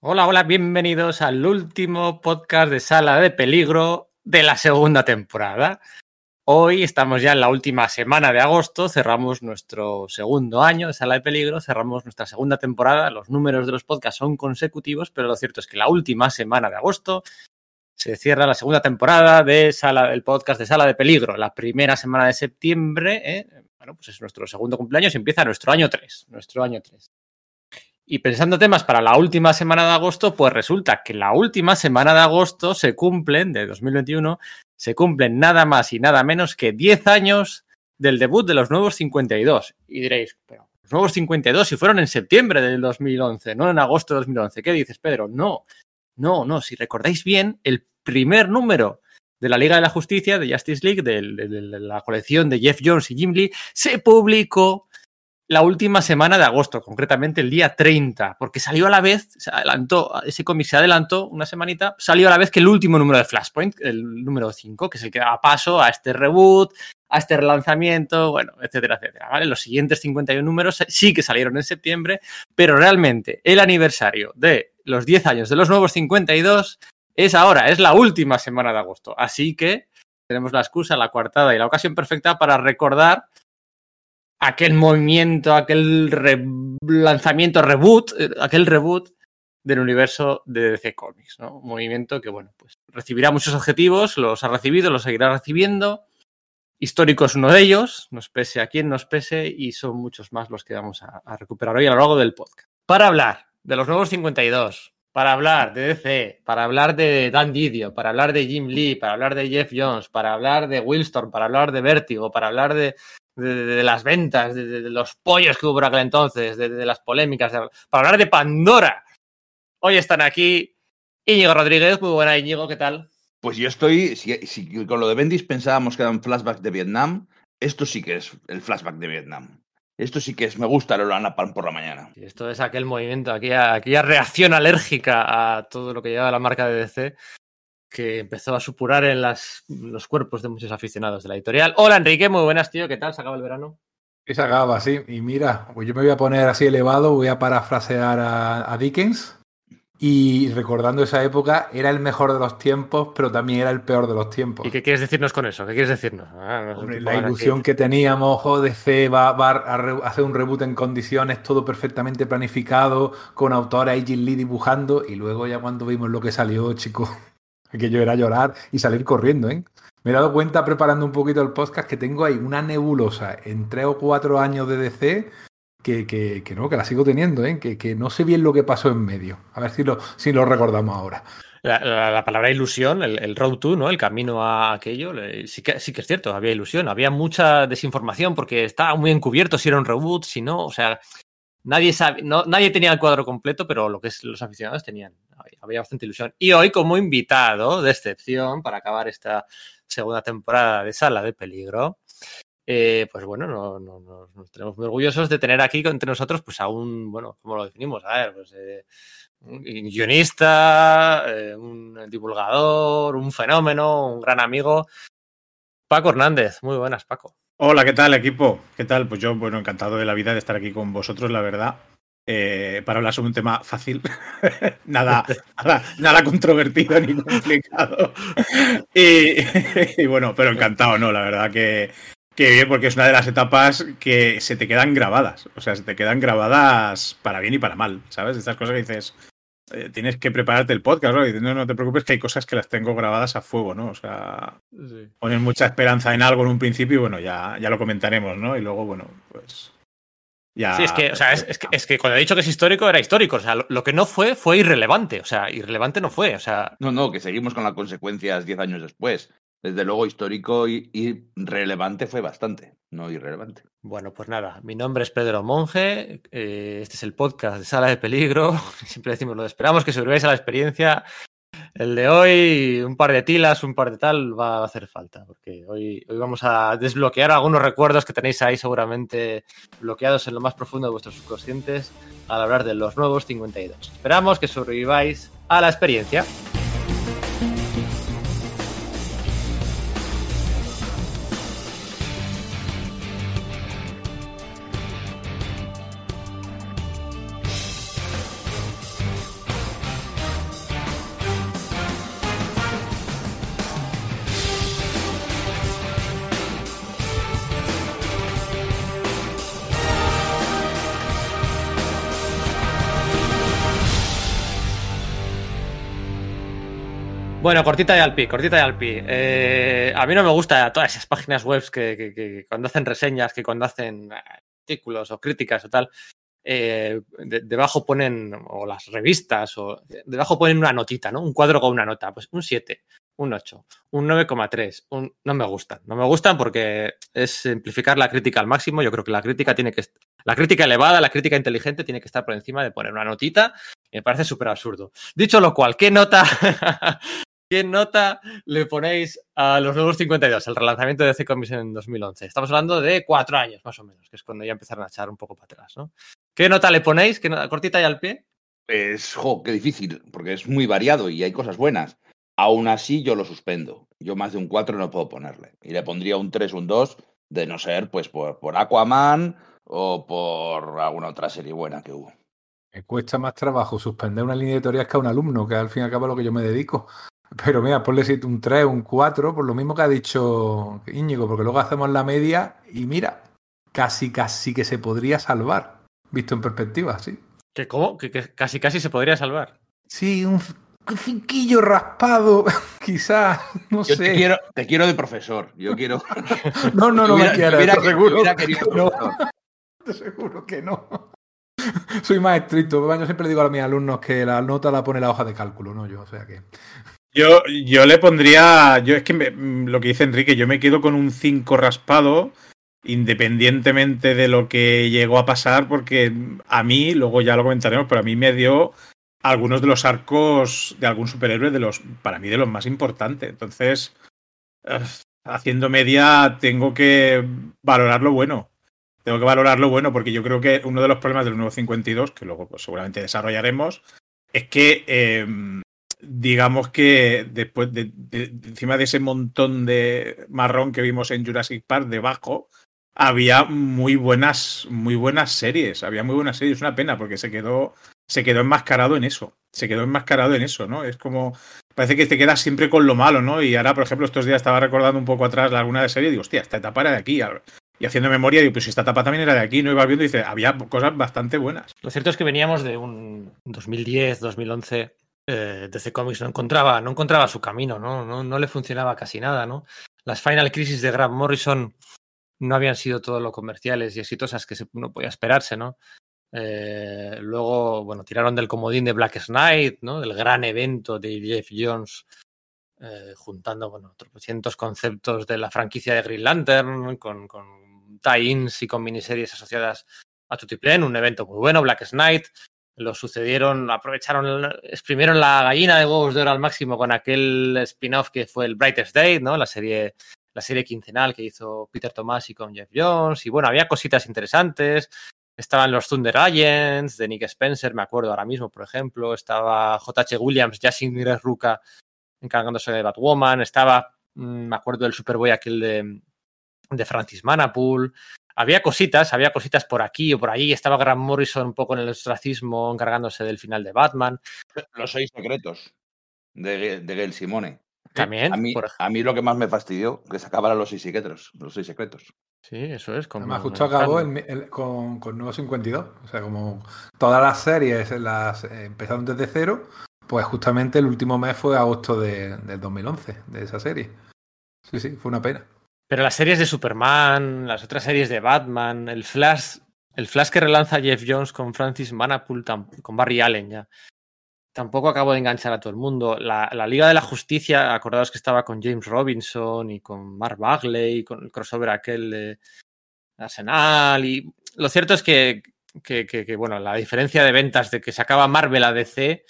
Hola, hola, bienvenidos al último podcast de Sala de Peligro de la segunda temporada. Hoy estamos ya en la última semana de agosto, cerramos nuestro segundo año de Sala de Peligro, cerramos nuestra segunda temporada. Los números de los podcasts son consecutivos, pero lo cierto es que la última semana de agosto se cierra la segunda temporada de Sala, del podcast de Sala de Peligro. La primera semana de septiembre, ¿eh? bueno, pues es nuestro segundo cumpleaños y empieza nuestro año 3, nuestro año 3. Y pensando temas para la última semana de agosto, pues resulta que la última semana de agosto se cumplen, de 2021, se cumplen nada más y nada menos que 10 años del debut de los nuevos 52. Y diréis, pero los nuevos 52 si fueron en septiembre del 2011, no en agosto de 2011. ¿Qué dices, Pedro? No, no, no. Si recordáis bien, el primer número de la Liga de la Justicia, de Justice League, de, la colección de Jeff Jones y Jim Lee, se publicó la última semana de agosto, concretamente el día 30, porque salió a la vez, se adelantó, ese cómic se adelantó una semanita, salió a la vez que el último número de Flashpoint, el número 5, que es el que da paso a este reboot, a este relanzamiento, bueno, etcétera, etcétera, ¿vale? Los siguientes 51 números sí que salieron en septiembre, pero realmente el aniversario de los 10 años de los nuevos 52 es ahora, es la última semana de agosto, así que tenemos la excusa, la coartada y la ocasión perfecta para recordar aquel movimiento, aquel lanzamiento, reboot, aquel reboot del universo de DC Comics, ¿no? Un movimiento que, bueno, pues recibirá muchos objetivos, los ha recibido, los seguirá recibiendo. Histórico es uno de ellos, nos pese a quien nos pese, y son muchos más los que vamos a, recuperar hoy a lo largo del podcast. Para hablar de los nuevos 52, para hablar de DC, para hablar de Dan Didio, para hablar de Jim Lee, para hablar de Jeff Jones, para hablar de Willstorm, para hablar de Vértigo, para hablar de, de, de las ventas, de, de, los pollos que hubo por aquel entonces, de, las polémicas, para hablar de Pandora. Hoy están aquí Íñigo Rodríguez, muy buena Íñigo, ¿qué tal? Pues yo estoy, si, si con lo de Bendis pensábamos que era un flashback de Vietnam, esto sí que es el flashback de Vietnam. Esto sí que es, me gusta la Napalm por la mañana. Esto es aquel movimiento, aquella, aquella reacción alérgica a todo lo que lleva la marca de DC que empezó a supurar en las, los cuerpos de muchos aficionados de la editorial. Hola Enrique, muy buenas, tío, ¿qué tal? ¿Se acaba el verano? Sí, se acaba, sí. Y mira, pues yo me voy a poner así elevado, voy a parafrasear a, a Dickens. Y recordando esa época, era el mejor de los tiempos, pero también era el peor de los tiempos. ¿Y qué quieres decirnos con eso? ¿Qué quieres decirnos? Ah, no Hombre, la ilusión que teníamos, DC va, va a hacer un reboot en condiciones, todo perfectamente planificado, con autora Jim Lee dibujando, y luego ya cuando vimos lo que salió, chicos, aquello era llorar y salir corriendo, ¿eh? Me he dado cuenta preparando un poquito el podcast que tengo ahí una nebulosa en tres o cuatro años de DC que, que, que, no, que la sigo teniendo, ¿eh? que, que, no sé bien lo que pasó en medio. A ver si lo, si lo recordamos ahora. La, la, la palabra ilusión, el, road to, ¿no? El camino a aquello, sí que, sí que es cierto, había ilusión, había mucha desinformación porque estaba muy encubierto si era un reboot, si no, o sea, nadie sabe, no, nadie tenía el cuadro completo, pero lo que los aficionados tenían, había bastante ilusión. Y hoy, como invitado de excepción para acabar esta segunda temporada de Sala de Peligro, eh, pues bueno, no, no, no, nos tenemos muy orgullosos de tener aquí entre nosotros, pues a un, bueno, ¿cómo lo definimos? A ver, pues eh, un guionista, eh, un divulgador, un fenómeno, un gran amigo. Paco Hernández, muy buenas, Paco. Hola, ¿qué tal, equipo? ¿Qué tal? Pues yo, bueno, encantado de la vida de estar aquí con vosotros, la verdad. Eh, para hablar sobre un tema fácil, nada, nada, nada, controvertido ni complicado. Y, y, bueno, pero encantado, ¿no? La verdad que, que bien, porque es una de las etapas que se te quedan grabadas. O sea, se te quedan grabadas para bien y para mal, ¿sabes? Estas cosas que dices, eh, tienes que prepararte el podcast, ¿no? Y no, no te preocupes que hay cosas que las tengo grabadas a fuego, ¿no? O sea, sí. pones mucha esperanza en algo en un principio y bueno, ya, ya lo comentaremos, ¿no? Y luego, bueno, pues ya, sí, es que, o sea, es, es, que, es, que, cuando he dicho que es histórico, era histórico. O sea, lo, lo, que no fue, fue irrelevante. O sea, irrelevante no fue. O sea. No, no, que seguimos con las consecuencias 10 años después. Desde luego, histórico y, y, relevante fue bastante, no irrelevante. Bueno, pues nada, mi nombre es Pedro Monge. Eh, este es el podcast de Sala de Peligro. Siempre decimos lo de esperamos que sobreviváis a la experiencia. El de hoy, un par de tilas, un par de tal, va a hacer falta, porque hoy, hoy vamos a desbloquear algunos recuerdos que tenéis ahí seguramente bloqueados en lo más profundo de vuestros subconscientes al hablar de los nuevos 52. Esperamos que sobreviváis a la experiencia. Bueno, cortita y al pi, cortita y al pi. Eh, a mí no me gusta todas esas páginas web que, cuando hacen reseñas, que cuando hacen artículos o críticas o tal, eh, de, debajo ponen, o las revistas, o debajo ponen una notita, ¿no? Un cuadro con una nota, pues un 7, un 8, un 9,3, un... no me gustan. No me gustan porque es simplificar la crítica al máximo. Yo creo que la crítica tiene que la crítica elevada, la crítica inteligente tiene que estar por encima de poner una notita. Me parece súper absurdo. Dicho lo cual, ¿qué nota ¿Qué nota le ponéis a los nuevos 52, el relanzamiento de DC Comics en 2011? Estamos hablando de cuatro años, más o menos, que es cuando ya empezaron a echar un poco para atrás, ¿no? ¿Qué nota le ponéis? ¿Qué nota, cortita y al pie? Pues, jo, qué difícil, porque es muy variado y hay cosas buenas. Aún así, yo lo suspendo. Yo más de un 4 no puedo ponerle. Y le pondría un 3, un 2, de no ser, pues, por, por Aquaman o por alguna otra serie buena que hubo. Me cuesta más trabajo suspender una línea editorial que a un alumno, que al fin y al cabo es lo que yo me dedico. Pero mira, ponle un 3, un 4, por lo mismo que ha dicho Íñigo, porque luego hacemos la media y mira, casi, casi que se podría salvar, visto en perspectiva, sí. ¿Que cómo? ¿Que, que casi, casi se podría salvar? Sí, un, finquillo raspado, quizás, no Yo sé. te quiero, te quiero de profesor. Yo quiero. No, no, no Hubiera- me quieras, hubiera seguro no. Te seguro que no. Soy más estricto. Yo siempre le digo a mis alumnos que la nota la pone la hoja de cálculo, no yo. O sea que. Yo, yo le pondría. Yo es que me- mm, lo que dice Enrique, yo me quedo con un 5 raspado, independientemente de lo que llegó a pasar, porque a mí, luego ya lo comentaremos, pero a mí me dio algunos de los arcos de algún superhéroe, de los, para mí, de los más importantes. Entonces, haciendo media, tengo que valorar lo bueno. Tengo que valorar lo bueno, porque yo creo que uno de los problemas del nuevo 52, que luego pues, seguramente desarrollaremos, es que eh, digamos que después de, encima de ese montón de marrón que vimos en Jurassic Park debajo había muy buenas muy buenas series había muy buenas series. Una pena porque se quedó se quedó enmascarado en eso se quedó enmascarado en eso no es como parece que te quedas siempre con lo malo no y ahora por ejemplo estos días estaba recordando un poco atrás la alguna de serie y digo hostia esta etapa era de aquí y haciendo memoria digo pues esta etapa también era de aquí no iba viendo y dice había cosas bastante buenas Lo cierto es que veníamos de un 2010, 2011. Eh, DC Comics no encontraba, no encontraba su camino, ¿no? No, no le funcionaba casi nada, ¿no? Las Final Crisis de Grant Morrison no habían sido todo lo comerciales y exitosas que uno podía esperarse, ¿no? Eh, luego, bueno, tiraron del comodín de Black Knight, ¿no? Del gran evento de Jeff Jones, eh, juntando, bueno, tropecientos conceptos de la franquicia de Green Lantern con, con tie-ins y con miniseries asociadas a Tutiplen, un evento muy bueno, Black Knight. Lo sucedieron, aprovecharon, exprimieron la gallina de huevos de oro al máximo con aquel spin-off que fue el Brightest Day, ¿no? La serie, la serie quincenal que hizo Peter Tomasi con Jeff Jones. Y bueno, había cositas interesantes. Estaban los Thunder Agents de Nick Spencer, me acuerdo ahora mismo, por ejemplo. Estaba J.H. Williams, ya sin Ruca, encargándose de Batwoman. Estaba, mm, me acuerdo del Superboy aquel de, de Francis Manapool. Había cositas, había cositas por aquí o por allí. Estaba Grant Morrison un poco en el ostracismo encargándose del final de Batman. Los seis secretos de, de Gail Simone. También, A mí, por a mí lo que más me fastidió que se acabaran los seis secretos. Los seis secretos. Sí, eso es. Como Además, justo acabó el- el- con, con Nuevo 52. O sea, como todas las series las eh, empezaron desde cero, pues justamente el último mes fue agosto de, del 2011, de esa serie. Sí, sí, fue una pena. Pero las series de Superman, las otras series de Batman, el Flash, el Flash que relanza Jeff Jones con Francis Manapool, tam- con Barry Allen ya. Tampoco acabo de enganchar a todo el mundo. La, Liga de la Justicia, acordaos que estaba con James Robinson y con Mark Bagley, con el crossover aquel de Arsenal. Y lo cierto es que- que, bueno, la diferencia de ventas de que sacaba Marvel a DC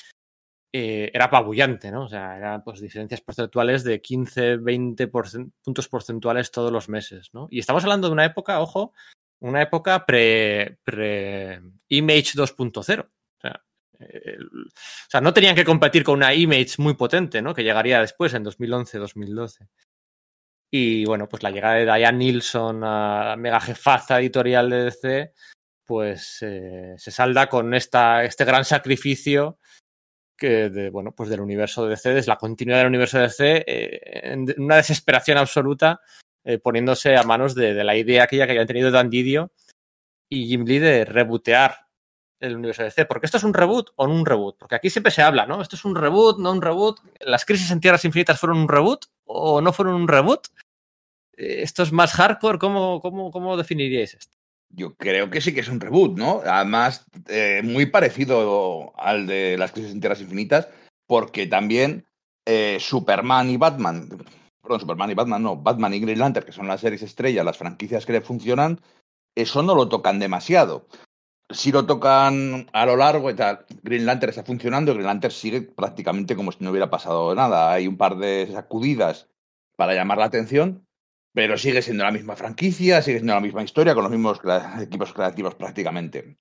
eh, era apabullante, ¿no? O sea, eran pues diferencias porcentuales de 15, 20 porcen- puntos porcentuales todos los meses, ¿no? Y estamos hablando de una época, ojo, una época pre, pre Image 2.0. O sea, eh, o sea, no tenían que competir con una Image muy potente, ¿no? Que llegaría después, en 2011-2012. Y bueno, pues la llegada de Diane Nilsson a la mega jefaza editorial de DC, pues eh, se salda con esta, este gran sacrificio que de, bueno, pues del universo de DC, es la continuidad del universo de DC, eh, en una desesperación absoluta, eh, poniéndose a manos de, de la idea aquella que habían tenido Dan Didio y Jim Lee de rebotear el universo DC, porque esto es un reboot o no un reboot, porque aquí siempre se habla, ¿no? Esto es un reboot, no un reboot. ¿Las crisis en Tierras Infinitas fueron un reboot o no fueron un reboot? Eh, ¿Esto es más hardcore? ¿Cómo, cómo, cómo definiríais esto? Yo creo que sí que es un reboot, ¿no? Además, eh, muy parecido al de las crisis en Tierras Infinitas, porque también eh, Superman y Batman, perdón, Superman y Batman, no, Batman y Green Lantern, que son las series estrellas, las franquicias que le funcionan, eso no lo tocan demasiado. Si lo tocan a lo largo y tal, Green Lantern está funcionando, Green Lantern sigue prácticamente como si no hubiera pasado nada. Hay un par de sacudidas para llamar la atención, pero sigue siendo la misma franquicia, sigue siendo la misma historia, con los mismos equipos creativos prácticamente.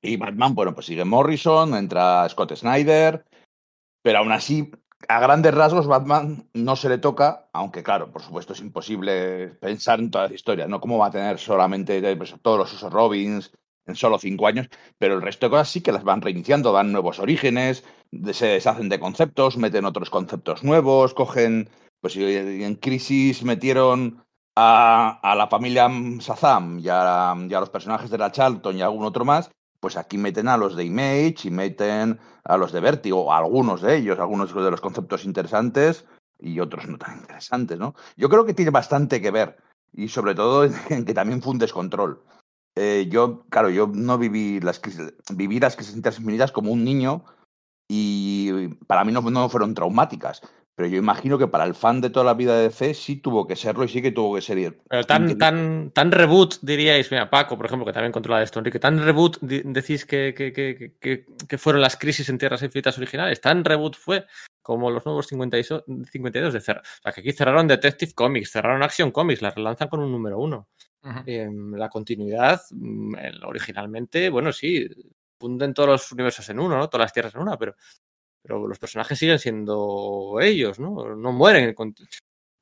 Y Batman, bueno, pues sigue Morrison, entra Scott Snyder, pero aún así, a grandes rasgos, Batman no se le toca, aunque claro, por supuesto es imposible pensar en toda la historia, ¿no? ¿Cómo va a tener solamente pues, todos los usos Robins en solo cinco años? Pero el resto de cosas sí que las van reiniciando, dan nuevos orígenes, se deshacen de conceptos, meten otros conceptos nuevos, cogen, pues en Crisis metieron a, a la familia Sazam y a, a los personajes de la Charlton y algún otro más, pues aquí meten a los de Image y meten a los de Vertigo, algunos de ellos, algunos de los conceptos interesantes y otros no tan interesantes, ¿no? Yo creo que tiene bastante que ver y sobre todo en que también fue un descontrol. Eh, yo, claro, yo no viví las crisis, viví las crisis infinitas como un niño y para mí no, no fueron traumáticas. Pero yo imagino que para el fan de toda la vida de DC sí tuvo que serlo y sí que tuvo que ser. Pero tan, tan, tan reboot, diríais, mira, Paco, por ejemplo, que también controla esto, Enrique, tan reboot decís que, que, que, que, fueron las crisis en Tierras Infinitas originales, tan reboot fue como los nuevos 52, 52 de cerrar. O sea, que aquí cerraron Detective Comics, cerraron Action Comics, la relanzan con un número uno. Uh -huh. eh, la continuidad, mm, originalmente, bueno, sí, funden todos los universos en uno, ¿no? Todas las tierras en una, pero pero los personajes siguen siendo ellos, ¿no? No mueren.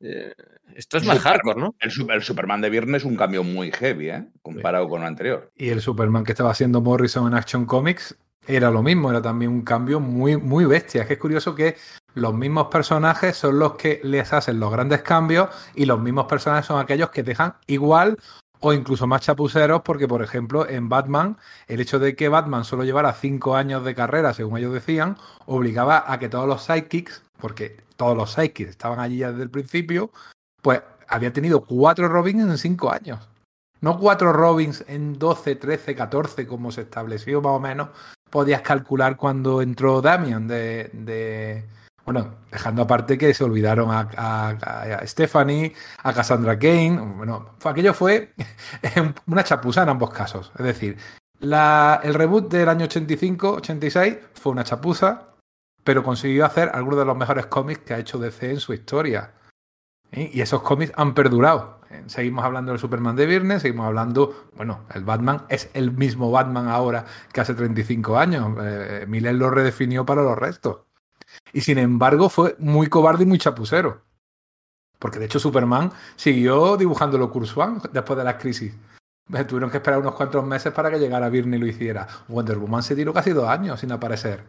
Eh, esto es más Superman, hardcore, ¿no? El, el, Superman de viernes es un cambio muy heavy, ¿eh? Comparado sí. con lo anterior. Y el Superman que estaba haciendo Morrison en Action Comics era lo mismo, era también un cambio muy, muy bestia. Es que es curioso que los mismos personajes son los que les hacen los grandes cambios y los mismos personajes son aquellos que dejan igual o incluso más chapuceros porque, por ejemplo, en Batman, el hecho de que Batman solo llevara cinco años de carrera, según ellos decían, obligaba a que todos los sidekicks, porque todos los sidekicks estaban allí desde el principio, pues había tenido cuatro Robins en cinco años. No cuatro Robins en 12, 13, 14, como se estableció más o menos, podías calcular cuando entró Damian de bueno, dejando aparte que se olvidaron a, a, Stephanie, a Cassandra Kane. Bueno, aquello fue una chapuza en ambos casos. Es decir, el reboot del año 85-86 fue una chapuza, pero consiguió hacer algunos de los mejores cómics que ha hecho DC en su historia. ¿Sí? Y esos cómics han perdurado. Seguimos hablando del Superman de viernes, seguimos hablando, bueno, el Batman es el mismo Batman ahora que hace 35 años. Eh, Miller lo redefinió para los restos. Y sin embargo fue muy cobarde y muy chapucero. Porque de hecho Superman siguió dibujando Kurzwan después de la crisis. Tuvieron que esperar unos cuantos meses para que llegara Birney y lo hiciera. Wonder Woman se tiró casi dos años sin aparecer.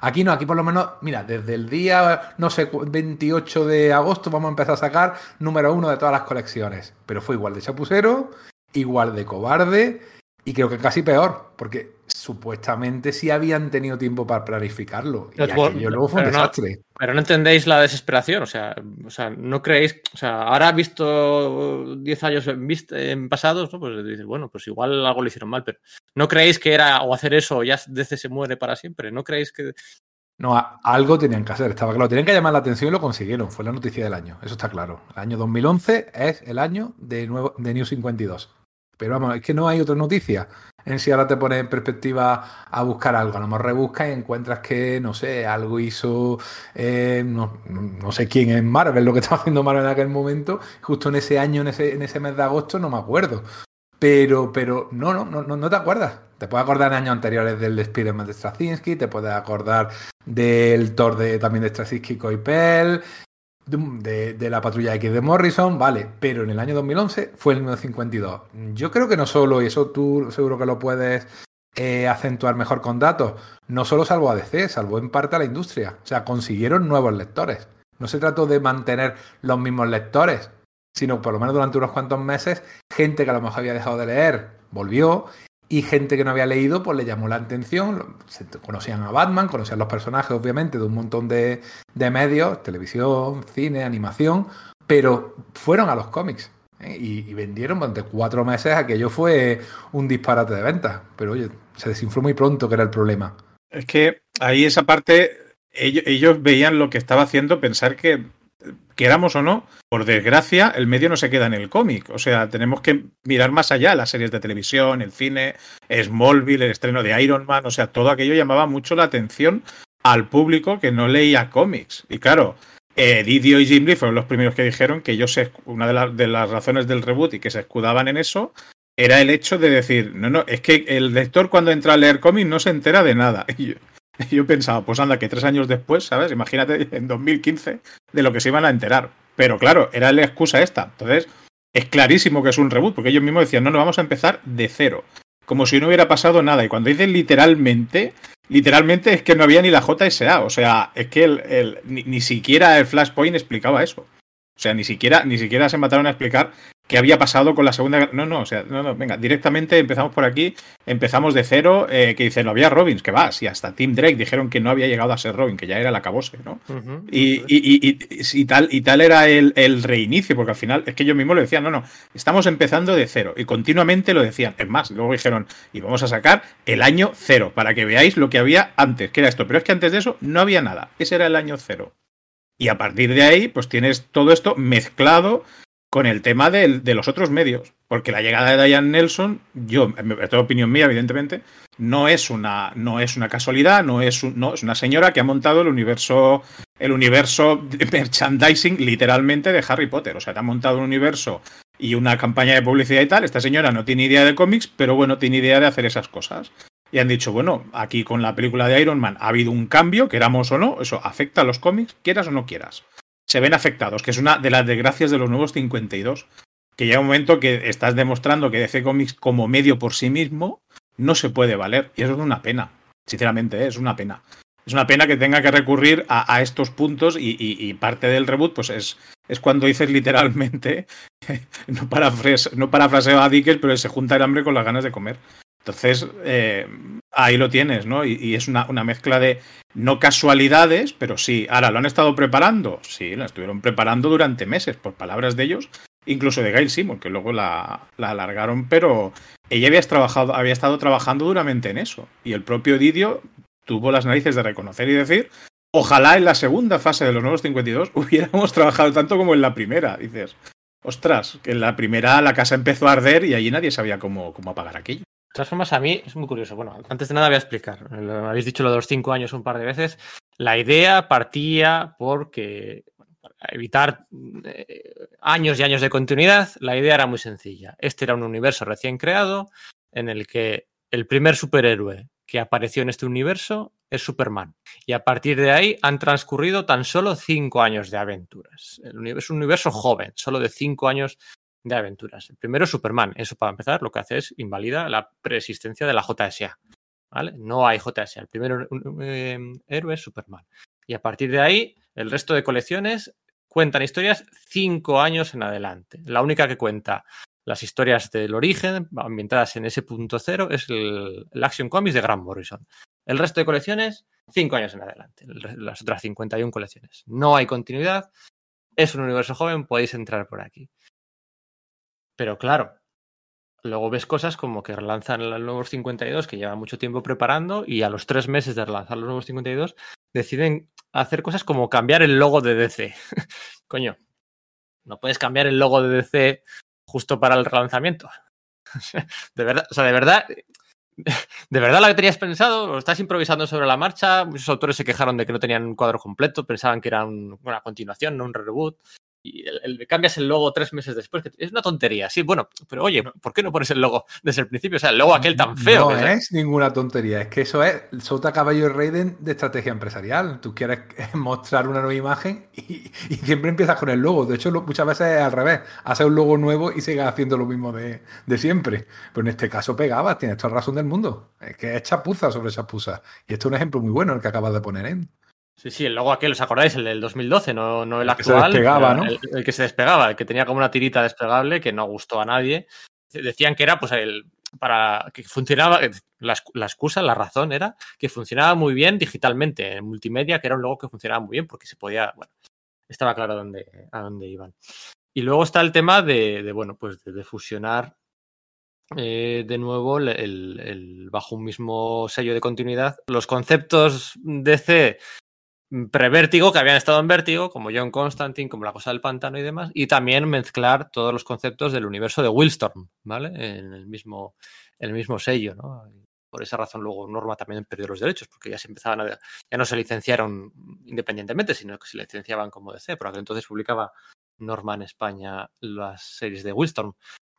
Aquí no, aquí por lo menos, mira, desde el día, no sé, 28 de agosto vamos a empezar a sacar número uno de todas las colecciones. Pero fue igual de chapucero, igual de cobarde y creo que casi peor, porque supuestamente sí habían tenido tiempo para planificarlo. Y pero, aquello luego fue un pero desastre. No, pero no entendéis la desesperación, o sea, o sea, no creéis, o sea, ahora visto 10 años en, en, pasados, ¿no? pues dices, bueno, pues igual algo le hicieron mal, pero no creéis que era o hacer eso ya DC se muere para siempre, no creéis que... No, a, algo tenían que hacer, estaba claro. Tenían que llamar la atención y lo consiguieron. Fue la noticia del año, eso está claro. El año 2011 es el año de, nuevo, de New 52. Pero vamos, es que no hay otra noticia. En si ahora te pones en perspectiva a buscar algo, a lo mejor rebuscas y encuentras que, no sé, algo hizo, eh, no, no, sé quién es Marvel, lo que estaba haciendo Marvel en aquel momento, justo en ese año, en ese, en ese mes de agosto, no me acuerdo. Pero, pero no, no, no, no te acuerdas. Te puedes acordar de años anteriores del Spider-Man de Straczynski, te puedes acordar del Thor de, también de Straczynski y Coipel, de, la patrulla X de Morrison, vale, pero en el año 2011 fue el número 52. Yo creo que no solo, y eso tú seguro que lo puedes eh, acentuar mejor con datos, no solo salvó a DC, salvó en parte a la industria. O sea, consiguieron nuevos lectores. No se trató de mantener los mismos lectores, sino por lo menos durante unos cuantos meses, gente que a lo mejor había dejado de leer volvió y gente que no había leído, pues le llamó la atención. Conocían a Batman, conocían los personajes, obviamente, de un montón de, de medios, televisión, cine, animación, pero fueron a los cómics. ¿eh? Y, vendieron durante cuatro meses. Aquello fue un disparate de ventas. Pero oye, se desinfló muy pronto, que era el problema. Es que ahí esa parte, ellos, ellos veían lo que estaba haciendo, pensar que queramos o no, por desgracia, el medio no se queda en el cómic. O sea, tenemos que mirar más allá, las series de televisión, el cine, Smallville, el estreno de Iron Man, o sea, todo aquello llamaba mucho la atención al público que no leía cómics. Y claro, eh, Didio y Jim Lee fueron los primeros que dijeron que ellos, una de, de las razones del reboot y que se escudaban en eso, era el hecho de decir, no, no, es que el lector cuando entra a leer cómics no se entera de nada. yo, pensaba, pues anda, que tres años después, ¿sabes? Imagínate en 2015 de lo que se iban a enterar. Pero claro, era la excusa esta. Entonces, es clarísimo que es un reboot, porque ellos mismos decían, no, no, vamos a empezar de cero. Como si no hubiera pasado nada. Y cuando dicen literalmente, literalmente es que no había ni la JSA. O sea, es que el, el, ni, ni, siquiera el Flashpoint explicaba eso. O sea, ni siquiera, ni siquiera se mataron a explicar qué había pasado con la Segunda. No, no, o sea, no, no, venga, directamente empezamos por aquí, empezamos de cero, eh, que dice, no había Robins, que va, si hasta Tim Drake dijeron que no había llegado a ser Robin, que ya era el acabose, ¿no? Uh -huh. y, y, y, y, tal, y tal era el, el, reinicio, porque al final es que ellos mismos lo decían, no, no, estamos empezando de cero, y continuamente lo decían. Es más, luego dijeron, y vamos a sacar el año cero, para que veáis lo que había antes, que era esto, pero es que antes de eso no había nada, ese era el año cero. Y a partir de ahí, pues tienes todo esto mezclado con el tema de, de, los otros medios. Porque la llegada de Diane Nelson, yo, esto es opinión mía, evidentemente, no es una, no es una casualidad, no es, un, no es una señora que ha montado el universo, el universo de merchandising literalmente de Harry Potter. O sea, te ha montado un universo y una campaña de publicidad y tal. Esta señora no tiene idea de cómics, pero bueno, tiene idea de hacer esas cosas. Y han dicho, bueno, aquí con la película de Iron Man ha habido un cambio, queramos o no, eso afecta a los cómics, quieras o no quieras se ven afectados, que es una de las desgracias de los nuevos 52. Que llega un momento que estás demostrando que DC Comics como medio por sí mismo no se puede valer. Y eso es una pena. Sinceramente, es una pena. Es una pena que tenga que recurrir a, estos puntos y, parte del reboot pues es, es cuando dices literalmente, no parafraseo a Dickens, pero se junta el hambre con las ganas de comer. Entonces, eh, ahí lo tienes, ¿no? Y, es una, una, mezcla de no casualidades, pero sí. Ahora, ¿lo han estado preparando? Sí, lo estuvieron preparando durante meses, por palabras de ellos, incluso de Gail Simon, que luego la, la alargaron, pero ella había, trabajado, había estado trabajando duramente en eso. Y el propio Didio tuvo las narices de reconocer y decir, ojalá en la segunda fase de los nuevos 52 hubiéramos trabajado tanto como en la primera. Dices, ostras, que en la primera la casa empezó a arder y allí nadie sabía cómo, cómo apagar aquello. Todas formas, a mí es muy curioso. Bueno, antes de nada voy a explicar. Lo, habéis dicho lo de los cinco años un par de veces. La idea partía porque, para evitar eh, años y años de continuidad, la idea era muy sencilla. Este era un universo recién creado en el que el primer superhéroe que apareció en este universo es Superman. Y a partir de ahí han transcurrido tan solo cinco años de aventuras. El universo, es un universo joven, solo de cinco años de aventuras. El primero es Superman. Eso, para empezar, lo que hace es invalida la preexistencia de la JSA. ¿vale? No hay JSA. El primer eh, héroe es Superman. Y a partir de ahí, el resto de colecciones cuentan historias cinco años en adelante. La única que cuenta las historias del origen, ambientadas en ese punto cero, es el, Action Comics de Grant Morrison. El resto de colecciones, cinco años en adelante. Las otras 51 colecciones. No hay continuidad. Es un universo joven, podéis entrar por aquí. Pero claro, luego ves cosas como que relanzan los nuevos 52 que llevan mucho tiempo preparando y a los tres meses de relanzar los nuevos 52 deciden hacer cosas como cambiar el logo de DC. Coño, no puedes cambiar el logo de DC justo para el relanzamiento. de verdad, o sea, de verdad, ¿De verdad la que tenías pensado? ¿Lo estás improvisando sobre la marcha? Muchos autores se quejaron de que no tenían un cuadro completo, pensaban que era un, una continuación, no un reboot y el, el, cambias el logo tres meses después, que es una tontería, sí, bueno, pero oye, ¿por qué no pones el logo desde el principio? O sea, el logo aquel tan feo. No es, ninguna tontería, es que eso es sota caballo y rey de, estrategia empresarial. Tú quieres mostrar una nueva imagen y, y, siempre empiezas con el logo. De hecho, lo, muchas veces es al revés, haces un logo nuevo y sigas haciendo lo mismo de, de siempre. Pero en este caso pegabas, tienes toda la razón del mundo. Es que es chapuza sobre chapuza. Y esto es un ejemplo muy bueno el que acabas de poner, ¿eh? Sí, sí, el logo aquel, ¿os acordáis? El del 2012, no, no el, el actual. Que se despegaba, ¿no? El, el, que se despegaba, el que tenía como una tirita desplegable que no gustó a nadie. Decían que era pues el, para que funcionaba, la, la, excusa, la razón era que funcionaba muy bien digitalmente, en multimedia, que era un logo que funcionaba muy bien porque se podía, bueno, estaba claro a dónde, a dónde iban. Y luego está el tema de, de bueno, pues de, de fusionar eh, de nuevo el, el, el, bajo un mismo sello de continuidad los conceptos DC pre-vértigo que habían estado en vértigo, como John Constantine, como la cosa del pantano y demás, y también mezclar todos los conceptos del universo de Willstorm, ¿vale? En el mismo, el mismo sello, ¿no? Por esa razón luego Norma también perdió los derechos, porque ya se empezaban a, ya no se licenciaron independientemente, sino que se licenciaban como DC, pero entonces publicaba Norma en España las series de Willstorm.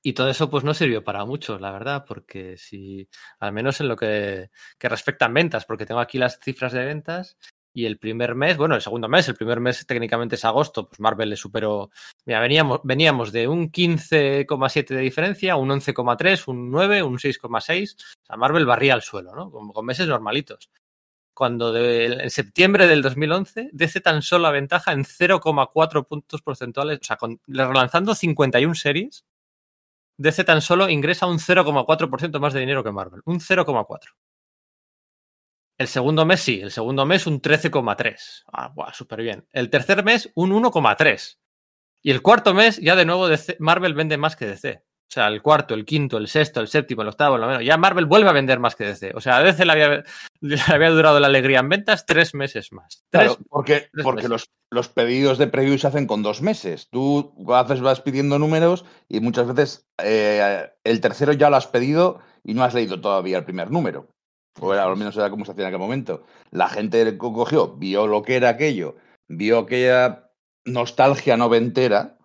Y todo eso pues no sirvió para mucho, la verdad, porque si, al menos en lo que, que respecta a ventas, porque tengo aquí las cifras de ventas y el primer mes, bueno, el segundo mes, el primer mes técnicamente es agosto, pues Marvel le superó. Mira, veníamos, veníamos de un 15,7 de diferencia, un 11,3, un 9, un 6,6. O sea, Marvel barría al suelo, ¿no? Con, con meses normalitos. Cuando de, en septiembre del 2011, DC tan solo ventaja en 0,4 puntos porcentuales, o sea, con, relanzando 51 series, DC tan solo ingresa un 0,4% más de dinero que Marvel. Un 0,4. El segundo mes sí, el segundo mes un 13,3. Ah, súper bien. El tercer mes un 1,3. Y el cuarto mes ya de nuevo DC, Marvel vende más que DC. O sea, el cuarto, el quinto, el sexto, el séptimo, el octavo, el noveno. Ya Marvel vuelve a vender más que DC. O sea, a DC le había, le había durado la alegría en ventas tres meses más. Tres, claro, porque, tres porque los, los, pedidos de preview se hacen con dos meses. Tú haces, vas pidiendo números y muchas veces eh, el tercero ya lo has pedido y no has leído todavía el primer número. O era, al menos era como se hacía en aquel momento. La gente cogió, vio lo que era aquello, vio aquella nostalgia noventera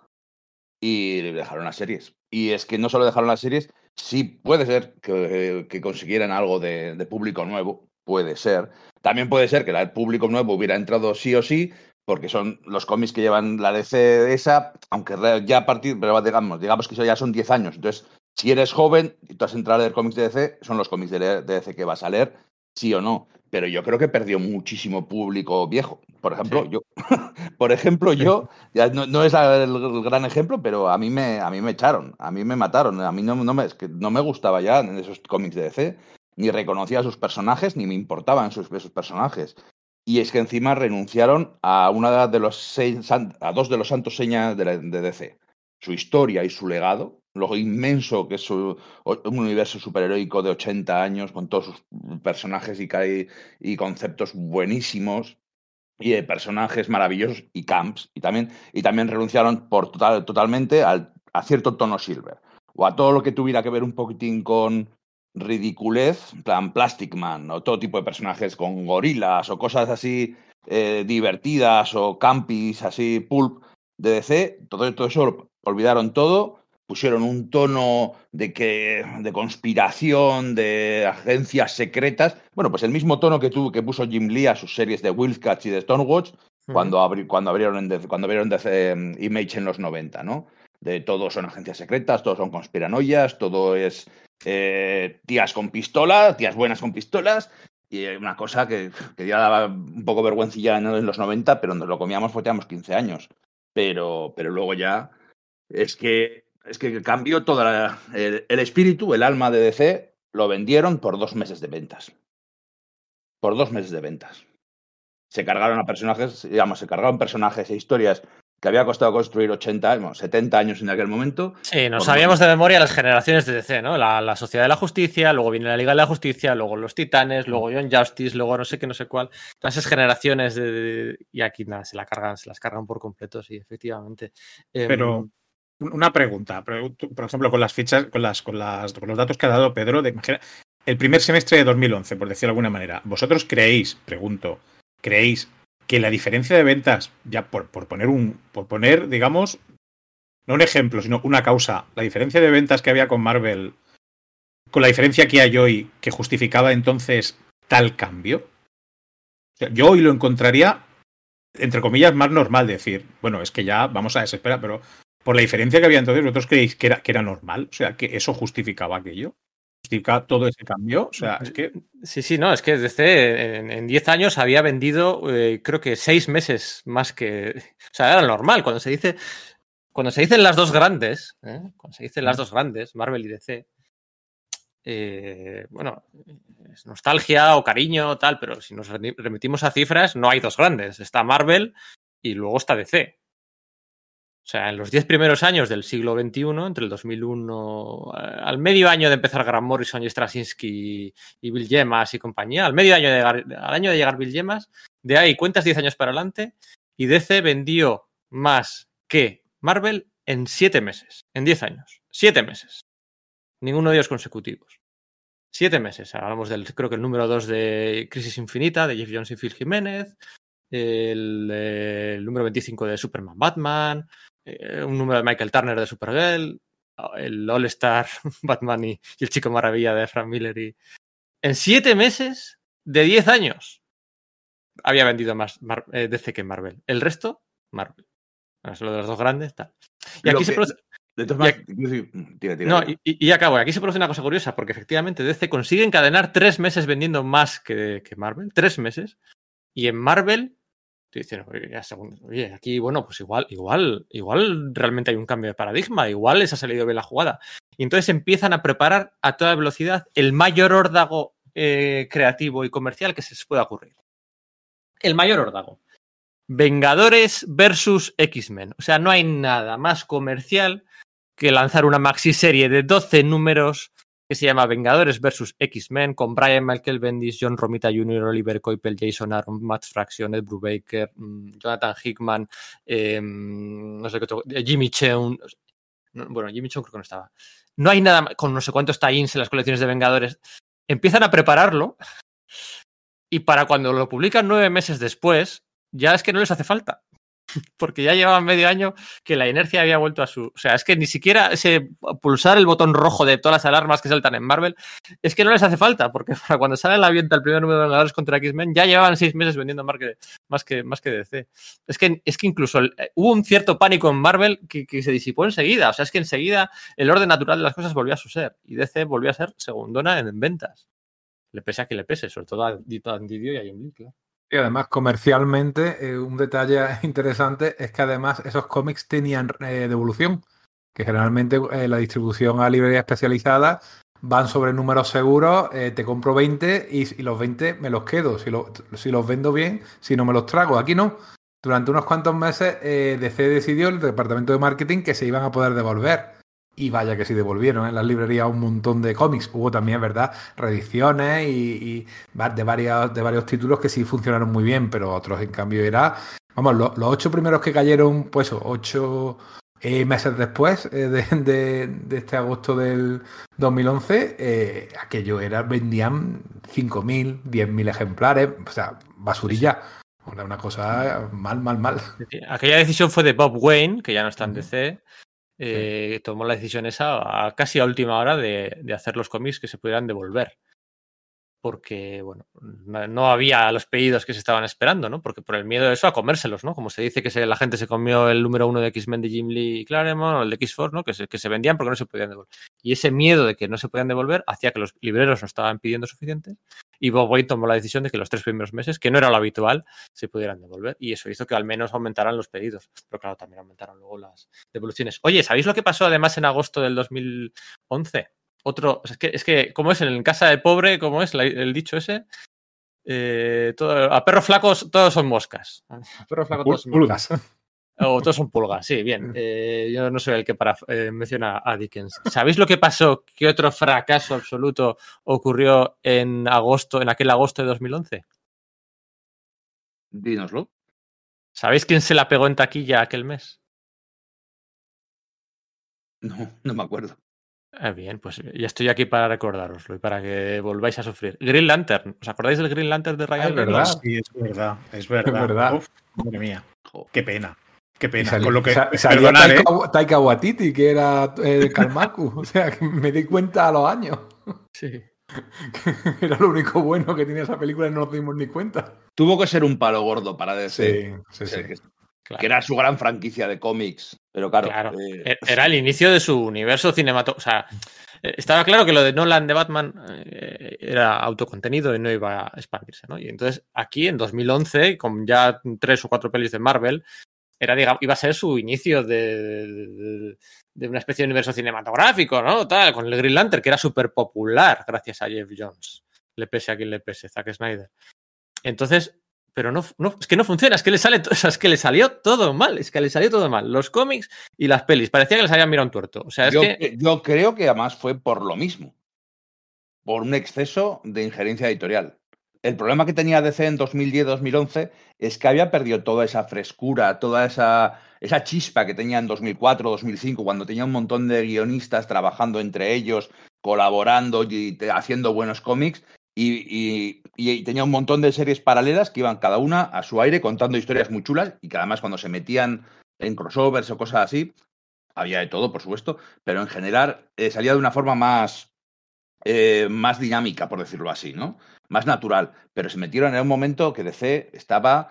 y le dejaron las series. Y es que no solo dejaron las series, sí puede ser que, consiguieran algo de, de, público nuevo, puede ser. También puede ser que el público nuevo hubiera entrado sí o sí, porque son los cómics que llevan la DC esa, aunque ya a partir, pero digamos, digamos que eso ya son 10 años. Entonces, si eres joven y tú has entrado a leer cómics de DC, son los cómics de DC que vas a leer, sí o no. Pero yo creo que perdió muchísimo público viejo. Por ejemplo, sí. yo, por ejemplo, yo, ya no, no, es el gran ejemplo, pero a mí me, a mí me echaron, a mí me mataron, a mí no, no, me, es que no me gustaba ya en esos cómics de DC, ni reconocía a sus personajes, ni me importaban sus, sus personajes. Y es que encima renunciaron a una de los seis, a dos de los santos señas de, la, de DC. Su historia y su legado, lo inmenso que es un universo superheroico de 80 años con todos sus personajes y, y conceptos buenísimos y de personajes maravillosos y camps y también y también renunciaron por total, totalmente al, a cierto tono silver o a todo lo que tuviera que ver un poquitín con ridiculez, plan Plastic Man o todo tipo de personajes con gorilas o cosas así eh, divertidas o campis así pulp de DC, todo, todo eso olvidaron todo pusieron un tono de que de conspiración, de agencias secretas. Bueno, pues el mismo tono que tuvo que puso Jim Lee a sus series de Wildcats y de Stonewatch uh -huh. cuando, abri, cuando abrieron cuando abrieron um, Image en los 90, ¿no? De todos son agencias secretas, todos son conspiranoias, todo es eh, tías con pistolas, tías buenas con pistolas. Y una cosa que, que ya daba un poco vergüencilla en los 90, pero nos lo comíamos porque teníamos 15 años. Pero, pero luego ya es que es que cambió todo el, el, espíritu, el alma de DC, lo vendieron por dos meses de ventas. Por dos meses de ventas. Se cargaron a personajes, digamos, se cargaron personajes e historias que había costado construir 80, bueno, 70 años en aquel momento. Sí, nos sabíamos de memoria las generaciones de DC, ¿no? La, la, Sociedad de la Justicia, luego viene la Liga de la Justicia, luego los Titanes, luego John Justice, luego no sé qué, no sé cuál. Todas esas generaciones de, de, y aquí nada, se la cargan, se las cargan por completo, sí, efectivamente. Pero, eh, una pregunta, por ejemplo, con las fichas, con, las, con, las, con los datos que ha dado Pedro, de, el primer semestre de 2011, por decirlo de alguna manera, ¿vosotros creéis, pregunto, creéis que la diferencia de ventas, ya por, por poner un, por poner, digamos, no un ejemplo, sino una causa, la diferencia de ventas que había con Marvel, con la diferencia que hay hoy, que justificaba entonces tal cambio? Yo hoy lo encontraría, entre comillas, más normal decir, bueno, es que ya vamos a desesperar, pero por la diferencia que había entonces, ¿vosotros creéis que era, que era normal? O sea, que eso justificaba aquello. Justificaba todo ese cambio. O sea, es que. Sí, sí, no, es que desde en 10 años había vendido, eh, creo que 6 meses más que. O sea, era normal. Cuando se dice. Cuando se dicen las dos grandes, ¿eh? cuando se dicen las dos grandes, Marvel y DC, eh, bueno, es nostalgia o cariño o tal, pero si nos remitimos a cifras, no hay dos grandes. Está Marvel y luego está DC. O sea, en los diez primeros años del siglo XXI, entre el 2001, eh, al medio año de empezar Grant Morrison y Straczynski y Bill Gemas y compañía, al medio año de al año de llegar Bill Gemas, de ahí cuentas 10 años para adelante y DC vendió más que Marvel en siete meses, en 10 años. Siete meses. Ninguno de ellos consecutivos. Siete meses. Hablamos del, creo que el número 2 de Crisis Infinita, de Jeff Jones y Phil Jiménez. El, el número 25 de Superman Batman. Eh, un número de Michael Turner de Supergirl. El All-Star Batman y, y, el Chico Maravilla de Frank Miller. Y... En siete meses de 10 años había vendido más Mar eh, DC que Marvel. El resto, Marvel. Es lo de los dos grandes, tal. Y aquí se produce. De todas No, y, y acabo. Aquí se produce una cosa curiosa, porque efectivamente DC consigue encadenar tres meses vendiendo más que, que Marvel. Tres meses. Y en Marvel, ya segundo, oye, aquí, bueno, pues igual, igual, igual realmente hay un cambio de paradigma, igual les ha salido bien la jugada. Y entonces empiezan a preparar a toda velocidad el mayor órdago eh, creativo y comercial que se les pueda ocurrir. El mayor órdago. Vengadores versus X-Men. O sea, no hay nada más comercial que lanzar una maxi serie de 12 números que se llama Vengadores vs. X-Men con Brian Michael Bendis, John Romita Jr., Oliver Coipel, Jason Aaron, Matt Fraction, Ed Brubaker, mm, Jonathan Hickman, eh, no sé qué otro, eh, Jimmy Cheung. no, Bueno, Jimmy Cheung creo que no estaba. No hay nada con no sé cuántos tie-ins en las colecciones de Vengadores. Empiezan a prepararlo y para cuando lo publican nueve meses después, ya es que no les hace falta porque ya llevaban medio año que la inercia había vuelto a su. O sea, es que ni siquiera ese pulsar el botón rojo de todas las alarmas que saltan en Marvel, es que no les hace falta, porque para cuando sale la venta el primer número de Vengadores contra X-Men, ya llevaban seis meses vendiendo más que, más que, DC. Es que, es que incluso eh, hubo un cierto pánico en Marvel que, se disipó enseguida. O sea, es que enseguida el orden natural de las cosas volvió a su ser y DC volvió a ser segundona en, en ventas. Le pese a que le pese, sobre todo a Dito Andidio y a Jim Lee, claro. Y además, comercialmente, eh, un detalle interesante es que además esos cómics tenían eh, devolución, que generalmente eh, la distribución a librería especializada van sobre números seguros, te compro 20 y, los 20 me los quedo, si, lo- si los vendo bien, si no me los trago. Aquí no. Durante unos cuantos meses DC decidió, el departamento de marketing, que se iban a poder devolver. Y vaya que sí devolvieron en las librerías un montón de cómics. Hubo también, verdad, reediciones y, de, varios, de varios títulos que sí funcionaron muy bien, pero otros, en cambio, era. Vamos, lo- los ocho primeros que cayeron, pues ocho eh, meses después eh, de, de- de este agosto del 2011, eh, aquello era, vendían 5.000, 10.000 ejemplares, o sea, basurilla. Una, cosa mal, mal, mal. Aquella decisión fue de Bob Wayne, que ya no está en. DC. Eh, Tomó la decisión esa a casi a última hora de, de hacer los cómics que se pudieran devolver. Porque, bueno, no, había los pedidos que se estaban esperando, ¿no? Porque por el miedo de eso a comérselos, ¿no? Como se dice que la gente se comió el número uno de X-Men de Jim Lee y Claremont o el de X-Force, ¿no? Que se, que se vendían porque no se podían devolver. Y ese miedo de que no se podían devolver hacía que los libreros no estaban pidiendo suficientes y Bob Wayne tomó la decisión de que los tres primeros meses, que no era lo habitual, se pudieran devolver. Y eso hizo que al menos aumentaran los pedidos. Pero claro, también aumentaron luego las devoluciones. Oye, ¿sabéis lo que pasó además en agosto del 2011? Otro, o sea, es que, es que, ¿cómo es? En casa de pobre, ¿cómo es la- el dicho ese? Eh, todo- a perros flacos todos son moscas. A perros flacos todos son. Pulgas. O todos son pulgas, sí, bien. Eh, yo no soy el que para, eh, menciona a Dickens. ¿Sabéis lo que pasó? ¿Qué otro fracaso absoluto ocurrió en agosto, en aquel agosto de 2011? Dínoslo. ¿Sabéis quién se la pegó en taquilla aquel mes? No, no me acuerdo. Ah, bien, pues ya estoy aquí para recordároslo y para que volváis a sufrir. Green Lantern, ¿os acordáis del Green Lantern de Ryan Ah, es Reynolds? verdad. Sí, es verdad, es verdad. verdad. Uf, madre mía, qué pena. Qué pena. sali- Con lo que. perdonad, ¿eh? Taika, Taika Waititi, que era eh, Kalmaku. o sea, que me di cuenta a los años. Sí. Era lo único bueno que tenía esa película y no nos dimos ni cuenta. Tuvo que ser un palo gordo para DC. sí, sí. que, Claro. que era su gran franquicia de cómics. Pero claro, Claro. eh, E- Era el inicio de su universo cinematográfico. O sea, eh, estaba claro que lo de Nolan de Batman eh, era autocontenido y no iba a expandirse, ¿no? Y entonces aquí en 2011, con ya tres o cuatro pelis de Marvel, era, digamos, iba a ser su inicio de, de, de, una especie de universo cinematográfico, ¿no? Tal, con el Green Lantern, que era súper popular gracias a Jeff Jones. Le pese a quien le pese, Zack Snyder. Entonces, pero no, no, es que no funciona, es que le sale, es que le salió todo mal, es que le salió todo mal. Los cómics y las pelis, parecía que les habían mirado un tuerto. O sea, es yo, que... yo creo que además fue por lo mismo, por un exceso de injerencia editorial. El problema que tenía DC en 2010-2011 es que había perdido toda esa frescura, toda esa, esa chispa que tenía en 2004-2005, cuando tenía un montón de guionistas trabajando entre ellos, colaborando y haciendo buenos cómics, y, y, tenía un montón de series paralelas que iban cada una a su aire contando historias muy chulas y que además cuando se metían en crossovers o cosas así, había de todo, por supuesto, pero en general eh, salía de una forma más, eh, más dinámica, por decirlo así, ¿no? Más natural. Pero se metieron en un momento que DC estaba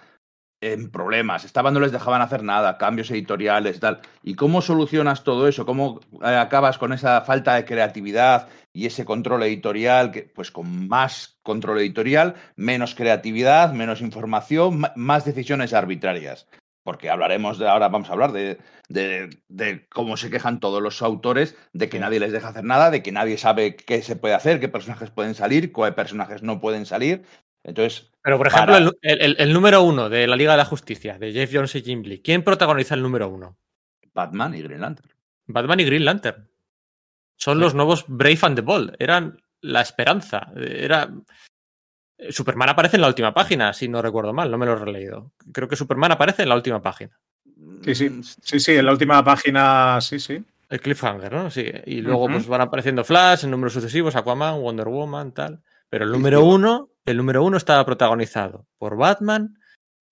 en problemas, estaban, no les dejaban hacer nada, cambios editoriales, tal. ¿Y cómo solucionas todo eso? ¿Cómo eh, acabas con esa falta de creatividad y ese control editorial? Que, pues con más control editorial, menos creatividad, menos información, más decisiones arbitrarias. Porque hablaremos de ahora, vamos a hablar de, de, de, cómo se quejan todos los autores de que nadie les deja hacer nada, de que nadie sabe qué se puede hacer, qué personajes pueden salir, qué personajes no pueden salir. Entonces, pero, por ejemplo, para... el, el, el, número uno de la Liga de la Justicia, de Jeff Jones y Jim Lee, ¿quién protagoniza el número uno? Batman y Green Lantern. Batman y Green Lantern. Son sí. los nuevos Brave and the Bold. Eran la esperanza. Era. Superman aparece en la última página, si no recuerdo mal, no me lo he releído. Creo que Superman aparece en la última página. Sí, sí, sí, sí, en la última página, sí, sí. El cliffhanger, ¿no? Sí. Y luego uh -huh. pues van apareciendo Flash en números sucesivos, Aquaman, Wonder Woman, tal. Pero el número uno, el número uno estaba protagonizado por Batman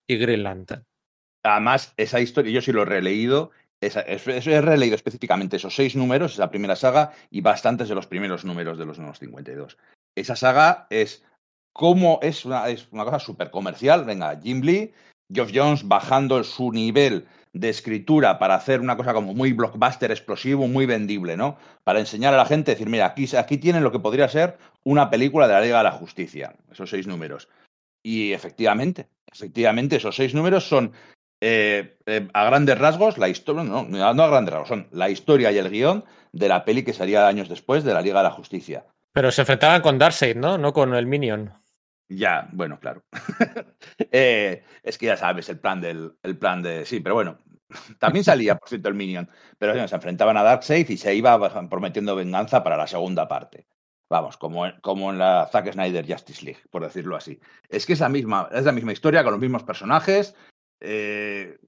y Green Lantern. Además, esa historia, yo sí lo he releído, esa, he releído específicamente esos seis números, esa primera saga, y bastantes de los primeros números de los nuevos 52. Esa saga es como es una, es una cosa súper comercial. Venga, Jim Lee, Geoff Jones bajando su nivel de escritura para hacer una cosa como muy blockbuster, explosivo, muy vendible, ¿no? Para enseñar a la gente, decir, mira, aquí, aquí tienen lo que podría ser una película de la Liga de la Justicia, esos seis números. Y efectivamente, efectivamente, esos seis números son eh, eh, a grandes rasgos la historia, no, no a grandes rasgos, son la historia y el guion de la peli que salía años después de la Liga de la Justicia. Pero se enfrentaban con Darkseid, ¿no? No con el Minion. Ya, bueno, claro. eh, es que ya sabes el plan del el plan de sí, pero bueno, también salía por cierto el Minion, pero se enfrentaban a Darkseid y se iba prometiendo venganza para la segunda parte. Vamos, como, en la Zack Snyder Justice League, por decirlo así. Es que es la misma, es la misma historia con los mismos personajes, eh,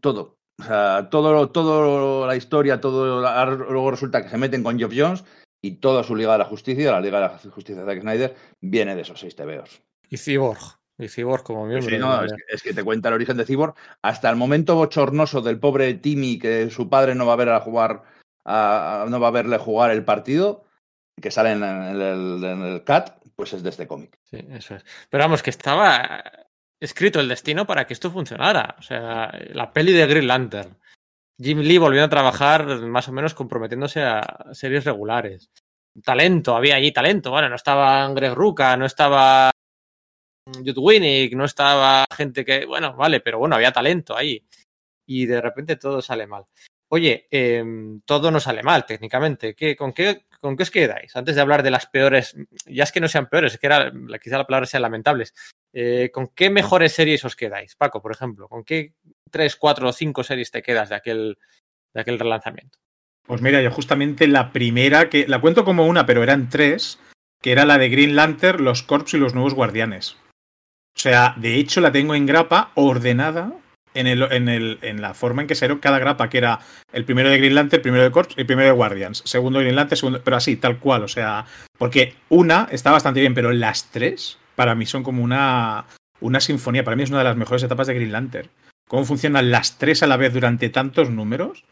todo. O sea, todo, todo la historia, todo luego resulta que se meten con Geoff Jones y toda su Liga de la Justicia, la Liga de la Justicia de Zack Snyder, viene de esos seis TVOs. Y Cyborg. Y Cyborg como miembro. Sí, no, es, que, es, que, te cuenta el origen de Cyborg hasta el momento bochornoso del pobre Timmy que su padre no va a ver a jugar, a, no va a verle jugar el partido, que sale en el, en el CAT, pues es de este cómic. Sí, eso es. Pero vamos, que estaba escrito el destino para que esto funcionara. O sea, la peli de Green Lantern. Jim Lee volvió a trabajar más o menos comprometiéndose a series regulares. Talento, había allí talento. Bueno, no estaba Greg Ruca, no estaba Jude Winnick, no estaba gente que. Bueno, vale, pero bueno, había talento ahí. Y de repente todo sale mal. Oye, eh, todo no sale mal técnicamente. ¿Qué, con, qué, ¿Con qué os quedáis? Antes de hablar de las peores, ya es que no sean peores, es que era, quizá la palabra sea lamentables. Eh, ¿Con qué mejores series os quedáis? Paco, por ejemplo, ¿con qué tres, cuatro o cinco series te quedas de aquel, de aquel relanzamiento? Pues mira, yo justamente la primera, que la cuento como una, pero eran tres, que era la de Green Lantern, los Corps y los Nuevos Guardianes. O sea, de hecho la tengo en grapa ordenada en, el, en, el, en la forma en que se cada grapa, que era el primero de Green Lantern, el primero de Corps el primero de Guardians. Segundo de Green Lantern, segundo, pero así, tal cual. O sea, porque una está bastante bien, pero las tres, para mí son como una, una sinfonía. Para mí es una de las mejores etapas de Green Lantern. Cómo funcionan las tres a la vez durante tantos números.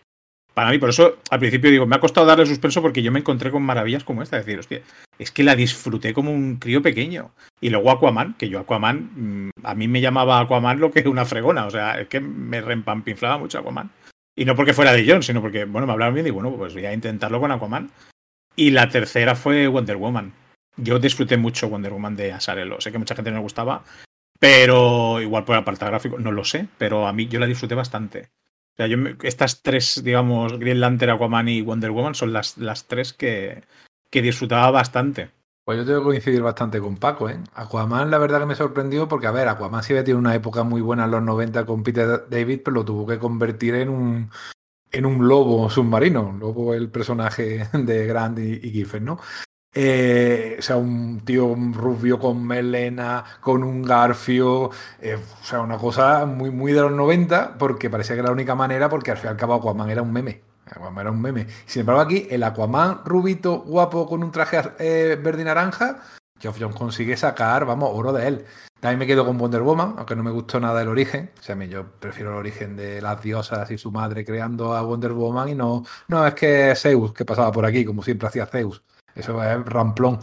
Para mí, por eso al principio digo, me ha costado darle suspenso porque yo me encontré con maravillas como esta. Es decir, hostia, es que la disfruté como un crío pequeño. Y luego Aquaman, que yo Aquaman, a mí me llamaba Aquaman lo que una fregona. O sea, es que me rempampinflaba mucho Aquaman. Y no porque fuera de John, sino porque, bueno, me hablaron bien y bueno, pues voy a intentarlo con Aquaman. Y la tercera fue Wonder Woman. Yo disfruté mucho Wonder Woman de Asarelo. Sé que mucha gente no le gustaba, Pero igual por el apartado gráfico, no lo sé, pero a mí yo la disfruté bastante. O sea, yo estas tres, digamos, Green Lantern, Aquaman y Wonder Woman son las, las tres que, que disfrutaba bastante. Pues yo tengo que coincidir bastante con Paco, ¿eh? Aquaman, la verdad que me sorprendió porque, a ver, Aquaman sí había tenido una época muy buena en los 90 con Peter David, pero lo tuvo que convertir en un, en un lobo submarino. Lobo el personaje de Grant y, y Giffen, ¿no? Eh, o sea, un tío rubio con melena, con un garfio, eh, o sea, una cosa muy, muy de los 90, porque parecía que era la única manera, porque al fin y al cabo Aquaman era un meme. Aquaman era un meme. Sin embargo, aquí el Aquaman rubito, guapo, con un traje eh, verde y naranja, Geoff Jones consigue sacar, vamos, oro de él. También me quedo con Wonder Woman, aunque no me gustó nada el origen. O sea, yo prefiero el origen de las diosas y su madre creando a Wonder Woman y no, no es que Zeus, que pasaba por aquí, como siempre hacía Zeus. Eso es ramplón.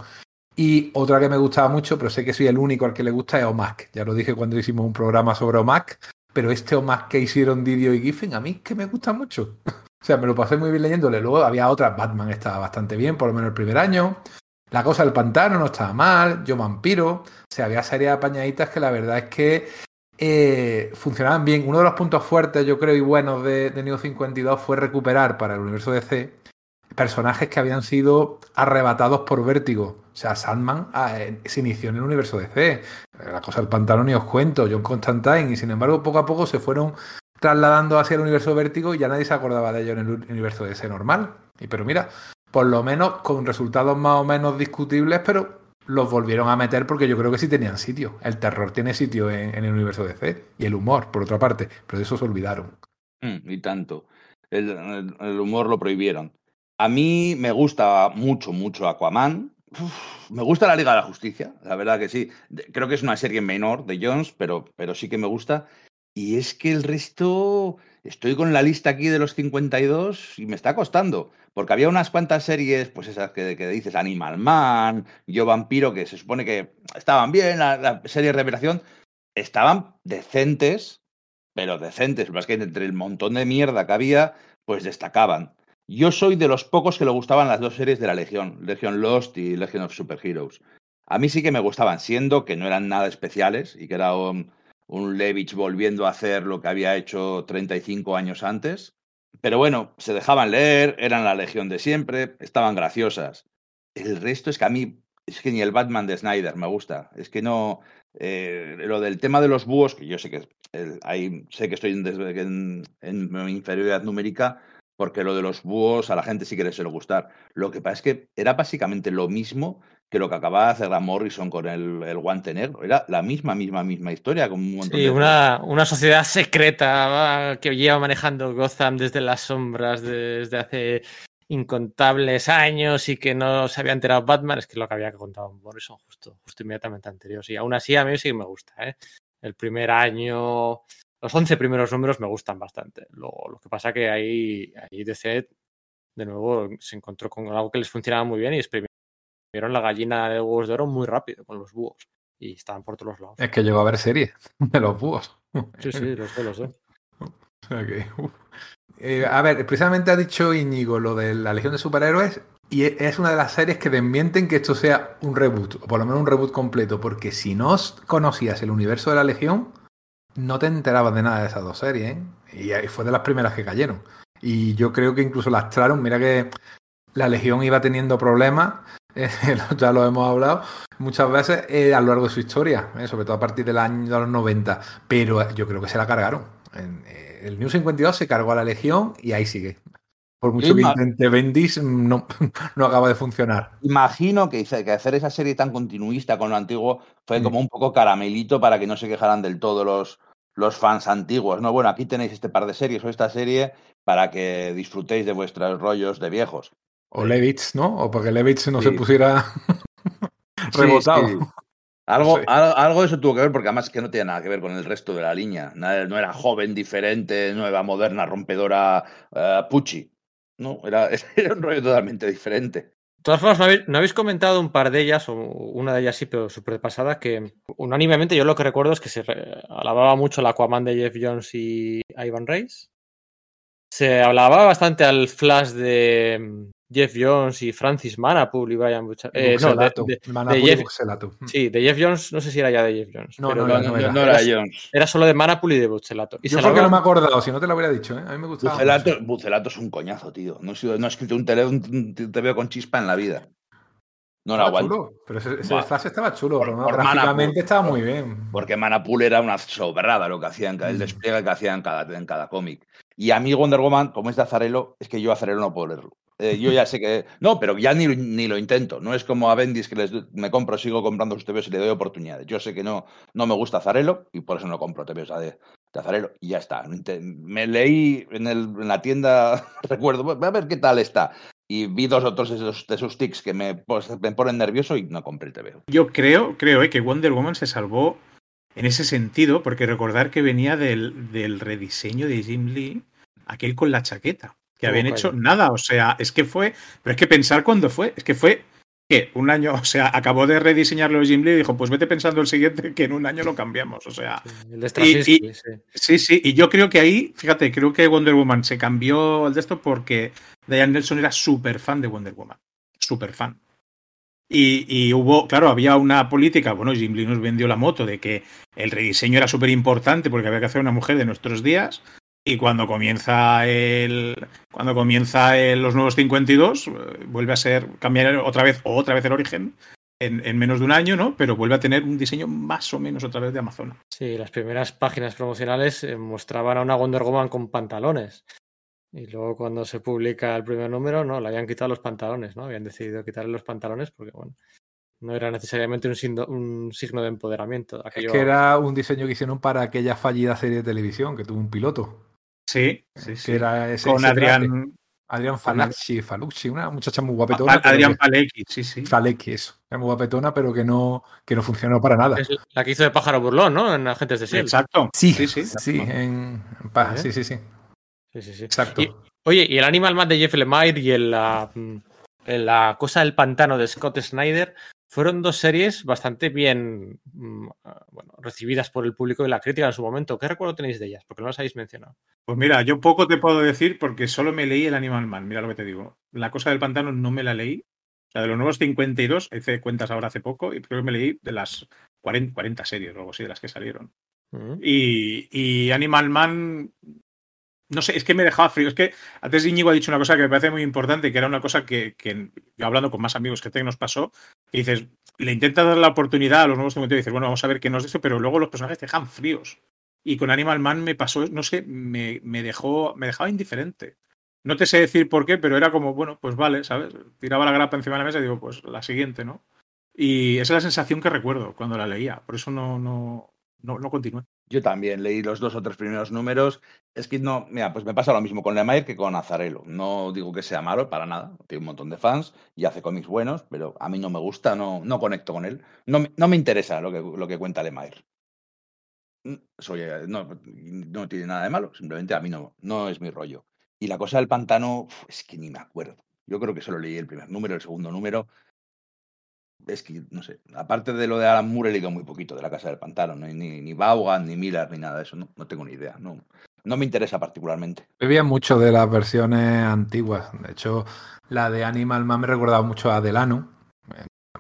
Y otra que me gustaba mucho, pero sé que soy el único al que le gusta, es Omac. Ya lo dije cuando hicimos un programa sobre Omac, pero este Omac que hicieron Didio y Giffen, a mí es que me gusta mucho. o sea, me lo pasé muy bien leyéndole. Luego había otras, Batman estaba bastante bien, por lo menos el primer año. La cosa del pantano no estaba mal, Yo Vampiro. O sea, había series apañaditas que la verdad es que eh, funcionaban bien. Uno de los puntos fuertes, yo creo, y buenos de, de New 52 fue recuperar para el universo DC personajes que habían sido arrebatados por vértigo. O sea, Sandman ah, se inició en el universo DC. La cosa del pantano ni os cuento, John Constantine, y sin embargo, poco a poco se fueron trasladando hacia el universo vértigo y ya nadie se acordaba de ello en el universo DC normal. Y pero mira, por lo menos con resultados más o menos discutibles, pero los volvieron a meter porque yo creo que sí tenían sitio. El terror tiene sitio en, el universo DC y el humor, por otra parte, pero de eso se olvidaron. Mm, y tanto. el humor lo prohibieron. A mí me gusta mucho, mucho Aquaman. me gusta la Liga de la Justicia, la verdad que sí. Creo que es una serie menor de Jones, pero, pero sí que me gusta. Y es que el resto, estoy con la lista aquí de los 52 y me está costando, porque había unas cuantas series, pues esas que, que dices, Animal Man, Yo Vampiro, que se supone que estaban bien, la, la serie Revelación, estaban decentes, pero decentes, más que entre el montón de mierda que había, pues destacaban. Yo soy de los pocos que le gustaban las dos series de la Legión, Legion Lost y Legion of Superheroes. A mí sí que me gustaban, siendo que no eran nada especiales y que era un, un Levich volviendo a hacer lo que había hecho 35 años antes. Pero bueno, se dejaban leer, eran la Legión de siempre, estaban graciosas. El resto es que a mí, es que ni el Batman de Snyder me gusta. Es que no. Eh, lo del tema de los búhos, que yo sé que sé que estoy en inferioridad numérica, porque lo de los búhos a la gente sí que les suele gustar. Lo que pasa es que era básicamente lo mismo que lo que acababa de hacer la Morrison con el, el guante negro. Era la misma, misma, misma historia. Con un montón sí, de una, una, sociedad secreta que lleva manejando Gotham desde las sombras desde hace incontables años y que no se había enterado Batman, es que es lo que había contado Morrison justo, justo inmediatamente anterior. Y aún así a mí sí que me gusta. ¿eh? El primer año los 11 primeros números me gustan bastante. Lo, lo que pasa que ahí, ahí DC, de nuevo, se encontró con algo que les funcionaba muy bien y exprimieron la gallina de huevos de oro muy rápido con los búhos. Y estaban por todos lados. Es que llegó a haber serie de los búhos. Sí, sí, los sé, los sé. Okay. Eh, a ver, precisamente ha dicho Íñigo lo de la Legión de Superhéroes y e, es una de las series que desmienten que esto sea un reboot, o por lo menos un reboot completo, porque si no conocías el universo de la Legión, no te enterabas de nada de esas dos series, ¿eh? Y fue de las primeras que cayeron. Y yo creo que incluso lastraron, mira que la Legión iba teniendo problemas, eh, ya lo hemos hablado muchas veces eh, a lo largo de su historia, eh, sobre todo a partir del año de los 90, pero yo creo que se la cargaron. Eh, el New 52 se cargó a la Legión y ahí sigue. Por mucho que intente Bendis, no, no acaba de funcionar. Imagino que, que, hacer esa serie tan continuista con lo antiguo fue como un poco caramelito para que no se quejaran del todo los, los fans antiguos. No, bueno, aquí tenéis este par de series o esta serie para que disfrutéis de vuestros rollos de viejos. O Levitz, ¿no? O para que Levitz no sí. se pusiera rebotado. Sí, sí. Algo, algo, algo, de eso tuvo que ver, porque además que no tiene nada que ver con el resto de la línea. No era joven, diferente, nueva, moderna, rompedora, uh, Pucci. No, era, era, un rollo totalmente diferente. De todas formas, ¿no habéis, ¿no habéis, comentado un par de ellas, o una de ellas sí, pero súper pasada, que unánimemente yo lo que recuerdo es que se alababa mucho el Aquaman de Jeff Jones y Ivan Reis. Se hablaba bastante al Flash de, Jeff Jones y Francis Manapul y Brian Buchalato. Eh, no, de, de- de y Jeff- Buxelato. sí, de Jeff Jones, no sé si era ya de Jeff Jones. No, pero no, No, no, no, era. no era Jones. era solo de Manapul y de Buchelato. Y Yo porque no salvaron- me he acordado, si no te lo hubiera dicho, ¿eh? A mí me gustaba. Bucelato, mucho. Bucelato es un coñazo, tío. No he, sido- no he escrito un, tele, un, un TVO con chispa en la vida. No lo Estaba aguanto. chulo, pero ese, ese flash estaba chulo, Por- no, por Manapul. estaba muy bien. Porque Manapul era una sobrada lo que hacían, el Mm. despliegue que hacían en cada, en cada cómic. Y a mí Wonder Woman, como es de Azarelo, es que yo Azarelo no puedo leerlo. Eh, yo ya sé que... No, pero ya ni, ni lo intento. No es como a Bendis que les, me compro, sigo comprando sus TVOs y le doy oportunidades. Yo sé que no, no me gusta Azarelo y por eso no compro TVOs de, de. Y ya está. Me leí en, el, en la tienda, recuerdo, voy a ver qué tal está. Y vi dos o tres de esos, de esos tics que me, me ponen nervioso y no compré el TVO. Yo creo, creo eh, que Wonder Woman se salvó en ese sentido, porque recordar que venía del, del rediseño de Jim Lee, aquel con la chaqueta, que habían hecho nada, o sea, es que fue, pero es que pensar cuándo fue, es que fue que un año, o sea, acabó de rediseñarlo Jim Lee y dijo, pues vete pensando el siguiente que en un año lo cambiamos, o sea, El de Straczynski, y- sí. Sí, sí, y yo creo que ahí, fíjate, creo que Wonder Woman se cambió el de esto porque Diane Nelson era súper fan de Wonder Woman. Súper fan. Y, y hubo, claro, había una política, bueno, Jim Lee nos vendió la moto de que el rediseño era súper importante porque había que hacer una mujer de nuestros días. Y cuando comienza el. Cuando comienza el- los nuevos 52, eh, vuelve a ser. cambiar otra vez, otra vez el origen en, en menos de un año, ¿no? Pero vuelve a tener un diseño más o menos otra vez de Amazon. Sí, las primeras páginas promocionales eh, mostraban a una Wonder Woman con pantalones. Y luego cuando se publica el primer número, no, le habían quitado los pantalones, ¿no? Habían decidido quitarle los pantalones porque, bueno, no era necesariamente un, signo- un signo de empoderamiento. Es Aquello- que era un diseño que hicieron para aquella fallida serie de televisión que tuvo un piloto. Sí, sí, Que sí. era ese, Con ese traje. Adrián, Adrián Falucci, Falucci, una muchacha muy guapetona. Adrián Palecki, sí, sí. Falecki, eso. Era muy guapetona, pero que no, que no funcionó para nada. Es la que hizo de pájaro burlón, ¿no? En Agentes de S.H.I.E.L.D. Exacto. Sí, sí, sí, sí. en, en pa- ¿Eh? sí, sí, sí, Sí, sí, sí. exacto. Y- Oye, y el Animal Man de Jeff Lemire y el, la, mm, el la cosa del pantano de Scott Snyder fueron dos series bastante bien mm, ah, bueno, recibidas por el público y la crítica en su momento. ¿Qué recuerdo tenéis de ellas? Porque no las habéis mencionado. Pues mira, yo poco te puedo decir porque solo me leí el Animal Man. Mira lo que te digo. La cosa del pantano no me la leí. O sea, de los nuevos 52, hice cuentas ahora hace poco y creo que me leí de las 40, 40 series o algo así de las que salieron. Mm. Y, y Animal Man, no sé, es que me dejaba frío. Es que antes Íñigo ha dicho una cosa que me parece muy importante, que era una cosa que, yo hablando con más amigos que tengo nos pasó, que dices, le intentas dar la oportunidad a los nuevos 52 y dices, bueno, vamos a ver qué nos esto, pero luego los personajes te dejan fríos. Y con Animal Man me pasó, no sé, me, me dejó, me dejaba indiferente. No te sé decir por qué, pero era como, bueno, pues vale, ¿sabes? Tiraba la grapa encima de la mesa y digo, pues la siguiente, ¿no? Y esa es la sensación que recuerdo cuando la leía. Por eso no, no, no, no continué. Yo también leí los dos o tres primeros números. Es que no, mira, pues me pasa lo mismo con Lemire que con Azarelo. No digo que sea malo para nada. Tiene un montón de fans y hace cómics buenos, pero a mí no me gusta, no, no conecto con él. No, no me interesa lo que, lo que cuenta Lemire. Mm, Soy, eh, no, no tiene nada de malo, simplemente a mí no, no es mi rollo. Y la cosa del pantano, es que ni me acuerdo. Yo creo que solo leí el primer número, el segundo número. Es que, no sé, aparte de lo de Alan Moore, he leído muy poquito de la Casa del Pantano. ¿no? Ni, ni Vaughan, ni Miller, ni nada de eso. No, no tengo ni idea. No, no me interesa particularmente. Bebía mucho de las versiones antiguas. De hecho, la de Animal Man me recordaba mucho a Delano.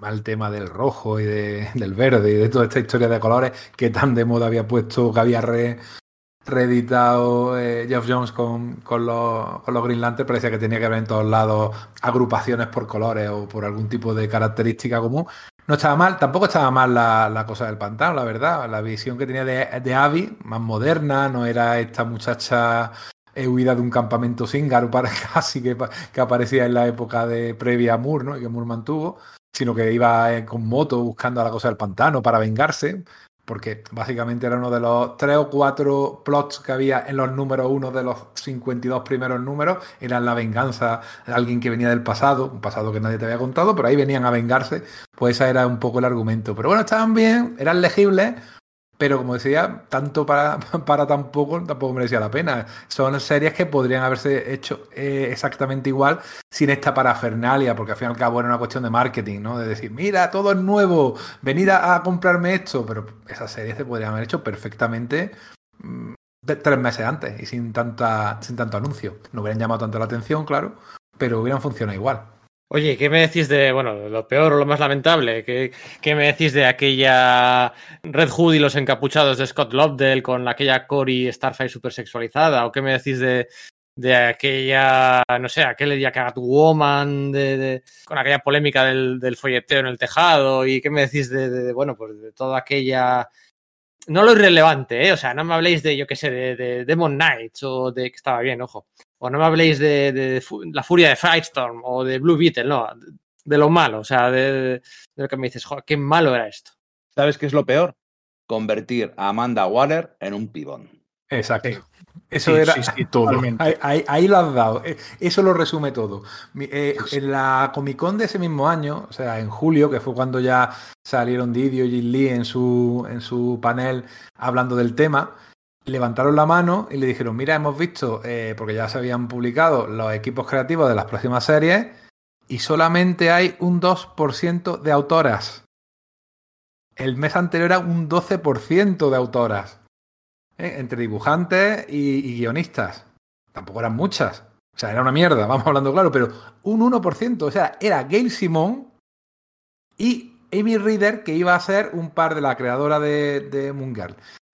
El tema del rojo y de- del verde y de toda esta historia de colores que tan de moda había puesto, que había re- reeditado eh, Jeff Jones con, los, con Green Lantern. Parecía que tenía que haber en todos lados agrupaciones por colores o por algún tipo de característica común. No estaba mal, tampoco estaba mal la, cosa del pantano, la verdad. La visión que tenía de, Abby, más moderna, no era esta muchacha eh, huida de un campamento zíngaro para casi que aparecía en la época de previa a Moore, ¿no? Y que Moore mantuvo, sino que iba eh, con moto buscando a la cosa del pantano para vengarse, porque básicamente era uno de los tres o cuatro plots que había en los números uno de los 52 primeros números, eran la venganza de alguien que venía del pasado, un pasado que nadie te había contado, pero ahí venían a vengarse, pues ese era un poco el argumento. Pero bueno, estaban bien, eran legibles, pero como decía, tanto para, para tan poco, tampoco merecía la pena. Son series que podrían haberse hecho eh, exactamente igual sin esta parafernalia, porque al fin y al cabo era una cuestión de marketing, ¿no? De decir, mira, todo es nuevo, venid a, comprarme esto. Pero esas series se podrían haber hecho perfectamente mm, tres meses antes y sin, tanta, sin tanto anuncio. No hubieran llamado tanto la atención, claro, pero hubieran funcionado igual. Oye, ¿qué me decís de, bueno, lo peor o lo más lamentable? ¿Qué, qué me decís de aquella Red Hood y los encapuchados de Scott Lobdell con aquella Cory Starfire super sexualizada? ¿O qué me decís de, de aquella, no sé, aquel día que Woman, de, de, con aquella polémica del, folleteo en el tejado? ¿Y qué me decís de, de, bueno, pues de toda aquella... No lo irrelevante, ¿eh? O sea, no me habléis de, yo qué sé, de, de Demon Knights o de... que estaba bien, ojo o no me habléis de, de, de, la furia de Firestorm o de Blue Beetle, no, de, lo malo, o sea, de, lo que me dices, joder, qué malo era esto. ¿Sabes qué es lo peor? Convertir a Amanda Waller en un pibón. Exacto. Sí. Eso sí, era sí, sí, todo. Ahí, ahí, ahí, lo has dado. Eso lo resume todo. Eh, en la Comic Con de ese mismo año, o sea, en julio, que fue cuando ya salieron Didio y Jin Lee en su, en su panel hablando del tema, levantaron la mano y le dijeron, mira, hemos visto, eh, porque ya se habían publicado los equipos creativos de las próximas series, y solamente hay un 2% de autoras. El mes anterior era un 12% de autoras. ¿eh? Entre dibujantes y, guionistas. Tampoco eran muchas. O sea, era una mierda, vamos hablando claro, pero un 1%. O sea, era Gail Simón y Amy Reader, que iba a ser un par de la creadora de, de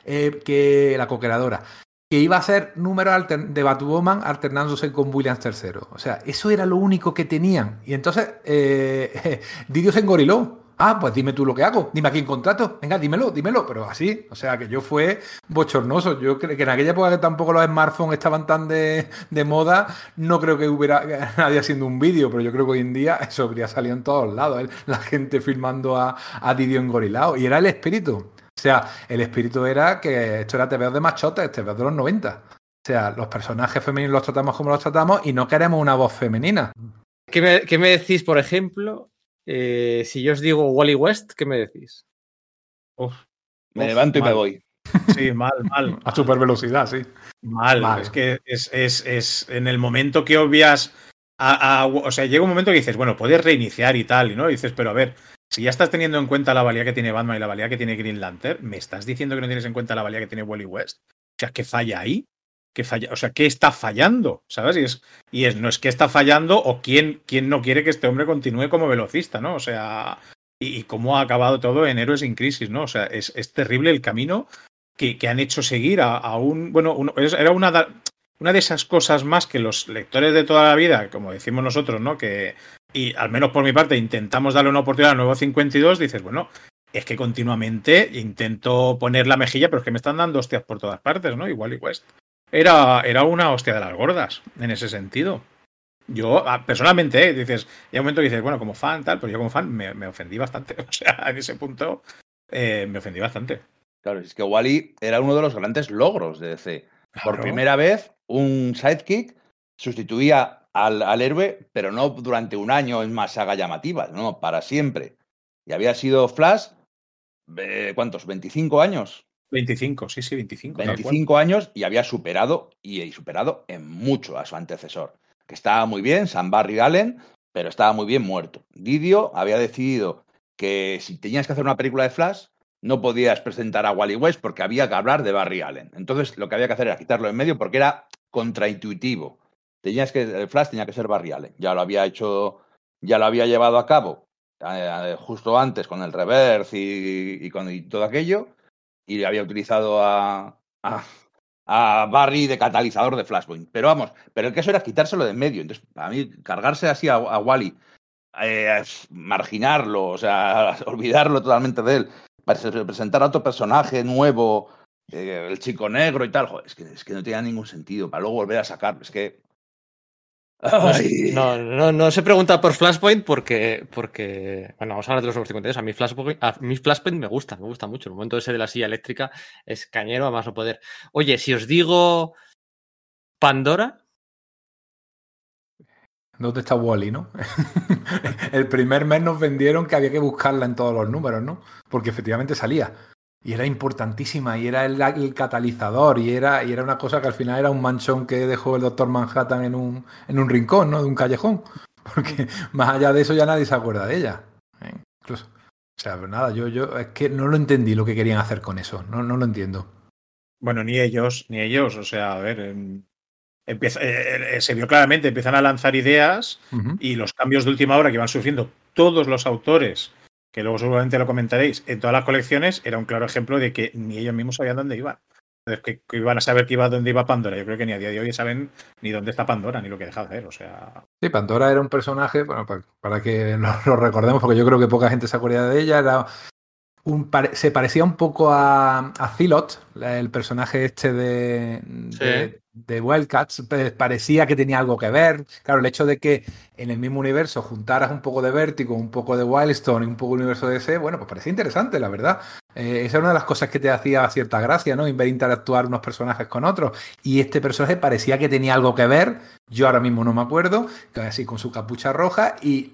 eh, que la coqueradora, que iba a ser número de Batwoman alternándose con Williams III. O sea, eso era lo único que tenían. Y entonces eh, Didio se engoriló. Ah, pues dime tú lo que hago, dime aquí en contrato, venga, dímelo, dímelo, pero así, o sea, que yo fue bochornoso, yo creo que en aquella época que tampoco los smartphones estaban tan de, de moda, no creo que hubiera nadie haciendo un vídeo, pero yo creo que hoy en día eso habría salido en todos lados, ¿eh? la gente filmando a, a Didio engorilado, y era el espíritu, o sea, el espíritu era que esto era TV de machotes, TV de los 90. O sea, los personajes femeninos los tratamos como los tratamos y no queremos una voz femenina. ¿Qué me, qué me decís, por ejemplo, eh, si yo os digo Wally West, ¿qué me decís? Uf, me uf, levanto mal. y me voy. Sí, mal, mal. A super velocidad, sí. Mal. mal. Es que es, es, es, en el momento que obvias. A, a, o sea, llega un momento que dices, bueno, puedes reiniciar y tal, ¿no? Y dices, pero a ver, si ya estás teniendo en cuenta la valía que tiene Batman y la valía que tiene Green Lantern, ¿me estás diciendo que no tienes en cuenta la valía que tiene Wally West? O sea, ¿qué falla ahí? ¿Qué falla? O sea, ¿qué está fallando? ¿Sabes? Y es, y es no es que está fallando o quién, quién no quiere que este hombre continúe como velocista, ¿no? O sea, y, y cómo ha acabado todo en Héroes sin Crisis, ¿no? O sea, es, es terrible el camino que, que, han hecho seguir a, un. Bueno, un, era una, una de esas cosas más que los lectores de toda la vida, como decimos nosotros, ¿no? Que, y al menos por mi parte intentamos darle una oportunidad al nuevo 52, dices, bueno, es que continuamente intento poner la mejilla, pero es que me están dando hostias por todas partes, ¿no? Igual y West. Era, era una hostia de las gordas, en ese sentido. Yo, ah, personalmente, ¿eh? dices, hay un momento que dices, bueno, como fan, tal, pero yo como fan me, me ofendí bastante. O sea, en ese punto eh, me ofendí bastante. Claro, es que Wally era uno de los grandes logros de DC. Claro. Por primera vez, un sidekick sustituía al, al, héroe, pero no durante un año en más saga llamativa, no, para siempre. Y había sido Flash, eh, ¿cuántos? ¿25 años? 25, sí, sí, 25. 25 años y había superado, y, y, superado en mucho a su antecesor, que estaba muy bien, Sam Barry Allen, pero estaba muy bien muerto. Didio había decidido que si tenías que hacer una película de Flash, no podías presentar a Wally West porque había que hablar de Barry Allen. Entonces lo que había que hacer era quitarlo en medio porque era contraintuitivo tenías que, el Flash tenía que ser Barry Allen. Ya lo había hecho, ya lo había llevado a cabo eh, justo antes con el reverse y, y con todo aquello, y había utilizado a, a, a, Barry de catalizador de Flashpoint. Pero vamos, pero el caso era quitárselo de en medio. Entonces, para mí, cargarse así a, Wally, eh, marginarlo, o sea, olvidarlo totalmente de él, para presentar a otro personaje nuevo, eh, el chico negro y tal, es, que, es que no tenía ningún sentido, para luego volver a sacarlo. Es que no, no, no, se pregunta por Flashpoint porque, porque bueno, vamos a hablar de los nuevos 52. A mí, Flashpoint, a mí Flashpoint me gusta, me gusta mucho. El momento ese de la silla eléctrica es cañero a más no poder. Oye, si os digo Pandora. ¿Dónde está Wally, no? el primer mes nos vendieron que había que buscarla en todos los números, ¿no? Porque efectivamente salía y era importantísima y era el, el, catalizador y era, y era una cosa que al final era un manchón que dejó el doctor Manhattan en un, en un rincón, ¿no? De un callejón. Porque más allá de eso ya nadie se acuerda de ella. ¿eh? Incluso. O sea, pero nada, yo, yo es que no lo entendí lo que querían hacer con eso. No, no lo entiendo. Bueno, ni ellos, ni ellos. O sea, a ver, empieza, eh, se vio claramente, empiezan a lanzar ideas y los cambios de última hora que van sufriendo todos los autores, que luego seguramente lo comentaréis, en todas las colecciones, era un claro ejemplo de que ni ellos mismos sabían dónde iban. Entonces, que, que iban a saber que iba dónde iba Pandora. Yo creo que ni a día de hoy saben ni dónde está Pandora, ni lo que deja de hacer. O sea, Sí, Pandora era un personaje, bueno, pa- para, que lo, lo recordemos, porque yo creo que poca gente se acuerda de ella, era un, pare- se parecía un poco a, a Zilot, el personaje este de, de, de Wildcats, parecía que tenía algo que ver. Claro, el hecho de que en el mismo universo juntaras un poco de Vertigo, un poco de Wildstorm y un poco el universo de DC, bueno, pues parecía interesante, la verdad. Eh, esa era una de las cosas que te hacía cierta gracia, ¿no? Ver interactuar unos personajes con otros. Y este personaje parecía que tenía algo que ver. Yo ahora mismo no me acuerdo, así con su capucha roja y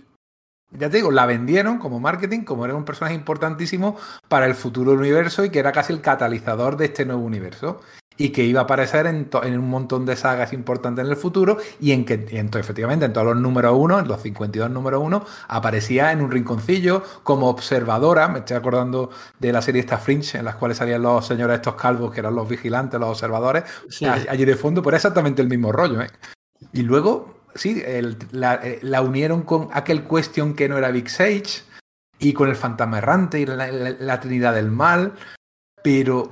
ya te digo, la vendieron como marketing, como era un personaje importantísimo para el futuro universo y que era casi el catalizador de este nuevo universo. Y que iba a aparecer en, en un montón de sagas importantes en el futuro y en que, y en to- efectivamente, en todos los números uno, en los 52 números uno, aparecía en un rinconcillo como observadora. Me estoy acordando de la serie esta Fringe, en las cuales salían los señores estos calvos, que eran los vigilantes, los observadores. Sí. Allí de fondo, pero exactamente el mismo rollo. ¿eh? Y luego, sí, el- la, eh, la unieron con aquel Question que no era Big Sage y con el fantasma errante y la, la- la Trinidad del Mal, pero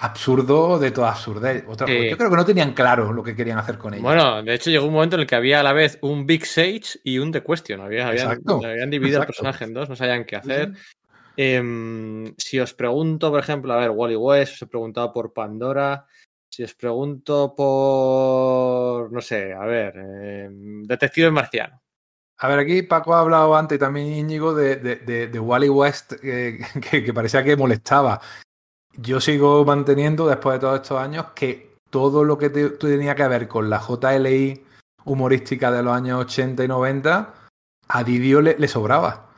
absurdo de toda absurdez. Otra-. Yo creo que no tenían claro lo que querían hacer con ella. Bueno, de hecho llegó un momento en el que había a la vez un Big Sage y un The Question. Había, habían, Exacto, habían dividido el exacto. personaje en dos, no sabían qué hacer. sí. Em, si os pregunto, por ejemplo, a ver, Wally West, os he preguntado por Pandora. Si os pregunto por, no sé, a ver, em, Detective Marciano. A ver, aquí Paco ha hablado antes y también Íñigo de, de, de- de Wally West, eh, que, que parecía que molestaba. Yo sigo manteniendo, después de todos estos años, que todo lo que te- tenía que ver con la JLI humorística de los años 80 y 90, a Didio le, sobraba.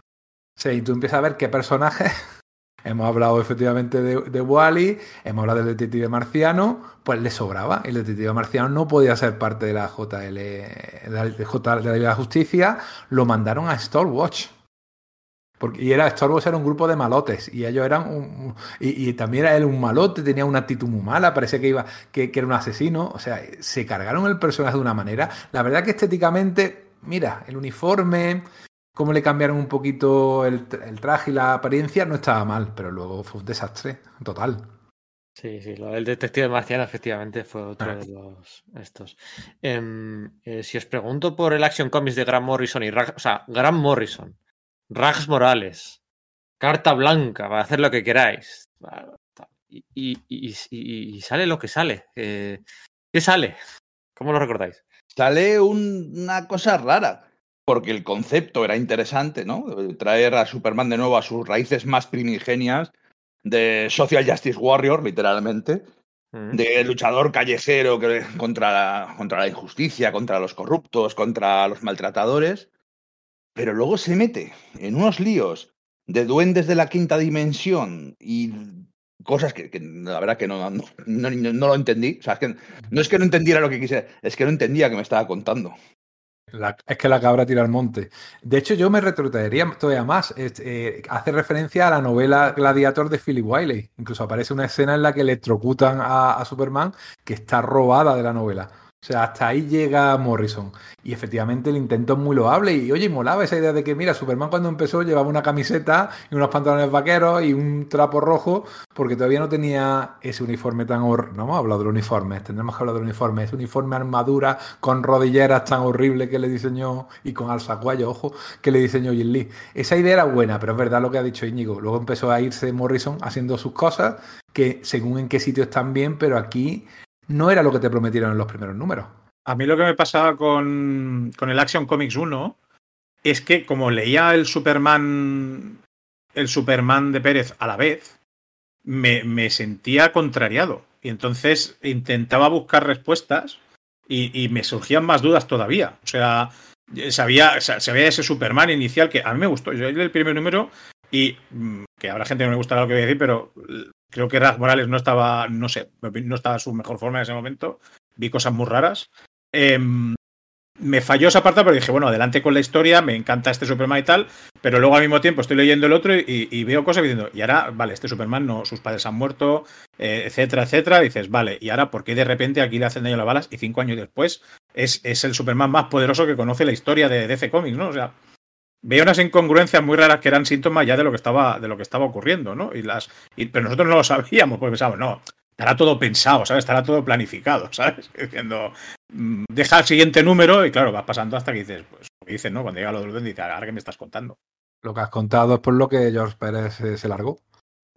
O sea, y tú empiezas a ver qué personajes. Hemos hablado efectivamente de, Wally, hemos hablado del detective marciano, pues le sobraba. El detective marciano no podía ser parte de la JL, de la, de la de la Justicia, lo mandaron a Stormwatch. Porque, y era, Stormwatch era un grupo de malotes, y ellos eran un, y, y también era él un malote, tenía una actitud muy mala, parecía que iba, que, que era un asesino. O sea, se cargaron el personaje de una manera. La verdad que estéticamente, mira, el uniforme, cómo le cambiaron un poquito el, tra- el traje y la apariencia, no estaba mal, pero luego fue un desastre total. Sí, sí, lo del Detective Marciano efectivamente fue otro Ah. de los estos. Em, eh, si os pregunto por el Action Comics de Grant Morrison y Rag- o sea, Grant Morrison, Rags Morales, Carta Blanca, para hacer lo que queráis. Y, y- y- y- y sale lo que sale. Eh, ¿Qué sale? ¿Cómo lo recordáis? Sale un- una cosa rara, porque el concepto era interesante, ¿no? Traer a Superman de nuevo a sus raíces más primigenias de Social Justice Warrior, literalmente, Mm. de luchador callejero que- contra la, contra la injusticia, contra los corruptos, contra los maltratadores, pero luego se mete en unos líos de duendes de la quinta dimensión y cosas que, la verdad que no, no, no- lo entendí. O sea, es que no es que no entendiera lo que quise, es que no entendía que me estaba contando. Es que la cabra tira al monte. De hecho, yo me retrotraería todavía más. Eh, hace referencia a la novela Gladiator de Philip Wiley. Incluso aparece una escena en la que electrocutan a Superman que está robada de la novela. O sea, hasta ahí llega Morrison. Y efectivamente el intento es muy loable. Y oye, molaba esa idea de que, mira, Superman cuando empezó llevaba una camiseta y unos pantalones vaqueros y un trapo rojo, porque todavía no tenía ese uniforme tan horrible. No hemos hablado del uniforme, tendremos que hablar del uniforme. Ese uniforme armadura con rodilleras tan horrible que le diseñó y con alzacuello, ojo, que le diseñó Jim Lee. Esa idea era buena, pero es verdad lo que ha dicho Íñigo. Luego empezó a irse Morrison haciendo sus cosas, que según en qué sitio están bien, pero aquí no era lo que te prometieron en los primeros números. A mí lo que me pasaba con, con el Action Comics 1 es que como leía el Superman el Superman de Pérez a la vez, me, me sentía contrariado. Y entonces intentaba buscar respuestas y, y me surgían más dudas todavía. O sea, sabía, sa- sabía ese Superman inicial que a mí me gustó. Yo el primer número y mm, que habrá gente que no le gustará lo que voy a decir, pero eh, creo que Raz Morales no estaba, no sé, no estaba en su mejor forma en ese momento. Vi cosas muy raras. Em, me falló esa parte pero dije, bueno, adelante con la historia, me encanta este Superman y tal, pero luego al mismo tiempo estoy leyendo el otro y, veo cosas diciendo, y ahora, vale, este Superman no, sus padres han muerto, eh, etcétera, etcétera, dices, vale, y ahora, ¿por qué de repente aquí le hacen daño las balas y cinco años después es, es el Superman más poderoso que conoce la historia de DC Comics, ¿no? O sea, veo unas incongruencias muy raras que eran síntomas ya de lo que estaba, de lo que estaba ocurriendo, ¿no? Y las, pero nosotros no lo sabíamos, porque pensábamos, no, estará todo pensado, ¿sabes? Estará todo planificado, ¿sabes? Diciendo, mm, deja el siguiente número y claro, vas pasando hasta que dices, pues, dices, ¿no? Cuando llega lo del dices, ahora que me estás contando. Lo que has contado es por lo que George Pérez se, largó.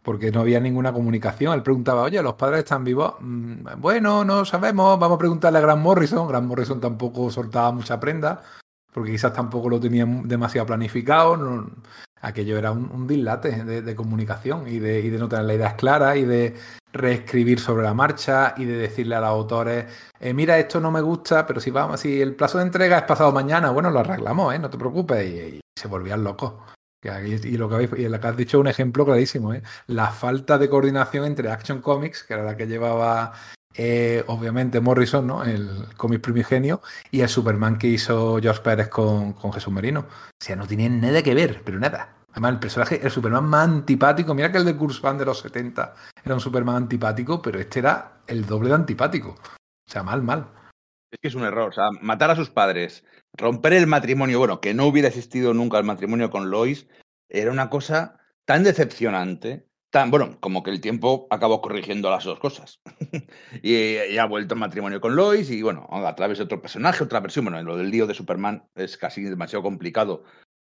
Porque no había ninguna comunicación. Él preguntaba, oye, ¿los padres están vivos? Mm, bueno, no sabemos. Vamos a preguntarle a Grant Morrison. Grant Morrison tampoco soltaba mucha prenda. Porque quizás tampoco lo tenían demasiado planificado. Aquello era un, dislate de, comunicación y de, y no tener las ideas claras y de reescribir sobre la marcha y de decirle a los autores, eh, mira, esto no me gusta, pero si vamos, si el plazo de entrega es pasado mañana, bueno, lo arreglamos, ¿eh? no te preocupes. Y, se volvían locos. Y lo que, habéis, que has dicho es un ejemplo clarísimo, ¿eh? la falta de coordinación entre Action Comics, que era la que llevaba eh, obviamente Morrison, ¿no? el cómic primigenio, y el Superman que hizo George Pérez con, con Jesús Merino. O sea, no tienen nada que ver, pero nada. Además, el personaje, el Superman más antipático, mira que el de Kurzban de los 70 era un Superman antipático, pero este era el doble de antipático. O sea, mal, mal. Es que es un error, o sea, matar a sus padres, romper el matrimonio, bueno, que no hubiera existido nunca el matrimonio con Lois, era una cosa tan decepcionante, bueno, como que el tiempo acabó corrigiendo las dos cosas. y, ha vuelto el matrimonio con Lois y, bueno, a través de otro personaje, otra versión, bueno, lo del lío de Superman es casi demasiado complicado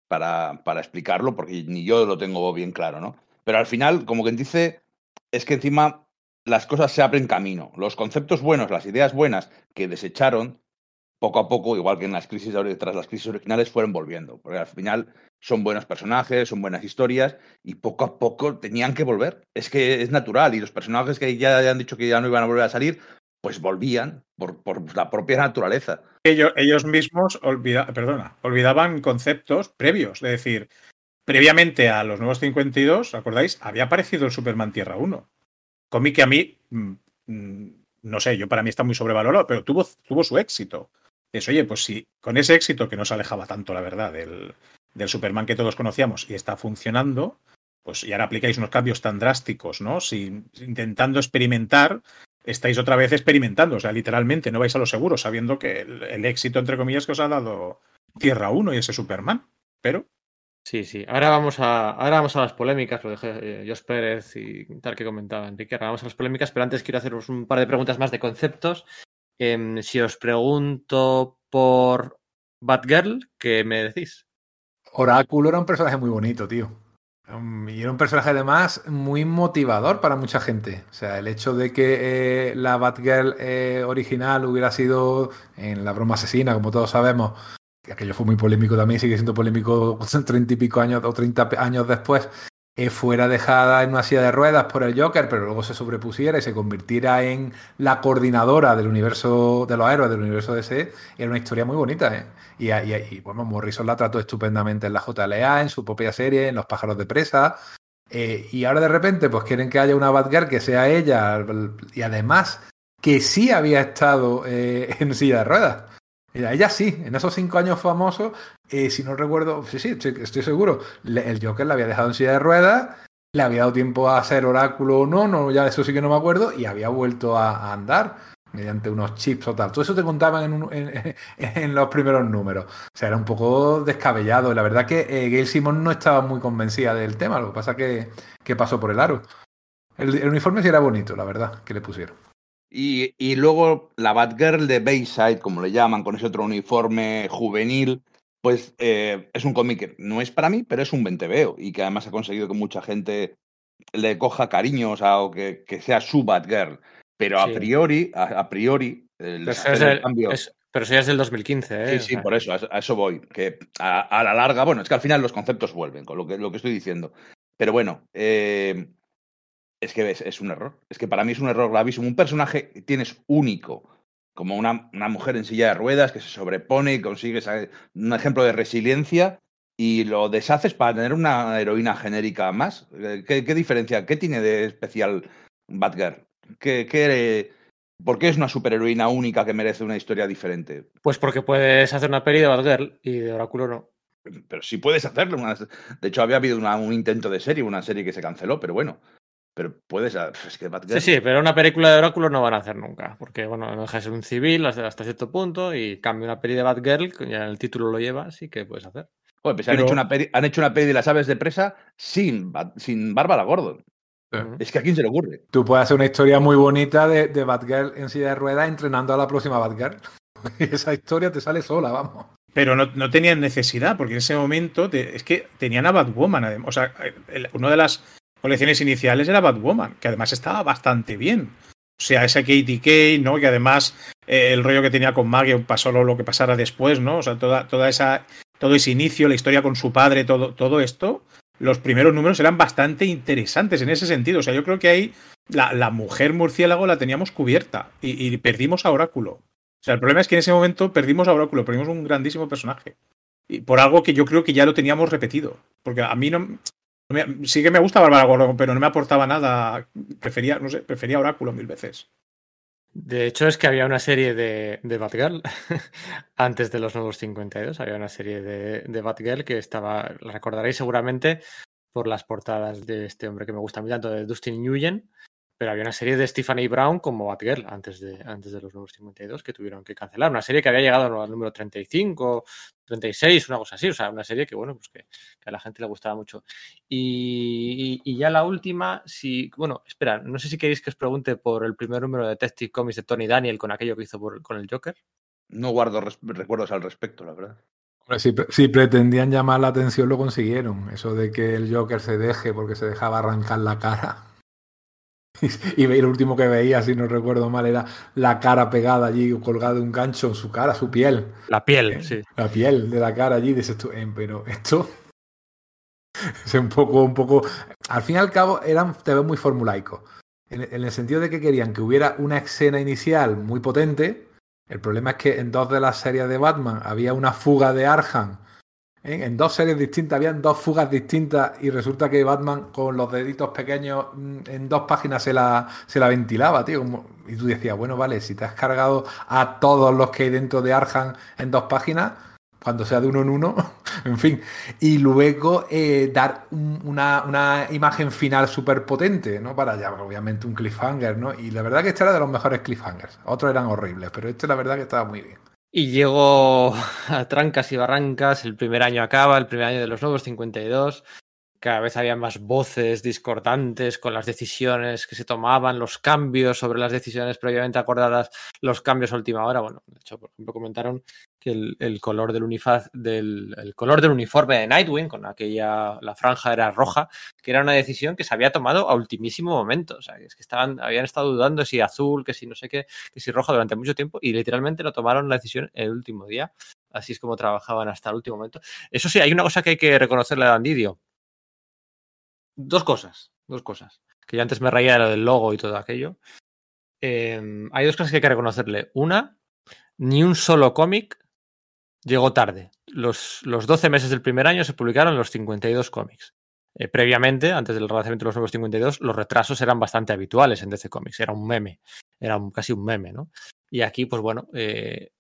para, para explicarlo, porque ni yo lo tengo bien claro, ¿no? Pero al final, como quien dice, es que encima las cosas se abren camino. Los conceptos buenos, las ideas buenas que desecharon, poco a poco, igual que en las crisis tras las crisis originales, fueron volviendo. Porque al final son buenos personajes, son buenas historias, y poco a poco tenían que volver. Es que es natural, y los personajes que ya han dicho que ya no iban a volver a salir, pues volvían por, por la propia naturaleza. Ellos, ellos mismos olvida, perdona, olvidaban conceptos previos, es decir, previamente a los nuevos 52, ¿acordáis? Había aparecido el Superman Tierra 1. Cómic que a mí, mm, mm, no sé, yo para mí está muy sobrevalorado, pero tuvo, tuvo su éxito. Es, oye, pues si con ese éxito que no se alejaba tanto, la verdad, del, del Superman que todos conocíamos y está funcionando, pues y ahora aplicáis unos cambios tan drásticos, ¿no? Si, intentando experimentar, estáis otra vez experimentando, o sea, literalmente, no vais a lo seguro, sabiendo que el, éxito, entre comillas, que os ha dado Tierra 1 y ese Superman. Pero. Sí, sí. Ahora vamos a, ahora vamos a las polémicas, lo dejé eh, Jos Pérez y tal que comentaba Enrique. Ahora vamos a las polémicas, pero antes quiero haceros un par de preguntas más de conceptos. Em, si os pregunto por Batgirl, ¿qué me decís? Oráculo era un personaje muy bonito, tío. Um, y era un personaje además muy motivador para mucha gente. O sea, el hecho de que eh, la Batgirl eh, original hubiera sido en la broma asesina, como todos sabemos, que aquello fue muy polémico también, sigue siendo polémico treinta y pico años o treinta años después, fuera dejada en una silla de ruedas por el Joker, pero luego se sobrepusiera y se convirtiera en la coordinadora del universo de los héroes del universo DC, era una historia muy bonita. ¿eh? Y, y, bueno, Morrison la trató estupendamente en la JLA, en su propia serie, en Los pájaros de presa. Eh, y ahora de repente, pues quieren que haya una Batgirl que sea ella, y además que sí había estado eh, en silla de ruedas. Ella sí, en esos cinco años famosos, eh, si no recuerdo, sí, sí, estoy, seguro, el Joker la había dejado en silla de ruedas, le había dado tiempo a hacer oráculo o no, no, ya eso sí que no me acuerdo, y había vuelto a, andar mediante unos chips o tal. Todo eso te contaban en, los primeros números. O sea, era un poco descabellado. La verdad que eh, Gail Simon no estaba muy convencida del tema, lo que pasa que, que pasó por el aro. El, el uniforme sí era bonito, la verdad, que le pusieron. Y, y, luego la Batgirl de Bayside, como le llaman, con ese otro uniforme juvenil, pues eh, es un cómic que no es para mí, pero es un venteveo y que además ha conseguido que mucha gente le coja cariño, o sea, o que, que sea su Batgirl. Pero a priori, a, priori, el, pero, cambio... es, pero si es del 2015, ¿eh? Sí, sí, por eso, a, eso voy. Que a, a, la larga, bueno, es que al final los conceptos vuelven, con lo que, lo que estoy diciendo. Pero bueno, eh, es que es, es, un error. Es que para mí es un error gravísimo. Un personaje tienes único, como una, una mujer en silla de ruedas que se sobrepone y consigue un ejemplo de resiliencia y lo deshaces para tener una heroína genérica más. ¿Qué, qué diferencia? ¿Qué tiene de especial Batgirl? ¿Qué, qué, ¿Por qué es una superheroína única que merece una historia diferente? Pues porque puedes hacer una peli de Batgirl y de Oráculo no. Pero sí puedes hacerlo. De hecho, había habido una- un intento de serie, una serie que se canceló, pero bueno. Pero puedes. Es que Batgirl. Sí, sí, pero una película de Oráculo no van a hacer nunca, porque bueno, no deja de ser un civil hasta, cierto punto y cambia una peli de Batgirl, que ya el título lo lleva, sí que puedes hacer. Joder, pues han, hecho una peli, han hecho una peli de las aves de presa sin, sin Bárbara Gordon. Sí. Es que a quién se le ocurre. Tú puedes hacer una historia muy bonita de, de Batgirl en silla de ruedas entrenando a la próxima Batgirl. Esa historia te sale sola, vamos. Pero no, no tenían necesidad, porque en ese momento te- es que tenían a Batwoman. O sea, el- una de las colecciones iniciales era Batwoman, que además estaba bastante bien. O sea, esa Katie Kane, ¿no? Que además eh, el rollo que tenía con Maggie pasó lo, lo que pasara después, ¿no? O sea, toda, toda esa, todo ese inicio, la historia con su padre, todo, todo esto, los primeros números eran bastante interesantes en ese sentido. O sea, yo creo que ahí la, la mujer murciélago la teníamos cubierta y, y perdimos a Oráculo. O sea, el problema es que en ese momento perdimos a Oráculo, perdimos un grandísimo personaje. Y por algo que yo creo que ya lo teníamos repetido. Porque a mí no. Sí que me gusta Bárbara Gordon, pero no me aportaba nada. Prefería, no sé, prefería Oráculo mil veces. De hecho, es que había una serie de, de Batgirl antes de los nuevos 52. Había una serie de, de Batgirl que estaba, la recordaréis seguramente por las portadas de este hombre que me gusta a mí tanto, de Dustin Nguyen. Pero había una serie de Stephanie Brown como Batgirl antes de, antes de los nuevos 52 que tuvieron que cancelar. Una serie que había llegado al número 35, 36, una cosa así. O sea, una serie que, bueno, pues que, que a la gente le gustaba mucho. Y, y- y ya la última, si. Bueno, espera, no sé si queréis que os pregunte por el primer número de Detective Comics de Tony Daniel con aquello que hizo por- con el Joker. No guardo res- recuerdos al respecto, la verdad. Si, si pretendían llamar la atención, lo consiguieron. Eso de que el Joker se deje porque se dejaba arrancar la cara. Y el último que veía, si no recuerdo mal, era la cara pegada allí, colgada de un gancho en su cara, su piel. La piel, Eh, sí. La piel de la cara allí, dices tú, "Eh, pero esto es un poco, un poco. Al fin y al cabo, eran TV muy formulaicos. En, en el sentido de que querían que hubiera una escena inicial muy potente. El problema es que en dos de las series de Batman había una fuga de Arkham. ¿Eh? En dos series distintas habían dos fugas distintas y resulta que Batman con los deditos pequeños mm, en dos páginas se la, se la ventilaba, tío. Y tú decías, bueno, vale, si te has cargado a todos los que hay dentro de Arkham en dos páginas, cuando sea de uno en uno, en fin. Y luego eh, dar un- una, una imagen final súper potente, ¿no? Para ya, obviamente, un cliffhanger, ¿no? Y la verdad que este era de los mejores cliffhangers. Otros eran horribles, pero este la verdad que estaba muy bien. Y llegó a trancas y barrancas, el primer año acaba, el primer año de los nuevos 52, cada vez había más voces discordantes con las decisiones que se tomaban, los cambios sobre las decisiones previamente acordadas, los cambios a última hora. Bueno, de hecho, por ejemplo, comentaron que el, color del, uniforme de Nightwing, con aquella, la franja era roja, que era una decisión que se había tomado a ultimísimo momento. O sea, es que estaban, habían estado dudando si azul, que si no sé qué, que si roja durante mucho tiempo y literalmente lo tomaron la decisión el último día. Así es como trabajaban hasta el último momento. Eso sí, hay una cosa que hay que reconocerle a Dandidio. Dos cosas, dos cosas. Que yo antes me reía de lo del logo y todo aquello. Eh, hay dos cosas que hay que reconocerle. Una, ni un solo cómic llegó tarde. Los, los 12 meses del primer año se publicaron los 52 cómics. Eh, previamente, antes del relanzamiento de los nuevos 52, los retrasos eran bastante habituales en DC Comics. Era un meme, era casi un meme, ¿no? Y aquí, pues bueno, eh,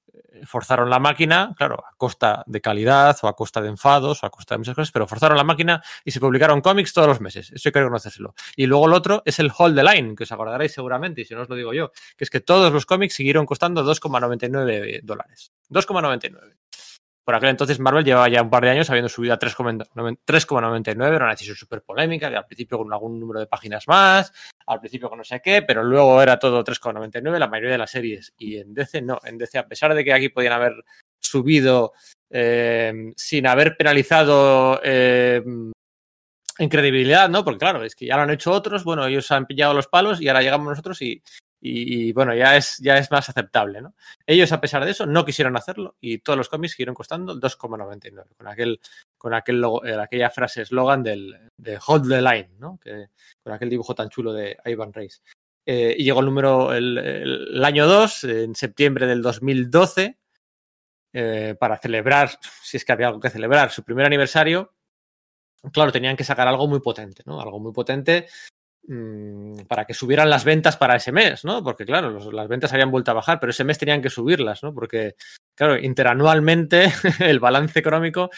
forzaron la máquina, claro, a costa de calidad o a costa de enfados o a costa de muchas cosas, pero forzaron la máquina y se publicaron cómics todos los meses. Eso hay que reconocérselo. Y luego el otro es el Hold the Line, que os acordaréis seguramente, y si no os lo digo yo, que es que todos los cómics siguieron costando 2,99 dólares. 2,99. Por aquel entonces Marvel llevaba ya un par de años habiendo subido a 3,99, era una decisión súper polémica, al principio con algún número de páginas más, al principio con no sé qué, pero luego era todo 3,99 la mayoría de las series. Y en DC no, en DC a pesar de que aquí podían haber subido eh, sin haber penalizado eh, en credibilidad, ¿no? Porque claro, es que ya lo han hecho otros, bueno, ellos han pillado los palos y ahora llegamos nosotros y, y, bueno, ya es, ya es más aceptable, ¿no? Ellos, a pesar de eso, no quisieron hacerlo y todos los cómics siguieron costando 2,99 con aquel, con aquel logo, eh, aquella frase eslogan del de Hold the Line, ¿no? Que, con aquel dibujo tan chulo de Ivan Reis. Eh, y llegó el número, el, año 2, en septiembre del 2012, eh, para celebrar, si es que había algo que celebrar, su primer aniversario. Claro, tenían que sacar algo muy potente, ¿no? Algo muy potente para que subieran las ventas para ese mes, ¿no? Porque claro, las ventas habían vuelto a bajar, pero ese mes tenían que subirlas, ¿no? Porque, claro, interanualmente el balance económico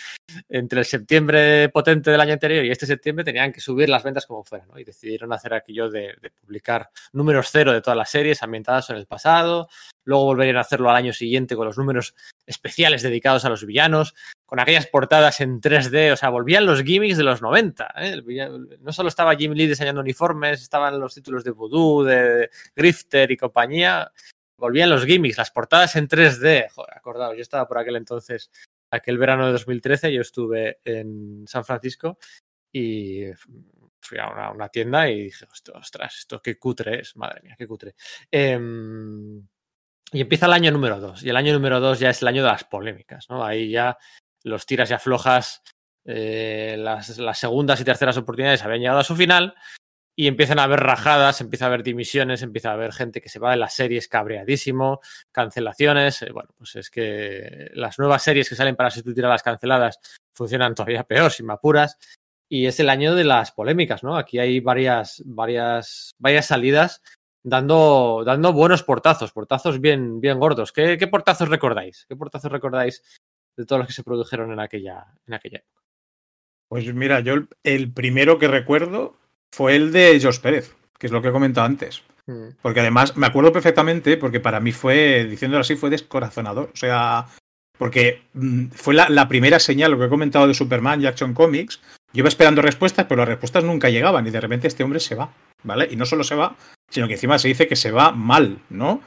entre el septiembre potente del año anterior y este septiembre tenían que subir las ventas como fuera, ¿no? Y decidieron hacer aquello de publicar números cero de todas las series ambientadas en el pasado, luego volverían a hacerlo al año siguiente con los números especiales dedicados a los villanos, con aquellas portadas en 3D, o sea, volvían los gimmicks de los 90. ¿eh? No solo estaba Jim Lee diseñando uniformes, estaban los títulos de Voodoo, de Grifter y compañía, volvían los gimmicks, las portadas en 3D. Joder, acordaos, yo estaba por aquel entonces, aquel verano de 2013, yo estuve en San Francisco y fui a una, tienda y dije, "Host- ostras, esto qué cutre es, madre mía, qué cutre. Em, y empieza el año número 2. Y el año número 2 ya es el año de las polémicas, ¿no? Ahí ya los tiras y aflojas, eh, las, las segundas y terceras oportunidades habían llegado a su final y empiezan a haber rajadas, empieza a haber dimisiones, empieza a haber gente que se va de las series cabreadísimo, cancelaciones. eh, bueno, pues es que las nuevas series que salen para sustituir a las canceladas funcionan todavía peor, sin apuras. Y es el año de las polémicas, ¿no? Aquí hay varias, varias, varias salidas dando, dando buenos portazos, portazos bien, bien gordos. ¿Qué, qué portazos recordáis? ¿Qué portazos recordáis de todos los que se produjeron en aquella, en aquella época? Pues mira, yo el, el primero que recuerdo fue el de Jos Pérez, que es lo que he comentado antes. Mm, Porque además me acuerdo perfectamente, porque para mí fue, diciéndolo así, fue descorazonador. O sea, porque mm, fue la, la primera señal, lo que he comentado de Superman y Action Comics. Yo iba esperando respuestas, pero las respuestas nunca llegaban y de repente este hombre se va, ¿vale? Y no solo se va, sino que encima se dice que se va mal, ¿no?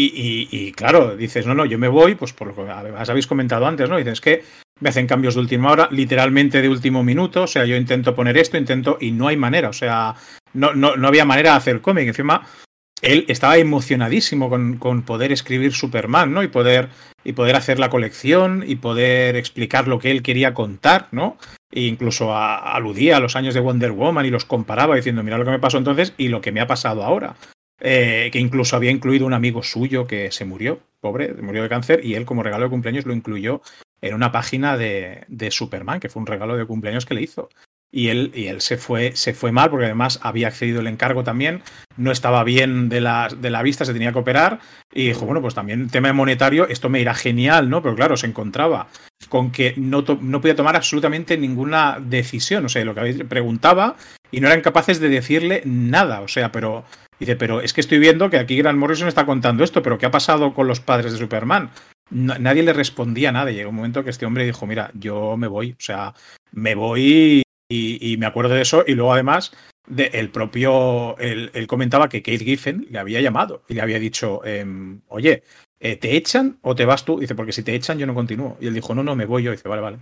Y, claro, dices, no, no, yo me voy, pues por lo que habéis comentado antes, ¿no? Dices que me hacen cambios de última hora, literalmente de último minuto, o sea, yo intento poner esto, intento, y no hay manera, o sea, no, no, no había manera de hacer cómic. Encima, él estaba emocionadísimo con, con poder escribir Superman, ¿no? Y poder, y poder hacer la colección y poder explicar lo que él quería contar, ¿no? E incluso aludía a los años de Wonder Woman y los comparaba diciendo, mira lo que me pasó entonces y lo que me ha pasado ahora. Eh, que incluso había incluido un amigo suyo que se murió, pobre, murió de cáncer, y él como regalo de cumpleaños lo incluyó en una página de, de Superman, que fue un regalo de cumpleaños que le hizo. Y él, y él se, fue, se fue mal porque además había accedido el encargo también, no estaba bien de la, de la vista, se tenía que operar y dijo, bueno, pues también tema monetario, esto me irá genial, ¿no? Pero claro, se encontraba con que no, no podía tomar absolutamente ninguna decisión, o sea, lo que preguntaba y no eran capaces de decirle nada, o sea, pero dice, pero es que estoy viendo que aquí Grant Morrison está contando esto, pero ¿qué ha pasado con los padres de Superman? Nadie le respondía nada. Llegó un momento que este hombre dijo, mira, yo me voy, o sea, me voy y, me acuerdo de eso. Y luego además, de, el propio, él, él comentaba que Kate Giffen le había llamado y le había dicho, em, oye, eh, ¿te echan o te vas tú? Dice, porque si te echan yo no continúo. Y él dijo, no, no, me voy yo. Dice, vale, vale.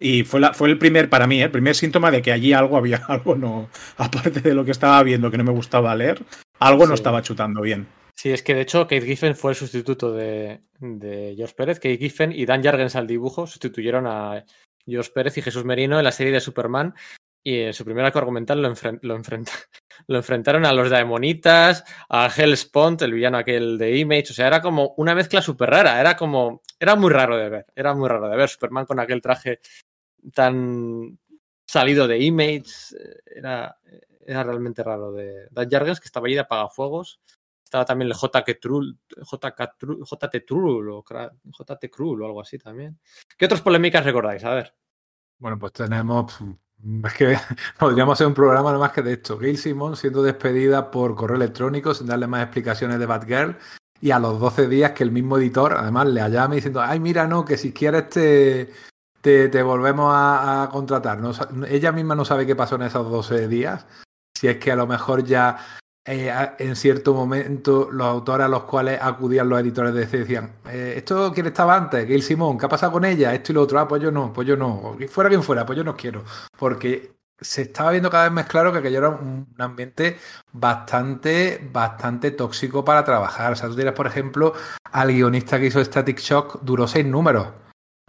Y fue, la, fue el primer, para mí, ¿eh? el primer síntoma de que allí algo había, algo no, aparte de lo que estaba viendo que no me gustaba leer, algo no estaba chutando bien. Sí, es que de hecho Kate Giffen fue el sustituto de, de George Pérez. Kate Giffen y Dan Jargens al dibujo sustituyeron a George Pérez y Jesús Merino en la serie de Superman. Y en su primer arco argumental lo, lo, enfrenta- lo enfrentaron a los Daemonitas, a Hellspont, el villano aquel de Image. O sea, era como una mezcla súper rara. Era como. Era muy raro de ver. Era muy raro de ver. Superman con aquel traje tan salido de Image. eh, Era, era realmente raro de Dan Jargens, que estaba allí de apagafuegos. Estaba también el JK Trull, JT Trull o JT Krull o algo así también. ¿Qué otras polémicas recordáis? A ver. Bueno, pues tenemos. Es que podríamos hacer un programa nada más que de esto. Gail Simon siendo despedida por correo electrónico sin darle más explicaciones de Batgirl. Y a los 12 días que el mismo editor, además, le llama diciendo: Ay, mira, no, que si quieres te, te, volvemos a, a contratar. No ella misma no sabe qué pasó en esos 12 días. Si es que a lo mejor ya eh, en cierto momento los autores a los cuales acudían los editores de DC decían, eh, ¿esto quién estaba antes? Gail Simón, ¿qué ha pasado con ella? Esto y lo otro, ah, pues yo no, pues yo no, O fuera quien fuera, pues yo no quiero, porque se estaba viendo cada vez más claro que aquello era un un ambiente bastante, bastante tóxico para trabajar. O sea, tú tienes, por ejemplo, al guionista que hizo Static Shock, duró seis números,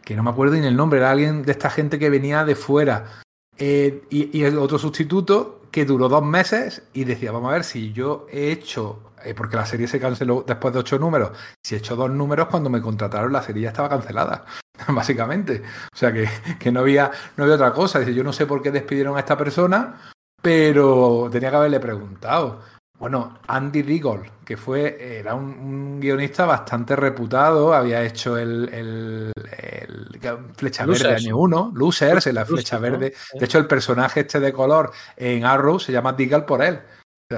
que no me acuerdo ni el nombre, era alguien de esta gente que venía de fuera. Eh, y, y el otro sustituto que duró dos meses y decía, vamos a ver si yo he hecho, eh, porque la serie se canceló después de ocho números, si he hecho dos números cuando me contrataron la serie ya estaba cancelada, básicamente. O sea que, que no, había, no había otra cosa. Dice, yo no sé por qué despidieron a esta persona, pero tenía que haberle preguntado. Bueno, Andy Deagle, que fue, era un, un guionista bastante reputado, había hecho el, el, el Flecha Losers. Verde año 1, Losers, en la Flecha. Verde. De hecho, el personaje este de color en Arrow se llama Deagle por él.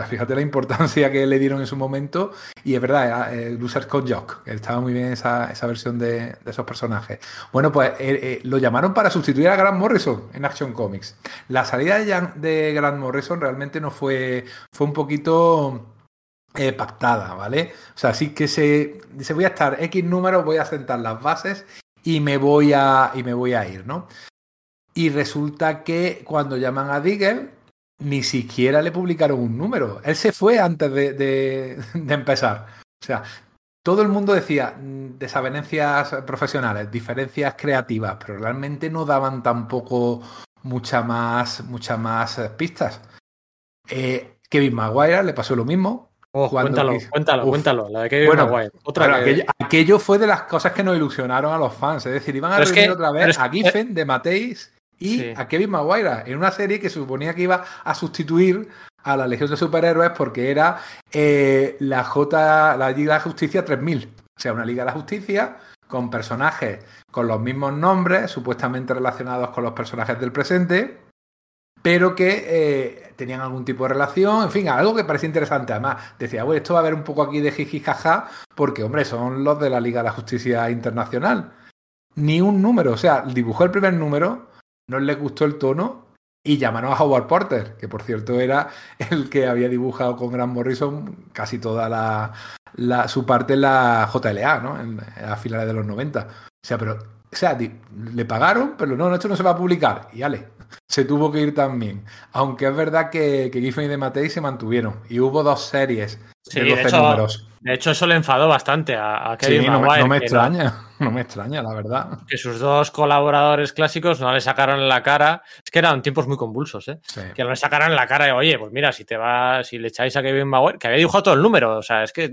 Fíjate la importancia que le dieron en su momento. Y es verdad, era, Losers con Jock. Estaba muy bien esa, esa versión de, esos personajes. Bueno, pues eh, eh, lo llamaron para sustituir a Grant Morrison en Action Comics. La salida de, Jan- Grant Morrison realmente no fue, fue un poquito eh, pactada, ¿vale? O sea, sí que se dice voy a estar X números, voy a sentar las bases y me voy a y me voy a ir, ¿no? Y resulta que cuando llaman a Digger ni siquiera le publicaron un número. Él se fue antes de, de- de empezar. O sea, todo el mundo decía mm, desavenencias profesionales, diferencias creativas, pero realmente no daban tampoco mucha más, muchas más eh, pistas. Eh, Kevin Maguire le pasó lo mismo. Oh, cuéntalo, quiso- cuéntalo, Uf. cuéntalo. La de Kevin Bueno, Maguire. Otra que- aquello, aquello fue de las cosas que nos ilusionaron a los fans. Es decir, iban a es reunir que- otra vez es a que- Giffen de Mateis y Sí. a Kevin Maguire en una serie que se suponía que iba a sustituir a la Legión de Superhéroes porque era eh, la J, la Liga de la Justicia 3000. O sea, una Liga de la Justicia con personajes con los mismos nombres, supuestamente relacionados con los personajes del presente, pero que eh, tenían algún tipo de relación, en fin, algo que parecía interesante. Además, decía, bueno, esto va a haber un poco aquí de jiji jaja, porque, hombre, son los de la Liga de la Justicia Internacional. Ni un número, o sea, dibujó el primer número, no les gustó el tono y llamaron a Howard Porter, que por cierto era el que había dibujado con Grant Morrison casi toda la, la- su parte en la JLA, ¿no? En, a finales de los 90. O sea, pero, o sea, le pagaron, pero no, esto no se va a publicar. Y ale, se tuvo que ir también. Aunque es verdad que, que Giffen y de Matei se mantuvieron. Y hubo dos series Sí, de de 12 hecho, números. De hecho, eso le enfadó bastante a, a Sí, Kevin no, me- no me extraña, no me extraña, la verdad. que sus dos colaboradores clásicos no le sacaron la cara. Es que eran tiempos muy convulsos, ¿eh? Sí. Que no le sacaran en la cara de, oye, pues mira, si te va, si le echáis a Kevin Maguire, que había dibujado todo el número, o sea, es que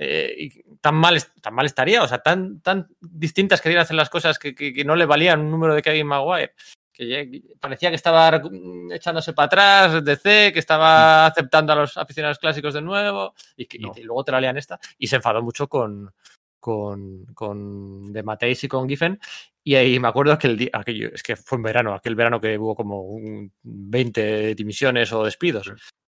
eh, y tan mal tan mal estaría, o sea, tan, tan distintas querían hacer las cosas que, que- que no le valían un número de Kevin Maguire. Que parecía que estaba mm, echándose para atrás DC, que estaba aceptando a los aficionados clásicos de nuevo, y, que, No. luego te la lían esta, y se enfadó mucho con, con, con De Mateis y con Giffen. Y ahí me acuerdo que el día, aquello, es que fue en verano, aquel verano que hubo como un 20 dimisiones o despidos.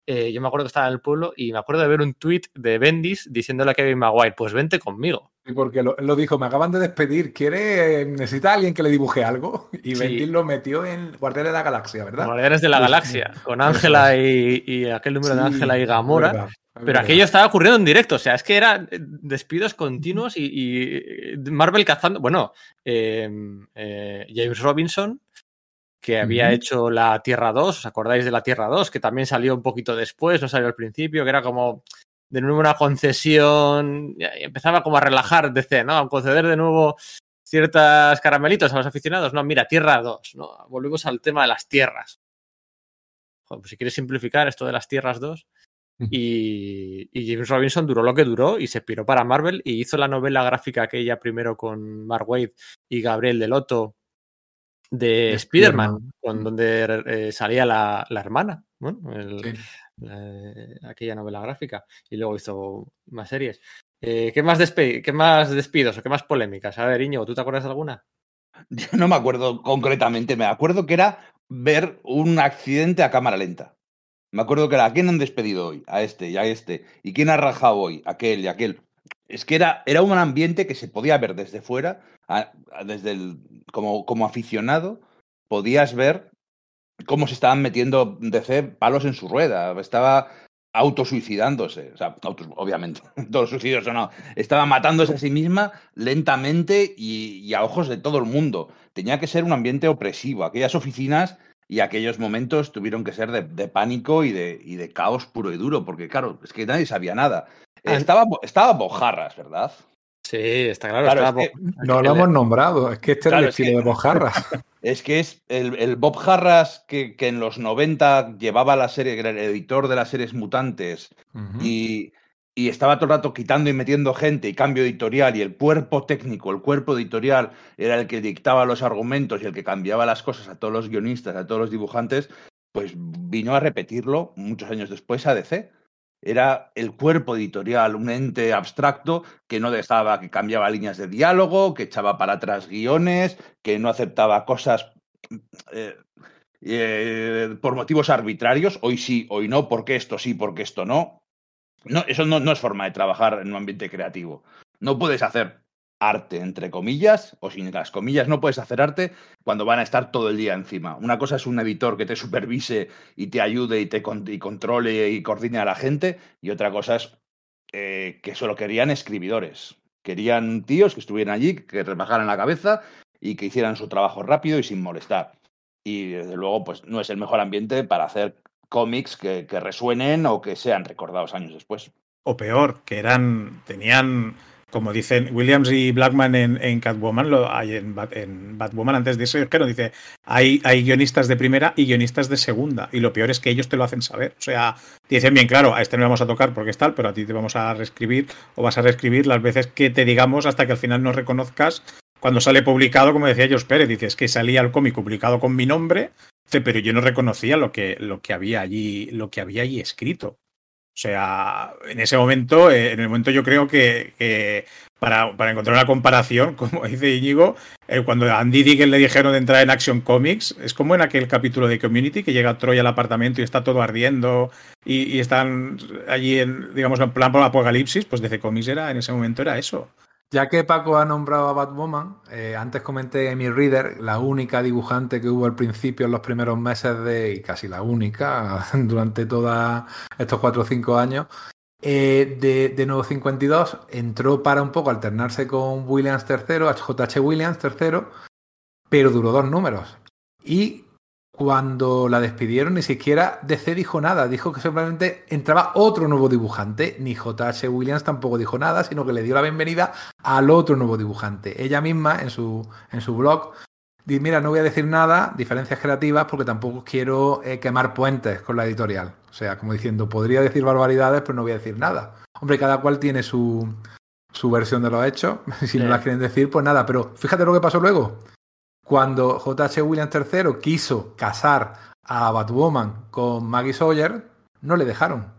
Eh, yo me acuerdo que estaba en el pueblo y me acuerdo de ver un tuit de Bendis diciéndole a Kevin Maguire, pues vente conmigo. Sí, porque lo, dijo, me acaban de despedir, ¿quiere, eh, necesita alguien que le dibuje algo? Y Sí. Lo metió en Guardianes de la Galaxia, ¿verdad? Guardianes de la. Galaxia, con Ángela y, y aquel número de Ángela y Gamora. verdad, Pero verdad. aquello estaba ocurriendo en directo, o sea, es que eran eh, despidos continuos y, y Marvel cazando. Bueno, eh, eh, James Robinson, que había hecho la Tierra 2, ¿os acordáis de la Tierra 2? Que también salió un poquito después, no salió al principio, que era como de nuevo una concesión, y empezaba como a relajar DC, ¿no? A conceder de nuevo ciertas caramelitos a los aficionados. No, mira, Tierra 2, ¿no? Volvemos al tema de las tierras. Joder, pues si quieres simplificar esto de las Tierras 2, y, y James Robinson duró lo que duró y se piró para Marvel y hizo la novela gráfica aquella primero con Mark Waid y Gabriel Delotto de De Spider-Man, con donde eh, salía la, la hermana, bueno, el- Sí. Eh, aquella novela gráfica y luego hizo más series. Eh, ¿qué, más ¿Qué más despidos o qué más polémicas? A ver, Iñigo, ¿tú te acuerdas de alguna? Yo no me acuerdo concretamente, me acuerdo que era ver un accidente a cámara lenta. Me acuerdo que era a quién han despedido hoy, a este y a este, y quién ha rajado hoy, aquel y aquel. Es que era, era un ambiente que se podía ver desde fuera, desde el, como, como aficionado, podías ver cómo se estaban metiendo DC palos en su rueda. Estaba autosuicidándose. O sea, autos- obviamente, todos suicidios o no. Estaba matándose a sí misma lentamente y, y a ojos de todo el mundo. Tenía que ser un ambiente opresivo. Aquellas oficinas y aquellos momentos tuvieron que ser de, de pánico y de, y de caos puro y duro, porque claro, es que nadie sabía nada. Estaba, estaba Bojarras, ¿verdad? Sí, está claro. Claro, está es que- No lo hemos nombrado, es que este Claro, es el es que- estilo de Bojarras. Es que es el, el Bob Harras que, que en los 90 llevaba la serie, que era el editor de las series mutantes, y, y estaba todo el rato quitando y metiendo gente y cambio editorial y el cuerpo técnico, el cuerpo editorial era el que dictaba los argumentos y el que cambiaba las cosas a todos los guionistas, a todos los dibujantes, pues vino a repetirlo muchos años después a DC. Era el cuerpo editorial, un ente abstracto que no dejaba, que cambiaba líneas de diálogo, que echaba para atrás guiones, que no aceptaba cosas eh, eh, por motivos arbitrarios, hoy sí, hoy no, porque esto sí, porque esto no. no eso no, no es forma de trabajar en un ambiente creativo. No puedes hacer arte, entre comillas, o sin las comillas, no puedes hacer arte cuando van a estar todo el día encima. Una cosa es un editor que te supervise y te ayude y te y controle y coordine a la gente, y otra cosa es eh, que solo querían escribidores. Querían tíos que estuvieran allí, que rebajaran la cabeza y que hicieran su trabajo rápido y sin molestar y desde luego pues no es el mejor ambiente para hacer cómics que, que resuenen o que sean recordados años después. O peor, que eran, tenían, como dicen Williams y Blackman en, Catwoman, lo, hay en, en, Batwoman antes de eso, que no dice, hay, guionistas de primera y guionistas de segunda, y lo peor es que ellos te lo hacen saber. O sea, dicen bien claro, a este no vamos a tocar porque es tal, pero a ti te vamos a reescribir o vas a reescribir las veces que te digamos hasta que al final no reconozcas cuando sale publicado, como decía Jos Pérez, dices que salía el cómic publicado con mi nombre, pero yo no reconocía lo que, lo que había allí, lo que había allí escrito. O sea, en ese momento, eh, en el momento yo creo que, para, para, encontrar una comparación, como dice Íñigo, eh, cuando a Andy Diggle le dijeron de entrar en Action Comics, es como en aquel capítulo de Community que llega Troy al apartamento y está todo ardiendo y, están allí en, digamos, en plan por apocalipsis, pues DC Comics era, en ese momento era eso. Ya que Paco ha nombrado a Batwoman, eh, antes comenté en mi reader, la única dibujante que hubo al principio en los primeros meses de, y casi la única, durante todos estos 4 o 5 años, eh, de, de, Nuevo 52, entró para un poco alternarse con Williams III, J.H. Williams III, pero duró dos números. Y cuando la despidieron, ni siquiera DC dijo nada. Dijo que simplemente entraba otro nuevo dibujante. Ni J.H. Williams tampoco dijo nada, sino que le dio la bienvenida al otro nuevo dibujante. Ella misma, en su, en su blog, dice: Mira, no voy a decir nada, diferencias creativas, porque tampoco quiero eh, quemar puentes con la editorial. O sea, como diciendo, podría decir barbaridades, pero no voy a decir nada. Hombre, cada cual tiene su, su versión de los hechos. Si sí. no las quieren decir, pues nada. Pero fíjate lo que pasó luego. Cuando J.H. Williams III quiso casar a Batwoman con Maggie Sawyer, no le dejaron.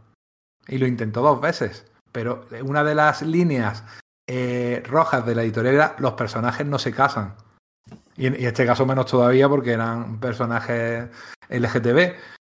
Y lo intentó dos veces. Pero una de las líneas eh, rojas de la editorial era los personajes no se casan. Y en, y en este caso menos todavía porque eran personajes LGTB.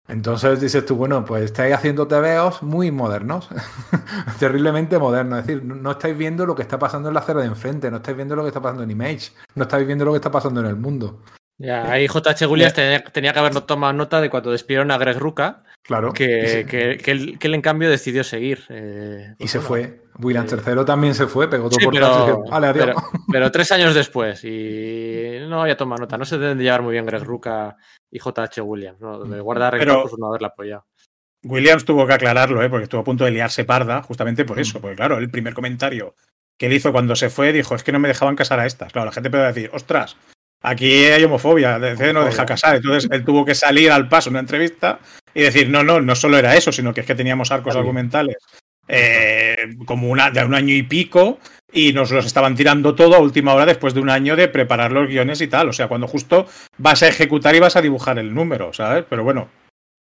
Entonces dices tú, bueno, pues estáis haciendo TVOs muy modernos, terriblemente modernos. Es decir, no estáis viendo lo que está pasando en la acera de enfrente, no estáis viendo lo que está pasando en Image, no estáis viendo lo que está pasando en el mundo. Ya, ahí JH Williams tenía, tenía, que haber tomado nota de cuando despidieron a Greg Ruca, claro, que, que, que, él, que, él, en cambio decidió seguir. Eh, y se fue. William eh, III también se fue, pegó todo sí, por pero, vale, pero, pero, tres años después y no había tomado nota. No se deben de llevar muy bien Greg Ruca y JH Williams, ¿no? De guardar pero, por no haberla apoyado. Williams tuvo que aclararlo, ¿eh? porque estuvo a punto de liarse parda justamente por eso, porque claro, el primer comentario que él hizo cuando se fue dijo, es que no me dejaban casar a estas. Claro, la gente puede decir, ostras, aquí hay homofobia, DC no deja casar. Entonces él tuvo que salir al paso en una entrevista y decir, no, no, no solo era eso, sino que es que teníamos arcos argumentales eh, como una, de un año y pico y nos los estaban tirando todo a última hora después de un año de preparar los guiones y tal. O sea, cuando justo vas a ejecutar y vas a dibujar el número, ¿sabes? Pero bueno,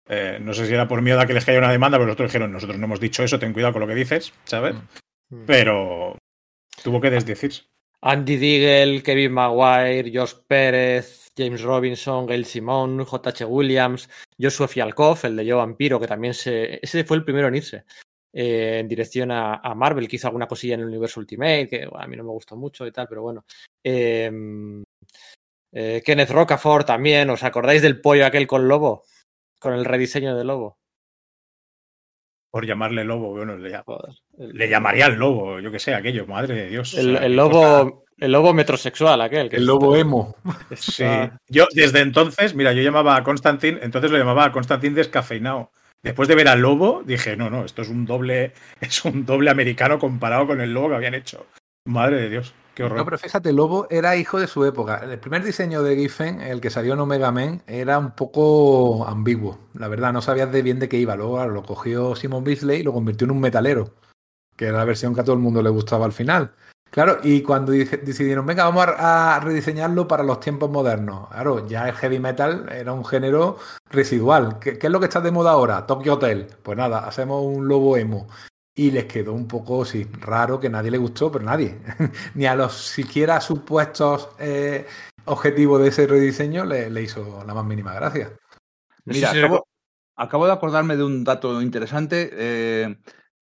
eh, no sé si era por miedo a que les caiga una demanda, pero nosotros dijeron, nosotros no hemos dicho eso, ten cuidado con lo que dices, ¿sabes? Mm. Pero tuvo que desdecirse. Andy Diggle, Kevin Maguire, Josh Pérez, James Robinson, Gail Simon, J.H. Williams, Joshua Fialkov, el de Yo Vampiro, que también se. Ese fue el primero en irse. Eh, en dirección a, a, Marvel, que hizo alguna cosilla en el universo Ultimate, que bueno, a mí no me gustó mucho y tal, pero bueno. Eh, eh, Kenneth Rocafort también, ¿os acordáis del pollo aquel con lobo? Con el rediseño de lobo. Por llamarle lobo, bueno, le, le llamaría el lobo, yo que sé, aquello, madre de Dios. El lobo, el lobo metrosexual, aquel. Que el lobo emo. Sí. Yo desde entonces, mira, yo llamaba a Constantin, entonces lo llamaba a Constantin descafeinado. Después de ver al lobo, dije, no, no, esto es un doble, es un doble americano comparado con el lobo que habían hecho. Madre de Dios, qué horror. No, pero fíjate, Lobo era hijo de su época. El primer diseño de Giffen, el que salió en Omega Men, era un poco ambiguo. La verdad, no sabías de bien de qué iba. Luego lo cogió Simon Beasley y lo convirtió en un metalero, que era la versión que a todo el mundo le gustaba al final. Claro, y cuando decidieron, venga, vamos a, rediseñarlo para los tiempos modernos. Claro, ya el heavy metal era un género residual. ¿Qué, es lo que está de moda ahora? Tokyo Hotel. Pues nada, hacemos un lobo emo. Y les quedó un poco, sí, raro, que nadie le gustó, pero nadie. Ni a los siquiera supuestos eh, objetivos de ese rediseño le, hizo la más mínima gracia. Mira, acabo, de acordarme de un dato interesante. Eh,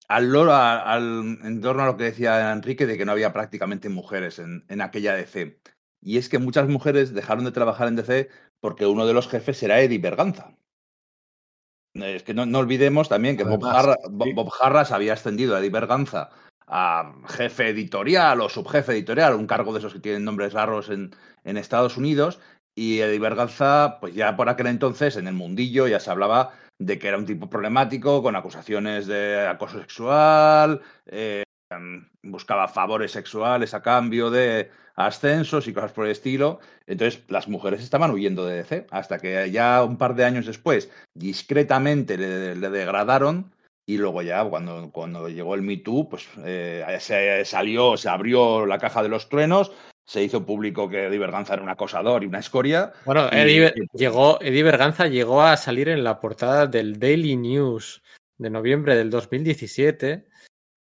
al, al, en torno a lo que decía Enrique de que no había prácticamente mujeres en, en, aquella DC. Y es que muchas mujeres dejaron de trabajar en DC porque uno de los jefes era Eddie Berganza. Es que no, no olvidemos también que Bob, Harras había ascendido a Eddie Berganza a jefe editorial o subjefe editorial, un cargo de esos que tienen nombres raros en, en Estados Unidos. Y Eddie Berganza, pues ya por aquel entonces, en el mundillo, ya se hablaba de que era un tipo problemático, con acusaciones de acoso sexual, eh, buscaba favores sexuales a cambio de ascensos y cosas por el estilo. Entonces las mujeres estaban huyendo de DC, hasta que ya un par de años después, discretamente le, degradaron. Y luego ya, cuando, cuando llegó el Me Too, pues eh, se salió, se abrió la caja de los truenos, se hizo público que Eddie Berganza era un acosador y una escoria. Bueno, Eddie, llegó, Eddie Berganza llegó a salir en la portada del Daily News de noviembre del 2017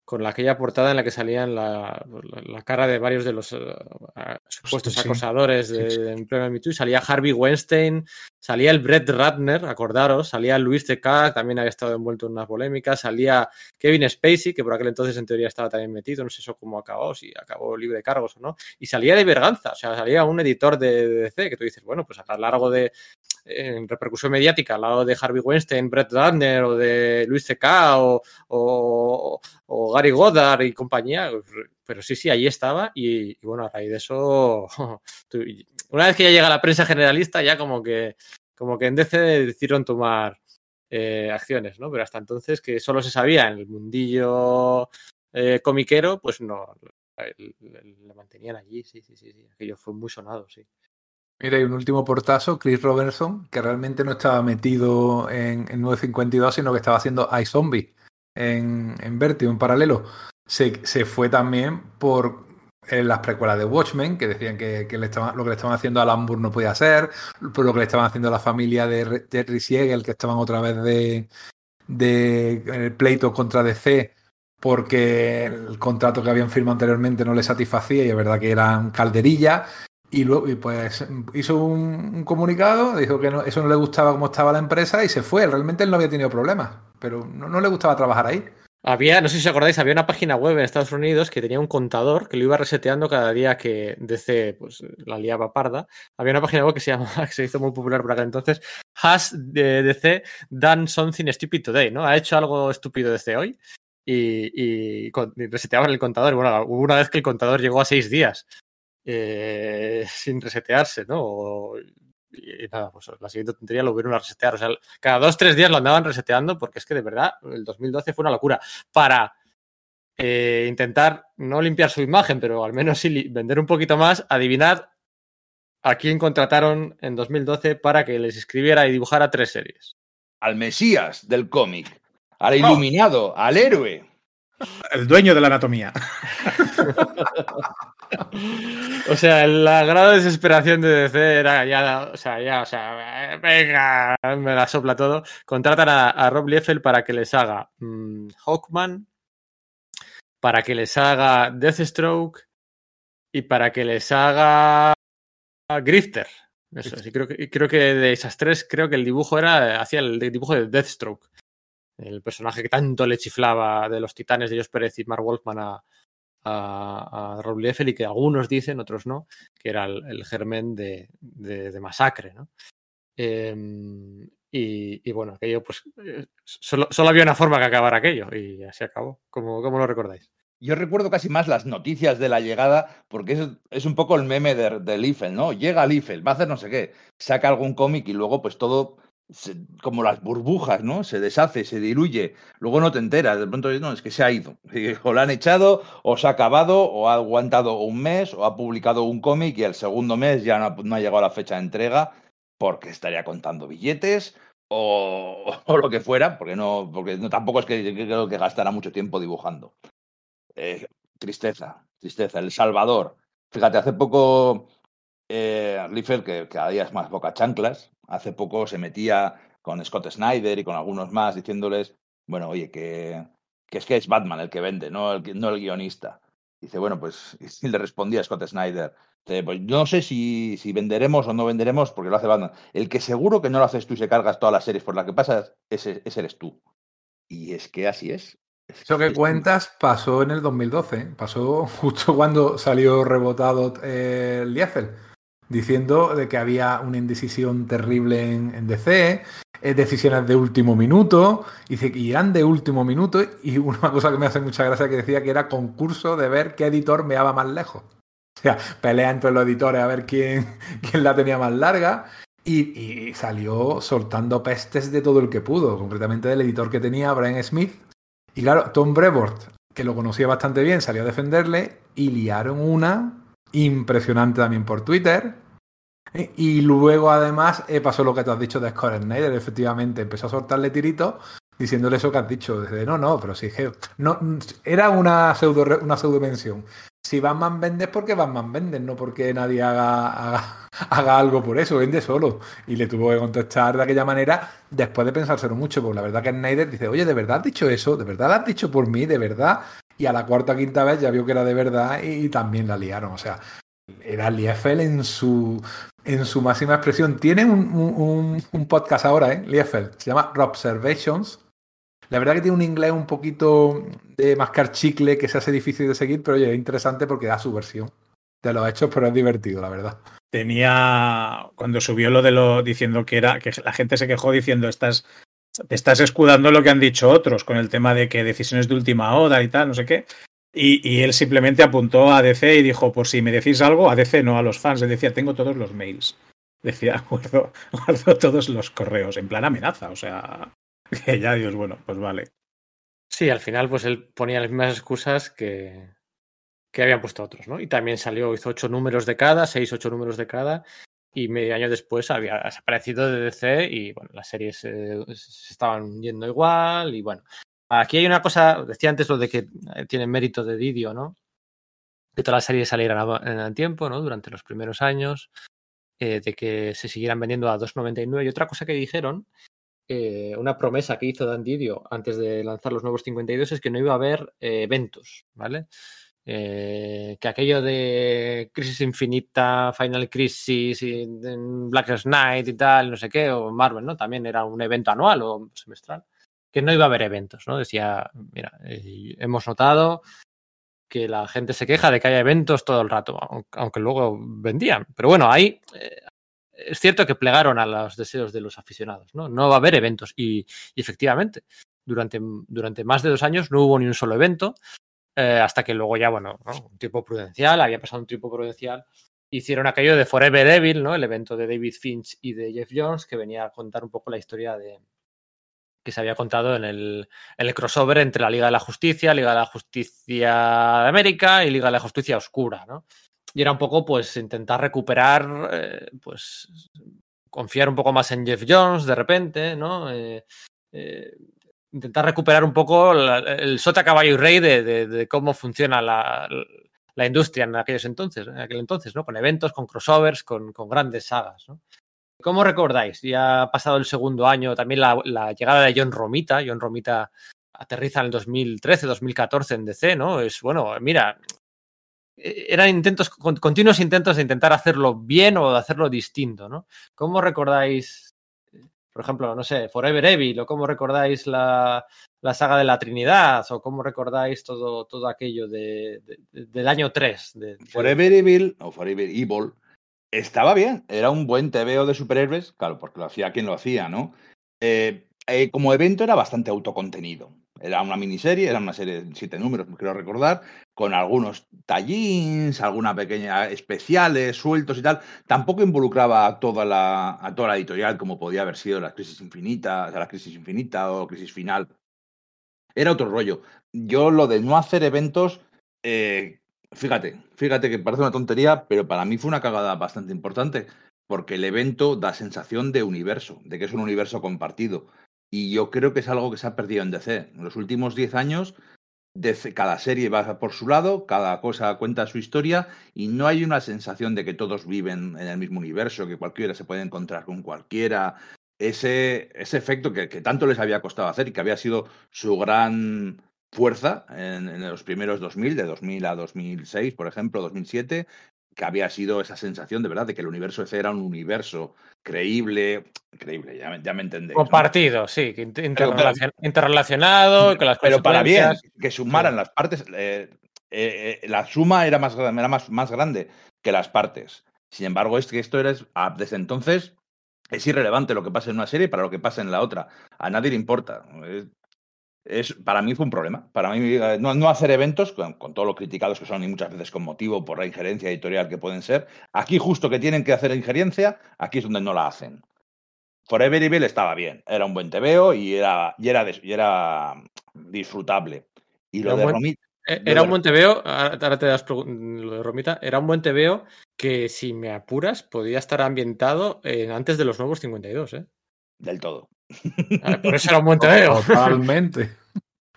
con aquella portada en la que salían la, la, cara de varios de los uh, supuestos acosadores de, sí, de y salía Harvey Weinstein, salía el Brett Ratner, acordaros, salía Luis C.K., también había estado envuelto en unas polémicas, salía Kevin Spacey, que por aquel entonces en teoría estaba también metido, no sé eso cómo acabó, si acabó libre de cargos o no, y salía de Berganza, o sea, salía un editor de, DC, que tú dices, bueno, pues a lo largo de, en repercusión mediática al lado de Harvey Weinstein, Brett Ratner o de Luis C.K. O, o, o, Gary Goddard y compañía. Pero sí, sí, ahí estaba y, bueno, a raíz de eso, una vez que ya llega la prensa generalista, ya como que, como que en DC decidieron tomar eh, acciones, ¿no? Pero hasta entonces que solo se sabía en el mundillo eh, comiquero, pues no, le mantenían allí, sí, sí, sí, sí, aquello fue muy sonado, sí. Mira, y un último portazo, Chris Robertson, que realmente no estaba metido en, en 952, sino que estaba haciendo iZombie en, en Vertigo, en paralelo. Se, fue también por eh, las precuelas de Watchmen, que decían que, le estaban, lo que le estaban haciendo a Lambur no podía ser, por lo que le estaban haciendo a la familia de Jerry Siegel, que estaban otra vez de, el pleito contra DC, porque el contrato que habían firmado anteriormente no le satisfacía y es verdad que eran calderillas. Y luego, y pues hizo un, un, comunicado, dijo que no, eso no le gustaba cómo estaba la empresa y se fue. Realmente él no había tenido problemas, pero no, le gustaba trabajar ahí. Había, no sé si os acordáis, había una página web en Estados Unidos que tenía un contador que lo iba reseteando cada día que DC pues, la liaba parda. Había una página web que se hizo muy popular por aquel entonces, Has DC done something stupid today, ¿no? Ha hecho algo estúpido DC hoy. Y, y, y reseteaban el contador. Bueno, hubo una vez que el contador llegó a seis días eh, sin resetearse, ¿no? Y, nada, pues la siguiente tontería lo hubieron a resetear. O sea, cada dos, tres días lo andaban reseteando porque es que de verdad el 2012 fue una locura. Para eh, intentar no limpiar su imagen, pero al menos sí vender un poquito más, adivinad a quién contrataron en 2012 para que les escribiera y dibujara tres series. Al Mesías del cómic, al iluminado, oh. al héroe. El dueño de la anatomía. o sea, la grado de desesperación de DC era ya, o sea, ya, o sea, venga, me la sopla todo. Contratan a, Rob Liefeld para que les haga mmm, Hawkman, para que les haga Deathstroke y para que les haga Grifter. Eso, sí, creo que, de esas tres, creo que el dibujo era, hacía el dibujo de Deathstroke el personaje que tanto le chiflaba de los titanes de Josh Pérez y Mark Wolfman a, a, a Rob Liefeld y que algunos dicen, otros no, que era el, germen de, de, masacre, ¿no? Eh, y, y, bueno, aquello, pues, eh, solo, solo, había una forma que acabar aquello y así acabó. ¿Cómo, cómo lo recordáis? Yo recuerdo casi más las noticias de la llegada, porque es, es un poco el meme de, de ¿no? Llega Liefeld, va a hacer no sé qué, saca algún cómic y luego pues todo como las burbujas, ¿no? Se deshace, se diluye, luego no te enteras, de pronto no, es que se ha ido, o lo han echado, o se ha acabado, o ha aguantado un mes, o ha publicado un cómic y el segundo mes ya no, ha llegado la fecha de entrega porque estaría contando billetes o, lo que fuera, porque no, porque tampoco es que creo que gastará mucho tiempo dibujando. Eh, tristeza, tristeza. El Salvador. Fíjate, hace poco eh, Liefeld, que cada día es más boca chanclas, hace poco se metía con Scott Snyder y con algunos más diciéndoles, bueno, oye, que, que es que es Batman el que vende, no el, no el guionista. Dice, bueno, pues y le respondía Scott Snyder, pues no sé si, si, venderemos o no venderemos porque lo hace Batman. El que seguro que no lo haces tú y se cargas todas las series por las que pasas, ese, ese eres tú. Y es que así es. Eso que cuentas pasó en el 2012, pasó justo cuando salió rebotado eh, el Liefeld, diciendo de que había una indecisión terrible en, DC, eh, decisiones de último minuto, y dice que irán de último minuto, y una cosa que me hace mucha gracia que decía que era concurso de ver qué editor me va más lejos. O sea, pelea entre los editores a ver quién, quién la tenía más larga. Y, y, salió soltando pestes de todo el que pudo, concretamente del editor que tenía, Brian Smith. Y claro, Tom Brevoort, que lo conocía bastante bien, salió a defenderle y liaron una impresionante también por Twitter. Y luego, además, eh, pasó lo que te has dicho de Scott Snyder. Efectivamente, empezó a soltarle tiritos diciéndole eso que has dicho. Desde, no, no, pero sí, no, era una pseudo, una pseudo mención si Batman vende es porque Batman vende, no porque nadie haga, haga, haga, algo por eso, vende solo. Y le tuvo que contestar de aquella manera después de pensárselo mucho, porque la verdad que Snyder dice, oye, ¿de verdad has dicho eso? ¿De verdad lo has dicho por mí? ¿De verdad? Y a la cuarta o quinta vez ya vio que era de verdad y, también la liaron. O sea, era Liefeld en su, en su máxima expresión. Tiene un, un, podcast ahora, ¿eh? Liefeld, se llama Observations la verdad que tiene un inglés un poquito de mascar chicle que se hace difícil de seguir, pero oye, es interesante porque da su versión de los hechos, pero es divertido, la verdad. Tenía, cuando subió lo de lo diciendo que era, que la gente se quejó diciendo, estás, te estás escudando lo que han dicho otros con el tema de que decisiones de última hora y tal, no sé qué. Y, él simplemente apuntó a DC y dijo, por si me decís algo, a DC, no a los fans. Él decía, tengo todos los mails. Decía, guardo, guardo todos los correos, en plan amenaza. O sea, que ya Dios, bueno, pues vale. Sí, al final pues él ponía las mismas excusas que, que habían puesto otros, ¿no? Y también salió, hizo ocho números de cada, seis, ocho números de cada, y medio año después había desaparecido de DC y bueno, las series se estaban yendo igual y bueno. Aquí hay una cosa, decía antes lo de que tiene mérito de Didio, ¿no? Que todas las series salieran en el tiempo, ¿no? Durante los primeros años, eh, de que se siguieran vendiendo a 2.99. Y otra cosa que dijeron eh, una promesa que hizo Dan Didio antes de lanzar los nuevos 52 es que no iba a haber eh, eventos, ¿vale? Eh, que aquello de Crisis Infinita, Final Crisis, y Black Knight y tal, no sé qué, o Marvel, ¿no? También era un evento anual o semestral, que no iba a haber eventos, ¿no? Decía, mira, eh, hemos notado que la gente se queja de que haya eventos todo el rato, aunque luego vendían. Pero bueno, ahí eh, es cierto que plegaron a los deseos de los aficionados, ¿no? No va a haber eventos. Y, efectivamente, durante, durante, más de dos años no hubo ni un solo evento, eh, hasta que luego ya, bueno, ¿no? un tiempo prudencial, había pasado un tiempo prudencial, hicieron aquello de Forever Evil, ¿no? El evento de David Finch y de Jeff Jones, que venía a contar un poco la historia de que se había contado en el, crossover entre la Liga de la Justicia, Liga de la Justicia de América y Liga de la Justicia Oscura, ¿no? y era un poco pues intentar recuperar, eh, pues confiar un poco más en Jeff Jones de repente, ¿no? Eh, eh, intentar recuperar un poco el sota caballo y rey de, cómo funciona la, la, industria en aquellos entonces, en aquel entonces, ¿no? Con eventos, con crossovers, con, con grandes sagas, ¿no? ¿Cómo recordáis? Ya ha pasado el segundo año también la, llegada de John Romita. John Romita aterriza en el 2013, 2014 en DC, ¿no? Es bueno, mira, eran intentos, continuos intentos de intentar hacerlo bien o de hacerlo distinto, ¿no? ¿Cómo recordáis, por ejemplo, no sé, Forever Evil, o cómo recordáis la, la saga de la Trinidad, o cómo recordáis todo, todo aquello de, de, del año 3? De, Forever Evil, o Forever Evil, estaba bien, era un buen TVO de superhéroes, claro, porque lo hacía quien lo hacía, ¿no? Eh, eh, como evento era bastante autocontenido. Era una miniserie, era una serie de siete números, me quiero recordar, con algunos tallins, alguna pequeña especiales, sueltos y tal. Tampoco involucraba a toda la, a toda la editorial como podía haber sido la Crisis Infinita, la Crisis Infinita o Crisis Final. Era otro rollo. Yo lo de no hacer eventos, eh, fíjate, fíjate que parece una tontería, pero para mí fue una cagada bastante importante, porque el evento da sensación de universo, de que es un universo compartido. Y yo creo que es algo que se ha perdido en DC. En los últimos 10 años, cada serie va por su lado, cada cosa cuenta su historia y no hay una sensación de que todos viven en el mismo universo, que cualquiera se puede encontrar con cualquiera. Ese, ese efecto que, que tanto les había costado hacer y que había sido su gran fuerza en, en, los primeros 2000, de 2000 a 2006, por ejemplo, 2007, que había sido esa sensación de verdad de que el universo ese era un universo creíble, creíble, ya, ya me entendéis. Compartido, ¿no? sí, interrelacion interrelacionado, que las Pero para bien, que sumaran sí. las partes, eh, eh, la suma era, más, era más, más grande que las partes. Sin embargo, es que esto era, desde entonces, es irrelevante lo que pasa en una serie para lo que pasa en la otra. A nadie le importa. Es, para mí fue un problema. Para mí, no, no hacer eventos, con, con, todo lo criticados que son y muchas veces con motivo por la injerencia editorial que pueden ser, aquí justo que tienen que hacer injerencia, aquí es donde no la hacen. Forever Evil estaba bien, era un buen TVO y era, y era, y era disfrutable. Y lo era de buen, Romita. Era un buen TVO, ahora te das lo de Romita, era un buen TVO que si me apuras podía estar ambientado en, antes de los nuevos 52, ¿eh? Del todo. Por eso era un buen TVO. Totalmente.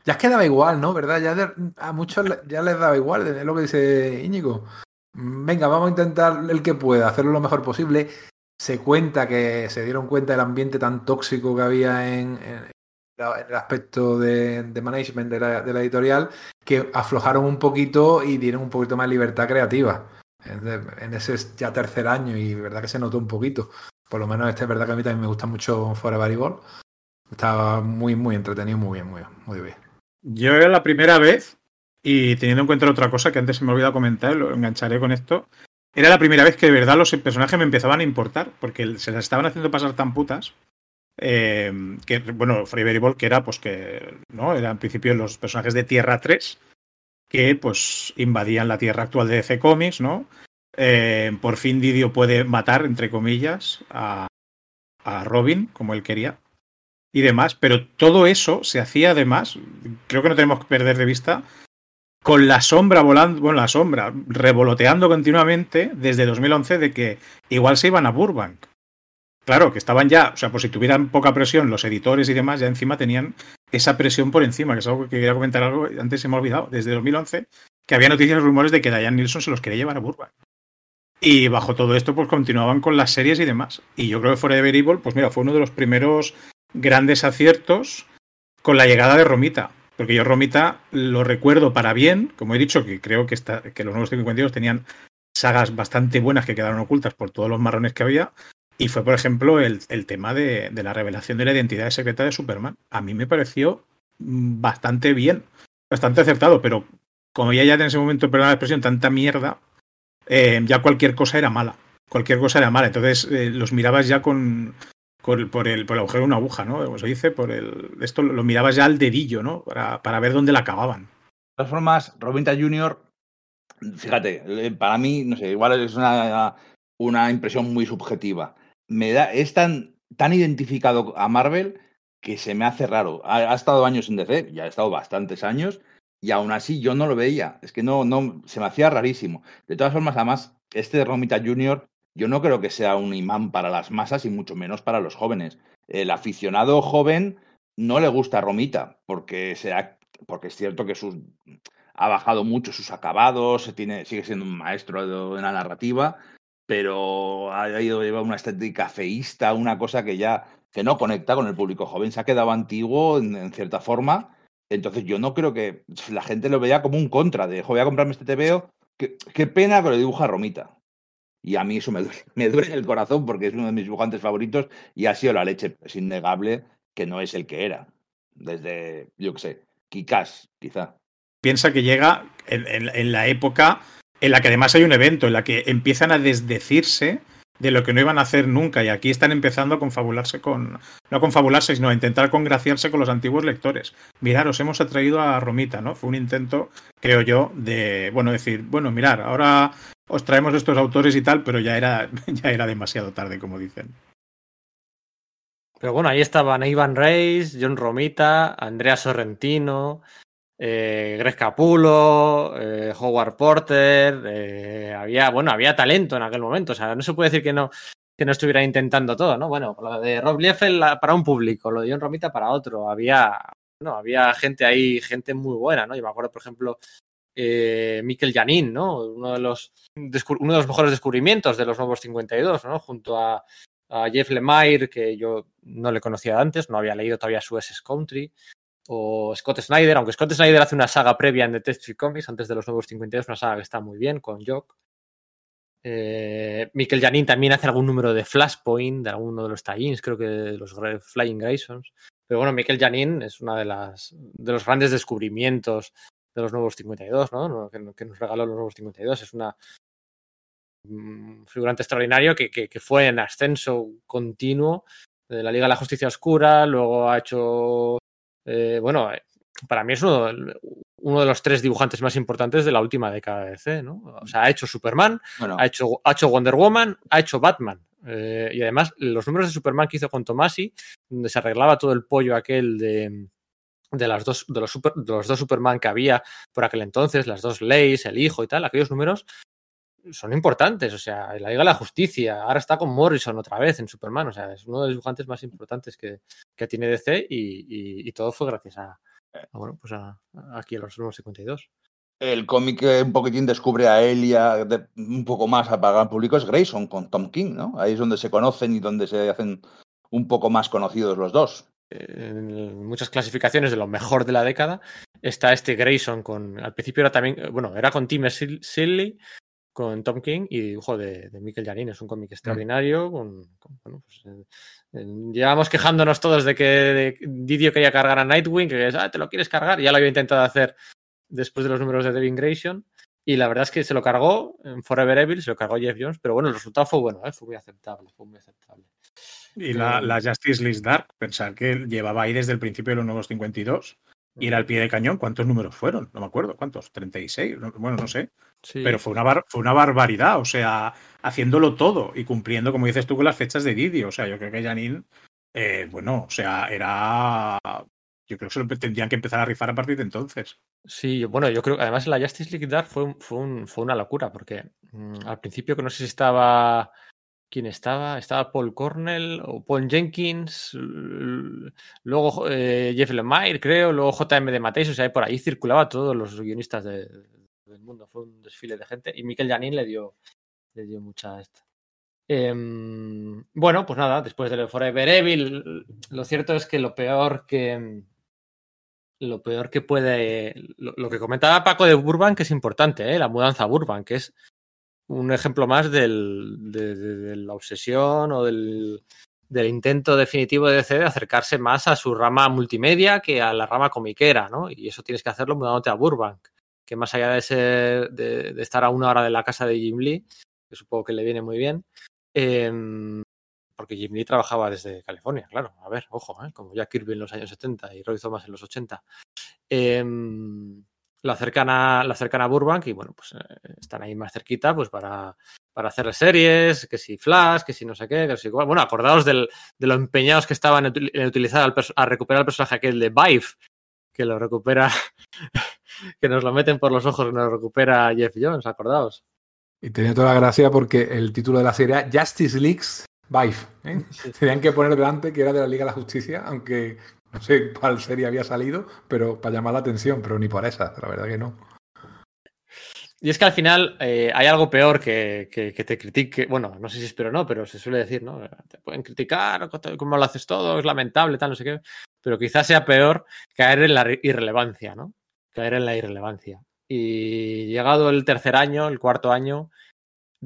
Ya es que daba igual, ¿no? ¿Verdad? Ya de, a muchos ya les daba igual, es lo que dice Íñigo. Venga, vamos a intentar el que pueda, hacerlo lo mejor posible. Se cuenta que se dieron cuenta del ambiente tan tóxico que había en, en el aspecto de, de management de la, de la, editorial, que aflojaron un poquito y dieron un poquito más libertad creativa. En ese ya tercer año, y verdad que se notó un poquito. Por lo menos este es verdad que a mí también me gusta mucho Forever Ball. Estaba muy, muy entretenido, muy bien, muy bien, muy bien. Yo era la primera vez, y teniendo en cuenta otra cosa que antes se me olvidó comentar, lo engancharé con esto. Era la primera vez que de verdad los personajes me empezaban a importar, porque se las estaban haciendo pasar tan putas. Eh, que, bueno, Forever Ball, que era, pues que, ¿no? Era en principio los personajes de Tierra 3, que, pues, invadían la Tierra actual de DC Comics, ¿no? Eh, por fin Didio puede matar, entre comillas, a, a, Robin, como él quería, y demás, pero todo eso se hacía además, creo que no tenemos que perder de vista, con la sombra volando, bueno, la sombra, revoloteando continuamente desde 2011 de que igual se iban a Burbank. Claro, que estaban ya, o sea, por si tuvieran poca presión los editores y demás, ya encima tenían esa presión por encima, que es algo que quería comentar algo, antes se me ha olvidado, desde 2011, que había noticias rumores de que Diane Nilsson se los quería llevar a Burbank. Y bajo todo esto, pues continuaban con las series y demás. Y yo creo que Forever Evil, pues mira, fue uno de los primeros grandes aciertos con la llegada de Romita. Porque yo Romita lo recuerdo para bien, como he dicho, que creo que, está, que los nuevos 52 tenían sagas bastante buenas que quedaron ocultas por todos los marrones que había. Y fue, por ejemplo, el, el tema de, de, la revelación de la identidad secreta de Superman. A mí me pareció bastante bien, bastante acertado, pero como ya ya en ese momento, perdón la expresión, tanta mierda, eh, ya cualquier cosa era mala. Cualquier cosa era mala. Entonces eh, los mirabas ya con, por, el, por el agujero de una aguja, ¿no? Como se dice, por el. Esto lo mirabas ya al dedillo, ¿no? Para, para ver dónde la acababan. De todas formas, Robinta Jr., fíjate, para mí, no sé, igual es una, una impresión muy subjetiva. Me da, es tan, tan identificado a Marvel que se me hace raro. Ha, ha, estado años en DC, ya ha estado bastantes años, y aún así yo no lo veía. Es que no, no, se me hacía rarísimo. De todas formas, además, este de Romita Jr., yo no creo que sea un imán para las masas y mucho menos para los jóvenes. El aficionado joven no le gusta Romita, porque, sea, porque es cierto que sus, ha bajado mucho sus acabados, tiene, sigue siendo un maestro de la narrativa, pero ha ido llevar una estética feísta, una cosa que ya que no conecta con el público joven, se ha quedado antiguo en, en cierta forma entonces yo no creo que la gente lo vea como un contra de, voy a comprarme este TVO, qué, pena que lo dibuja Romita. Y a mí eso me duele, me duele el corazón porque es uno de mis dibujantes favoritos y ha sido la leche. Es innegable que no es el que era. Desde, yo qué sé, Kikas, quizá. Piensa que llega en, la época en la que además hay un evento, en la que empiezan a desdecirse de lo que no iban a hacer nunca. Y aquí están empezando a confabularse con no a confabularse sino a intentar congraciarse con los antiguos lectores. Mirar os hemos atraído a Romita no fue un intento creo yo de bueno decir bueno mirar ahora os traemos estos autores y tal pero ya era ya era demasiado tarde como dicen. Pero bueno ahí estaban Ivan Reis John Romita Andrea Sorrentino eh, Greg Capulo, eh, Howard Porter, eh, había, bueno, había talento en aquel momento, o sea, no se puede decir que no, que no estuviera intentando todo, ¿no? Bueno, lo de Rob Liefeld para un público, lo de John Romita para otro, había, no, había gente ahí, gente muy buena, ¿no? Yo me acuerdo, por ejemplo, eh, Mikel Janin, ¿no? Uno de, los, uno de los mejores descubrimientos de los nuevos 52, ¿no? Junto a, Jeff Lemire, que yo no le conocía antes, no había leído todavía su SS Country, o Scott Snyder, aunque Scott Snyder hace una saga previa en Detective Comics antes de los nuevos 52, una saga que está muy bien con Jock. Eh, Janin también hace algún número de Flashpoint, de alguno de los tie creo que de los Flying Graysons. Pero bueno, Mikel Janin es uno de, de los grandes descubrimientos de los nuevos 52, ¿no? Que, nos regaló los nuevos 52. Es una un figurante extraordinario que, que, que, fue en ascenso continuo de la Liga de la Justicia Oscura, luego ha hecho, eh, bueno, para mí es uno, uno, de los tres dibujantes más importantes de la última década de DC, ¿no? O sea, ha hecho Superman, bueno. ha, hecho, ha hecho Wonder Woman, ha hecho Batman. Eh, y además, los números de Superman que hizo con Tomasi, donde se arreglaba todo el pollo aquel de, de, las dos, de, los super, de los dos Superman que había por aquel entonces, las dos leyes, el hijo y tal, aquellos números son importantes, o sea, la Liga de la Justicia, ahora está con Morrison otra vez en Superman, o sea, es uno de los dibujantes más importantes que, que tiene DC y, y, y, todo fue gracias a, a bueno, pues a, a, aquí a los nuevos 52. El cómic que un poquitín descubre a él y a, de, un poco más a pagar público es Grayson con Tom King, ¿no? Ahí es donde se conocen y donde se hacen un poco más conocidos los dos. En muchas clasificaciones de lo mejor de la década está este Grayson con al principio era también bueno era con Tim Silly con Tom King y dibujo de, de Janin. Es un cómic extraordinario. Con, con, bueno, pues, eh, eh, llevamos quejándonos todos de que de Didio quería cargar a Nightwing, que es, ah, te lo quieres cargar. Ya lo había intentado hacer después de los números de Devin Grayson. Y la verdad es que se lo cargó en Forever Evil, se lo cargó Jeff Jones, pero bueno, el resultado fue bueno, ¿eh? fue muy aceptable, fue muy aceptable. Y la, la Justice League Dark, pensar que llevaba ahí desde el principio de los nuevos 52 y era al pie de cañón. ¿Cuántos números fueron? No me acuerdo. ¿Cuántos? ¿36? Bueno, no sé. Sí. Pero fue una, bar fue una barbaridad. O sea, haciéndolo todo y cumpliendo, como dices tú, con las fechas de Didio. O sea, yo creo que Janine, eh, bueno, o sea, era. Yo creo que se tendrían que empezar a rifar a partir de entonces. Sí, bueno, yo creo que además la Justice League Dark fue, fue, un, fue una locura, porque mmm, al principio que no sé si estaba quién estaba, estaba Paul Cornell o Paul Jenkins, luego eh, Jeff Lemire, creo, luego JM de Mateis, o sea, por ahí circulaba todos los guionistas de, del mundo, fue un desfile de gente y Mikel Janin le dio, le dio mucha esta. Eh, bueno, pues nada, después de Forever Evil, lo cierto es que lo peor que lo peor que puede lo, que comentaba Paco de Burbank es importante, ¿eh? la mudanza a Burbank, que es un ejemplo más del, de, la obsesión o del, del, intento definitivo de DC de acercarse más a su rama multimedia que a la rama comiquera, ¿no? Y eso tienes que hacerlo mudándote a Burbank, que más allá de, ser, de, estar a una hora de la casa de Jim Lee, que supongo que le viene muy bien, eh, porque Jim Lee trabajaba desde California, claro, a ver, ojo, ¿eh? como Jack Kirby en los años 70 y Roy Thomas en los 80. Eh, lo acercan a, lo acercan a Burbank y bueno, pues eh, están ahí más cerquita pues para, para hacer series, que si Flash, que si no sé qué, que si igual. Bueno, acordaos del, de lo empeñados que estaban en utilizar al a recuperar el personaje aquel de Vive, que lo recupera, que nos lo meten por los ojos, nos lo recupera Jeff Jones, acordaos. Y tenía toda la gracia porque el título de la serie era Justice League's Vive. ¿eh? Sí. Tenían que poner delante que era de la Liga de la Justicia, aunque no sé cuál serie había salido, pero para llamar la atención, pero ni por esa, la verdad que no. Y es que al final eh, hay algo peor que, que, que, te critique, bueno, no sé si es pero no, pero se suele decir, ¿no? Te pueden criticar, cómo lo haces todo, es lamentable, tal, no sé qué, pero quizás sea peor caer en la irrelevancia, ¿no? Caer en la irrelevancia. Y llegado el tercer año, el cuarto año,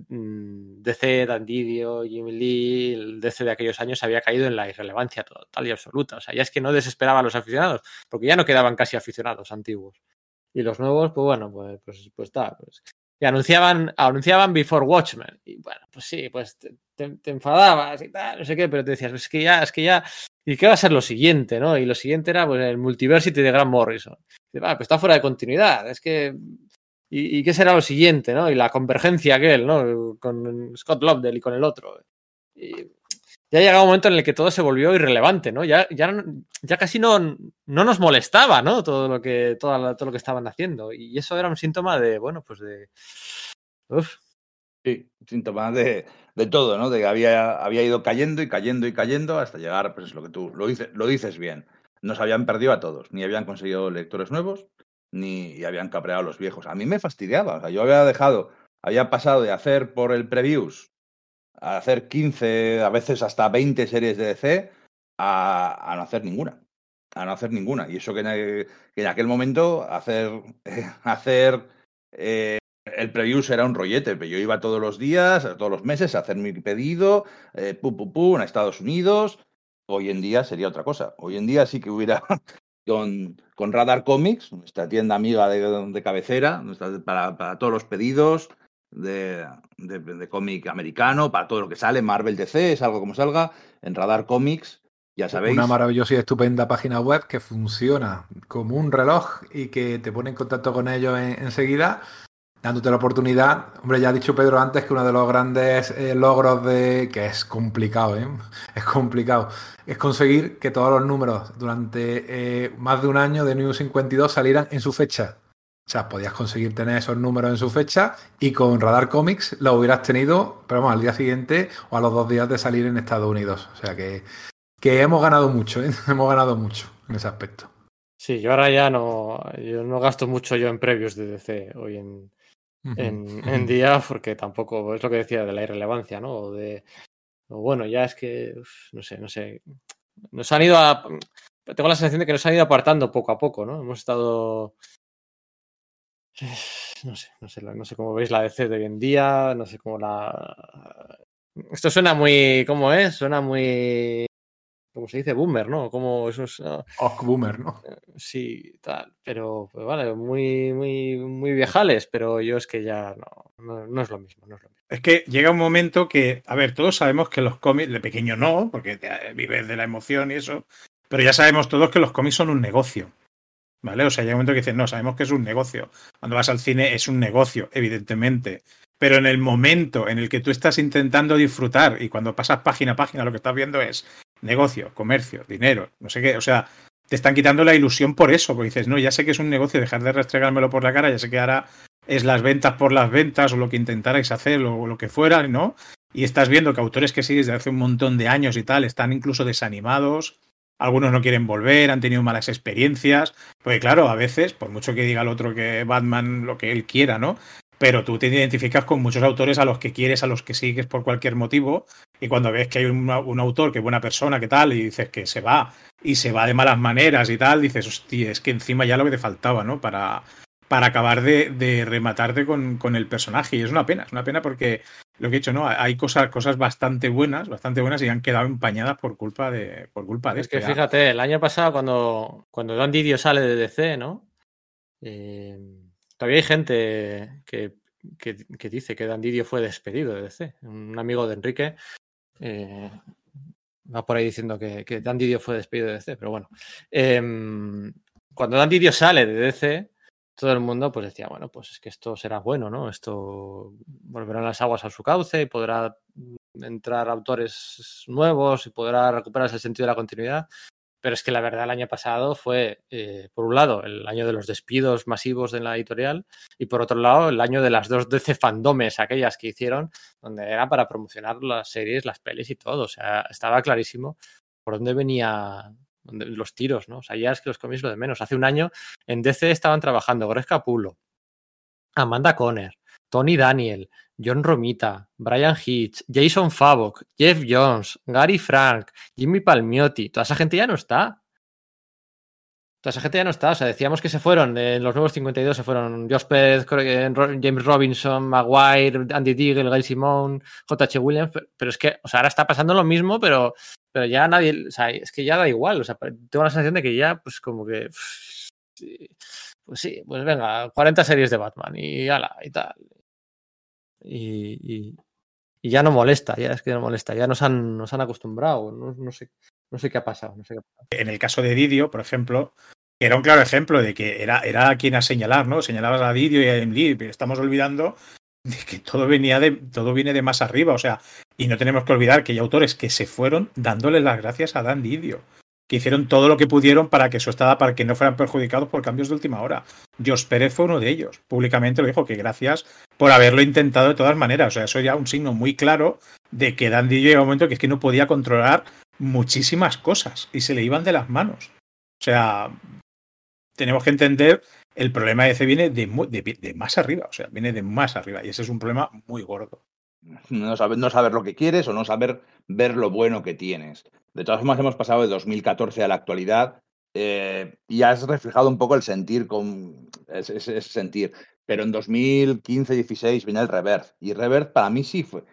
DC, Dan Didio, Jimmy Lee, el DC de aquellos años había caído en la irrelevancia total y absoluta. O sea, ya es que no desesperaba a los aficionados, porque ya no quedaban casi aficionados antiguos. Y los nuevos, pues bueno, pues, pues, pues tal. Pues. Y anunciaban, anunciaban Before Watchmen. Y bueno, pues sí, pues te, enfadabas y tal, no sé qué, pero te decías, es que ya, es que ya. ¿Y qué va a ser lo siguiente, no? Y lo siguiente era pues, el Multiversity de Grant Morrison. Y, pues está fuera de continuidad. Es que ¿Y, ¿Y, qué será lo siguiente, no? Y la convergencia aquel, ¿no? Con Scott Lobdell y con el otro. Y ya llegaba un momento en el que todo se volvió irrelevante, ¿no? Ya, ya, ya casi no, no nos molestaba, ¿no? Todo lo que, todo, todo lo que estaban haciendo. Y eso era un síntoma de, bueno, pues de. Uf. Sí, síntoma de, de todo, ¿no? De que había, había ido cayendo y cayendo y cayendo hasta llegar, pues lo que tú lo dices, lo dices bien, nos habían perdido a todos. Ni habían conseguido lectores nuevos, ni habían capreado los viejos. A mí me fastidiaba. O sea, yo había dejado, había pasado de hacer por el previews a hacer 15, a veces hasta 20 series de DC, a, no hacer ninguna. A no hacer ninguna. Y eso que en, aquel momento hacer, hacer eh, el preview era un rollete, yo iba todos los días, todos los meses a hacer mi pedido, eh, pu, pu, pu, a Estados Unidos. Hoy en día sería otra cosa. Hoy en día sí que hubiera con, con Radar Comics, nuestra tienda amiga de, cabecera, para, para, todos los pedidos de, de, cómic americano, para todo lo que sale, Marvel DC, es algo como salga, en Radar Comics. Ya sabéis. Una maravillosa y estupenda página web que funciona como un reloj y que te pone en contacto con ellos enseguida dándote la oportunidad. Hombre, ya ha dicho Pedro antes que uno de los grandes eh, logros de. que es complicado, ¿eh? Es complicado. Es conseguir que todos los números durante eh, más de un año de New 52 salieran en su fecha. O sea, podías conseguir tener esos números en su fecha y con Radar Comics lo hubieras tenido, pero vamos, al día siguiente o a los dos días de salir en Estados Unidos. O sea que, que hemos ganado mucho, ¿eh? hemos ganado mucho en ese aspecto. Sí, yo ahora ya no, yo no gasto mucho yo en previos de DC hoy en, en, día, porque tampoco es lo que decía de la irrelevancia, ¿no? O de, bueno, ya es que, no sé, no sé, nos han ido a, tengo la sensación de que nos han ido apartando poco a poco, ¿no? Hemos estado, no sé, no sé, no sé cómo veis la DC de hoy en día, no sé cómo la... Esto suena muy, ¿cómo es? Suena muy como se dice, boomer, ¿no? Como esos. Uh, boomer, ¿no? Eh, sí, tal. Pero, pues vale, muy, muy, muy viejales, pero yo es que ya no, no, es lo mismo, no es lo mismo. Es que llega un momento que, a ver, todos sabemos que los cómics, de pequeño no, porque vives de la emoción y eso, pero ya sabemos todos que los cómics son un negocio. ¿Vale? O sea, llega un momento que dicen, no, sabemos que es un negocio. Cuando vas al cine es un negocio, evidentemente. Pero en el momento en el que tú estás intentando disfrutar y cuando pasas página a página, lo que estás viendo es negocio, comercio, dinero, no sé qué, o sea, te están quitando la ilusión por eso, porque dices, no, ya sé que es un negocio, dejar de restregármelo por la cara, ya sé que ahora es las ventas por las ventas o lo que intentarais hacer o lo que fuera, ¿no? Y estás viendo que autores que sigues desde hace un montón de años y tal están incluso desanimados, algunos no quieren volver, han tenido malas experiencias, porque claro, a veces, por mucho que diga el otro que Batman lo que él quiera, ¿no? Pero tú te identificas con muchos autores a los que quieres, a los que sigues por cualquier motivo, y cuando ves que hay un, autor que es buena persona, que tal, y dices que se va, y se va de malas maneras y tal, dices, hostia, es que encima ya lo que te faltaba, ¿no? Para, para acabar de, de rematarte con, con, el personaje. Y es una pena, es una pena porque lo que he dicho, ¿no? Hay cosas, cosas bastante buenas, bastante buenas y han quedado empañadas por culpa de, por culpa de Es que fíjate, el año pasado cuando, cuando Dan Didio sale de DC, ¿no? Eh Todavía hay gente que, que, dice que Dan Didio fue despedido de DC. Un amigo de Enrique eh, va por ahí diciendo que, Dan Didio fue despedido de DC, pero bueno. Em, cuando Dan Didio sale de DC, todo el mundo pues decía, bueno, pues es que esto será bueno, ¿no? Esto volverán las aguas a su cauce y podrá entrar autores nuevos y podrá recuperarse el sentido de la continuidad. Pero es que la verdad el año pasado fue, eh, por un lado, el año de los despidos masivos en la editorial y por otro lado, el año de las dos DC fandomes, aquellas que hicieron, donde era para promocionar las series, las pelis y todo. O sea, estaba clarísimo por dónde venía los tiros, ¿no? O sea, ya es que los cómics lo de menos. Hace un año en DC estaban trabajando Greg Capulo, Amanda Conner, Tony Daniel, John Romita, Brian Hitch, Jason Favok, Jeff Jones, Gary Frank, Jimmy Palmiotti, toda esa gente ya no está. Toda esa gente ya no está. O sea, decíamos que se fueron, en los nuevos 52 se fueron Josh Pérez, James Robinson, Maguire, Andy Deagle, Guy Simone, JH Williams, pero es que, o sea, ahora está pasando lo mismo, pero, pero ya nadie, o sea, es que ya da igual. O sea, tengo la sensación de que ya, pues como que. Pues sí, pues venga, 40 series de Batman y ala, y tal y, ya no molesta, ya es que no molesta, ya nos han, nos han acostumbrado, no, sé, no sé qué ha pasado. No sé qué ha pasado. En el caso de Didio, por ejemplo, era un claro ejemplo de que era, era quien a señalar, ¿no? Señalabas a Didio y a Emily, estamos olvidando de que todo venía de, todo viene de más arriba, o sea, y no tenemos que olvidar que hay autores que se fueron dándole las gracias a Dan Didio que hicieron todo lo que pudieron para que eso estaba, para que no fueran perjudicados por cambios de última hora. Jos Pérez fue uno de ellos. Públicamente lo dijo que gracias por haberlo intentado de todas maneras. O sea, eso ya un signo muy claro de que Dandy llega un momento que es que no podía controlar muchísimas cosas y se le iban de las manos. O sea, tenemos que entender el problema de DC viene de, de, más arriba, o sea, viene de más arriba y ese es un problema muy gordo. No saber, no saber lo que quieres o no saber ver lo bueno que tienes. De todas formas, hemos pasado de 2014 a la actualidad eh, y has reflejado un poco el sentir, con ese, sentir. Pero en 2015-16 viene el Reverse y Reverse para mí sí fue,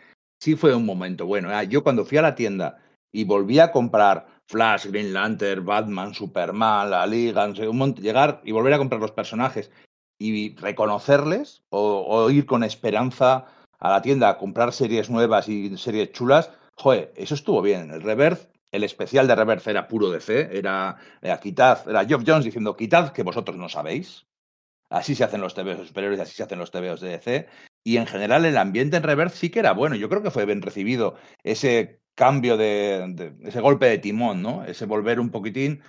sí fue un momento bueno. Ah, yo cuando fui a la tienda y volví a comprar Flash, Green Lantern, Batman, Superman, la Liga, llegar y volver a comprar los personajes y reconocerles o, o, ir con esperanza a la tienda a comprar series nuevas y series chulas, joder, eso estuvo bien. El Reverse, el especial de Reverse era puro DC, era, era quitad, era Geoff Jones diciendo quitad que vosotros no sabéis. Así se hacen los TVOs superiores, así se hacen los TVOs de DC. Y en general el ambiente en Reverse sí que era bueno. Yo creo que fue bien recibido ese cambio de, de, ese golpe de timón, ¿no? Ese volver un poquitín.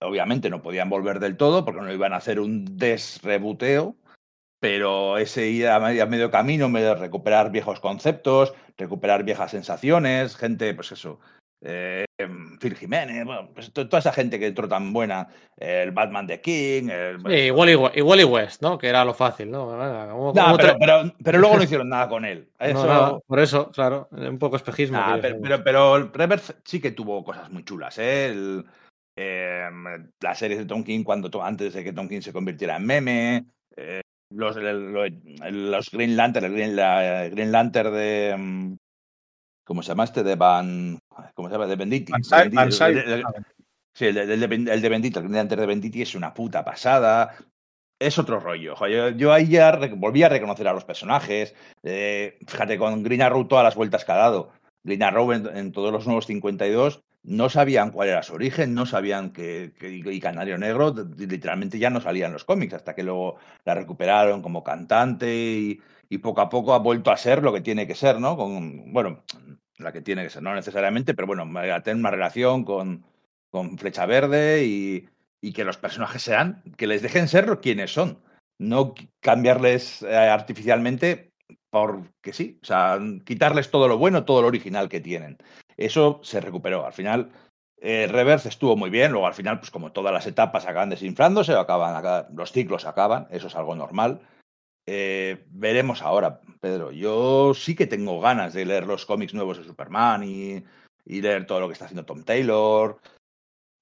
Obviamente no podían volver del todo porque no iban a hacer un desrebuteo, pero ese ir a medio, camino, medio recuperar viejos conceptos, recuperar viejas sensaciones, gente, pues eso, eh, Phil Jiménez, bueno, pues toda esa gente que entró tan buena, el Batman de King, el, sí, igual, igual, igual, y West, ¿no? Que era lo fácil, ¿no? Como, pero, pero, pero, luego no hicieron nada con él. Eso... No, no, por eso, claro, un poco espejismo. Nah, pero, pero, pero, el Reverse sí que tuvo cosas muy chulas, ¿eh? El, eh, la serie de Tom King cuando antes de que Tom King se convirtiera en meme, los, los Green Lantern, el Green, la, Green Lantern de mm, ¿cómo se llama este? De Van, ¿cómo se llama? De Benditti. Sí, el, el, de, el de el Green Lantern de Benditti es una puta pasada. Es otro rollo. Yo, yo ahí ya volví a reconocer a los personajes. Eh, fíjate, con Green Arrow todas las vueltas que ha dado. Green Arrow en, en todos los nuevos 52 no sabían cuál era su origen, no sabían que, y Canario Negro literalmente ya no salían los cómics, hasta que luego la recuperaron como cantante y, y, poco a poco ha vuelto a ser lo que tiene que ser, ¿no? Con, bueno, la que tiene que ser, no necesariamente, pero bueno, a tener una relación con, con Flecha Verde y, y, que los personajes sean, que les dejen ser quienes son, no cambiarles eh, artificialmente porque sí, o sea, quitarles todo lo bueno, todo lo original que tienen. Eso se recuperó. Al final, eh, Reverse estuvo muy bien. Luego, al final, pues como todas las etapas acaban desinflándose, acaban, los ciclos acaban. Eso es algo normal. Eh, veremos ahora, Pedro. Yo sí que tengo ganas de leer los cómics nuevos de Superman y leer todo lo que está haciendo Tom Taylor.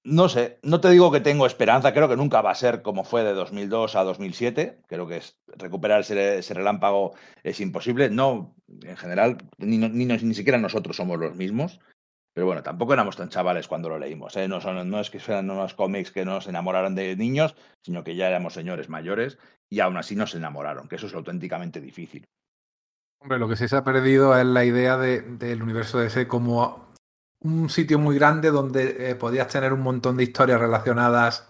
No sé, no te digo que tengo esperanza, creo que nunca va a ser como fue de 2002 a 2007, creo que es, recuperar ese, ese, relámpago es imposible, no, en general, ni, ni, ni, siquiera nosotros somos los mismos, pero bueno, tampoco éramos tan chavales cuando lo leímos, ¿eh? no, son, no es que fueran unos cómics que nos enamoraran de niños, sino que ya éramos señores mayores y aún así nos enamoraron, que eso es auténticamente difícil. Hombre, lo que sí se ha perdido es la idea de, del universo de ese como un sitio muy grande donde eh, podías tener un montón de historias relacionadas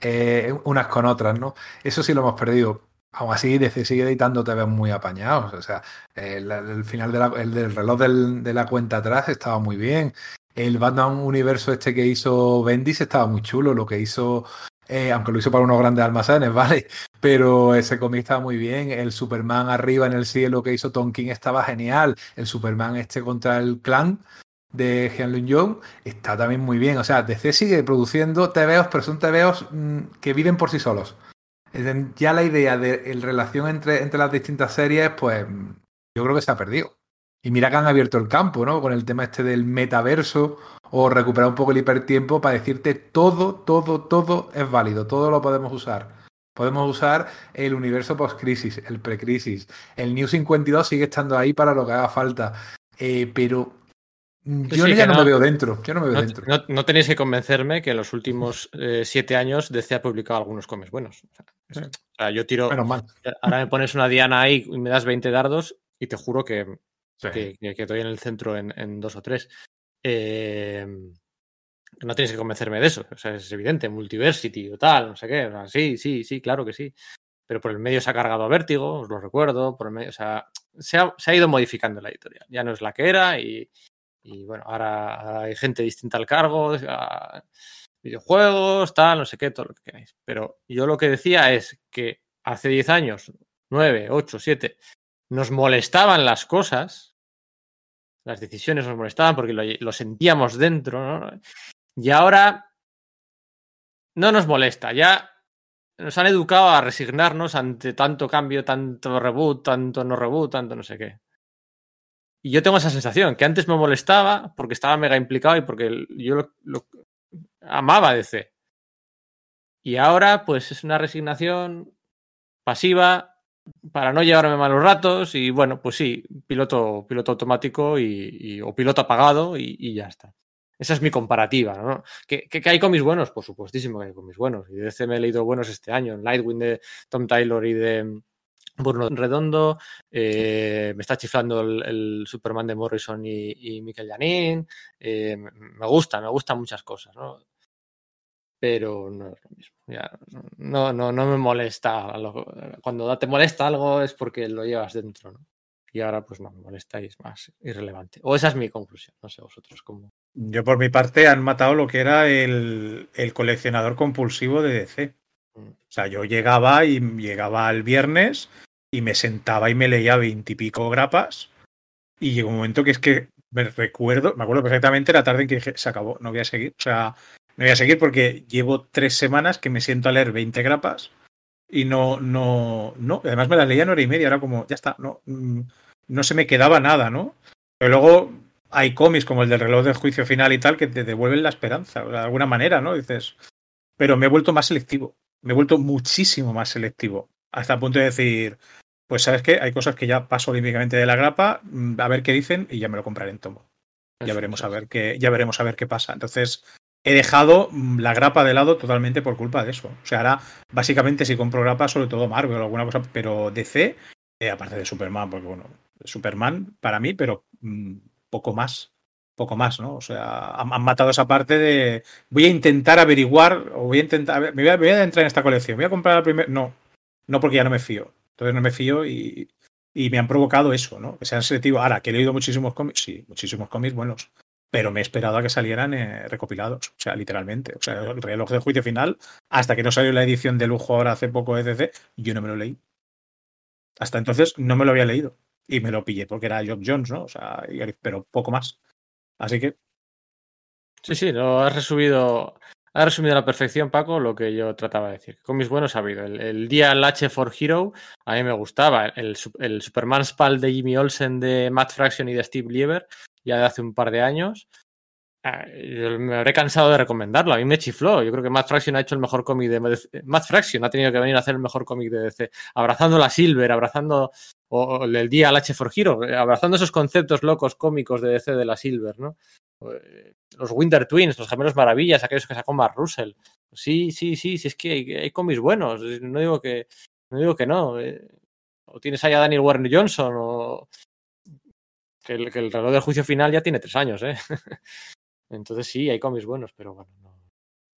eh, unas con otras, ¿no? Eso sí lo hemos perdido. Aún así, DC sigue editando TV muy apañados. O sea, el, final del reloj de la cuenta atrás estaba muy bien. El Batman Universo este que hizo Bendis estaba muy chulo. Lo que hizo, eh, aunque lo hizo para unos grandes almacenes, ¿vale? Pero ese cómic estaba muy bien. El Superman arriba en el cielo que hizo Tom King estaba genial. El Superman este contra el clan de Hyun Young está también muy bien. O sea, DC sigue produciendo TVOs, pero son TVOs mmm, que viven por sí solos. Ya la idea de la relación entre, entre las distintas series, pues yo creo que se ha perdido. Y mira que han abierto el campo, ¿no? Con el tema este del metaverso o recuperar un poco el hipertiempo para decirte todo, todo, todo es válido, todo lo podemos usar. Podemos usar el universo post-crisis, el pre-crisis. El New 52 sigue estando ahí para lo que haga falta. Eh, pero yo sí, ya no, no, me veo dentro. Yo no, me veo no, dentro. No, no, tenéis que convencerme que en los últimos eh, siete años DC ha publicado algunos cómics buenos. O sea, sí. o sea, yo tiro. Ahora me pones una diana ahí y me das 20 dardos y te juro que, sí. que, que, que, estoy en el centro en, en dos o tres. Eh, no tienes que convencerme de eso. O sea, es evidente, multiversity o tal, no sé qué. O sea, sí, sí, sí, claro que sí. Pero por el medio se ha cargado a vértigo, os lo recuerdo. Por el medio, o sea, se ha, se ha ido modificando la editorial. Ya no es la que era y y bueno, ahora, hay gente distinta al cargo, videojuegos, tal, no sé qué, todo lo que queráis. Pero yo lo que decía es que hace 10 años, 9, 8, 7, nos molestaban las cosas, las decisiones nos molestaban porque lo sentíamos dentro, ¿no? Y ahora no nos molesta. Ya nos han educado a resignarnos ante tanto cambio, tanto reboot, tanto no reboot, tanto no sé qué. Y yo tengo esa sensación, que antes me molestaba porque estaba mega implicado y porque yo lo, lo amaba DC. Y ahora, pues es una resignación pasiva para no llevarme malos ratos y bueno, pues sí, piloto, piloto automático y, o piloto apagado y, ya está. Esa es mi comparativa, ¿no? ¿Que, que, que hay cómics buenos? Por supuestísimo que hay cómics buenos. Y de DC me he leído buenos este año. Lightwing de Tom Taylor y de Bruno Redondo. Eh, me está chiflando el, el, Superman de Morrison y, y Michael Janin. Eh, me gusta, me gustan muchas cosas, ¿no? pero no es lo mismo. Ya, no, no, no me molesta. Cuando te molesta algo es porque lo llevas dentro, ¿no? Y ahora pues no me molesta y es más irrelevante. O esa es mi conclusión. No sé vosotros cómo. Yo por mi parte han matado lo que era el, el coleccionador compulsivo de DC. Mm. O sea, yo llegaba y llegaba el viernes y me sentaba y me leía veintipico grapas. Y llegó un momento que es que me recuerdo, me acuerdo perfectamente la tarde en que dije, se acabó, no voy a seguir. O sea, no voy a seguir porque llevo tres semanas que me siento a leer 20 grapas y no, no, no. Además me las leía en hora y media, ahora como, ya está, no, no se me quedaba nada, ¿no? Pero luego hay cómics como el del reloj del juicio final y tal que te devuelven la esperanza, de alguna manera, ¿no? Dices, pero me he vuelto más selectivo, me he vuelto muchísimo más selectivo, hasta el punto de decir, pues sabes qué, hay cosas que ya paso olímpicamente de la grapa, a ver qué dicen y ya me lo compraré en tomo. Ya veremos a ver qué, ya veremos a ver qué pasa. Entonces, he dejado mm, la grapa de lado totalmente por culpa de eso. O sea, ahora básicamente si compro grapa, sobre todo Marvel o alguna cosa, pero DC, eh, aparte de Superman, porque bueno, Superman para mí, pero mmm, poco más. Poco más, ¿no? O sea, han, han, matado esa parte de. Voy a intentar averiguar, o voy a intentar. Me voy a, me voy a entrar en esta colección. Voy a comprar el primer. No, no porque ya no me fío. Entonces no me fío y, y me han provocado eso, ¿no? Que sean selectivos. Ahora, que he leído muchísimos cómics, sí, muchísimos cómics buenos pero me he esperado a que salieran eh, recopilados, o sea, literalmente. O sea, el reloj de juicio final, hasta que no salió la edición de lujo ahora hace poco de DC, yo no me lo leí. Hasta entonces no me lo había leído. Y me lo pillé porque era Job Jones, ¿no? O sea, pero poco más. Así que. Sí, sí, lo has resumido. Ha resumido a la perfección, Paco, lo que yo trataba de decir. Con mis buenos ha habido. El, el día H for Hero, a mí me gustaba. El, el Superman Spal de Jimmy Olsen, de Matt Fraction y de Steve Lieber, ya de hace un par de años. Eh, me habré cansado de recomendarlo. A mí me chifló. Yo creo que Matt Fraction ha hecho el mejor cómic de. Matt Fraction ha tenido que venir a hacer el mejor cómic de DC. Abrazando la Silver, abrazando o, el día al for Hero, abrazando esos conceptos locos cómicos de DC de la Silver, ¿no? Los Winter Twins, los gemelos maravillas, aquellos que sacó Mark Russell. Sí, sí, sí, sí, es que hay, hay cómics buenos. No digo que no. Digo que no. O tienes ahí a Daniel Warren Johnson o que el, que el reloj del juicio final ya tiene tres años, ¿eh? Entonces sí, hay cómics buenos, pero bueno, no.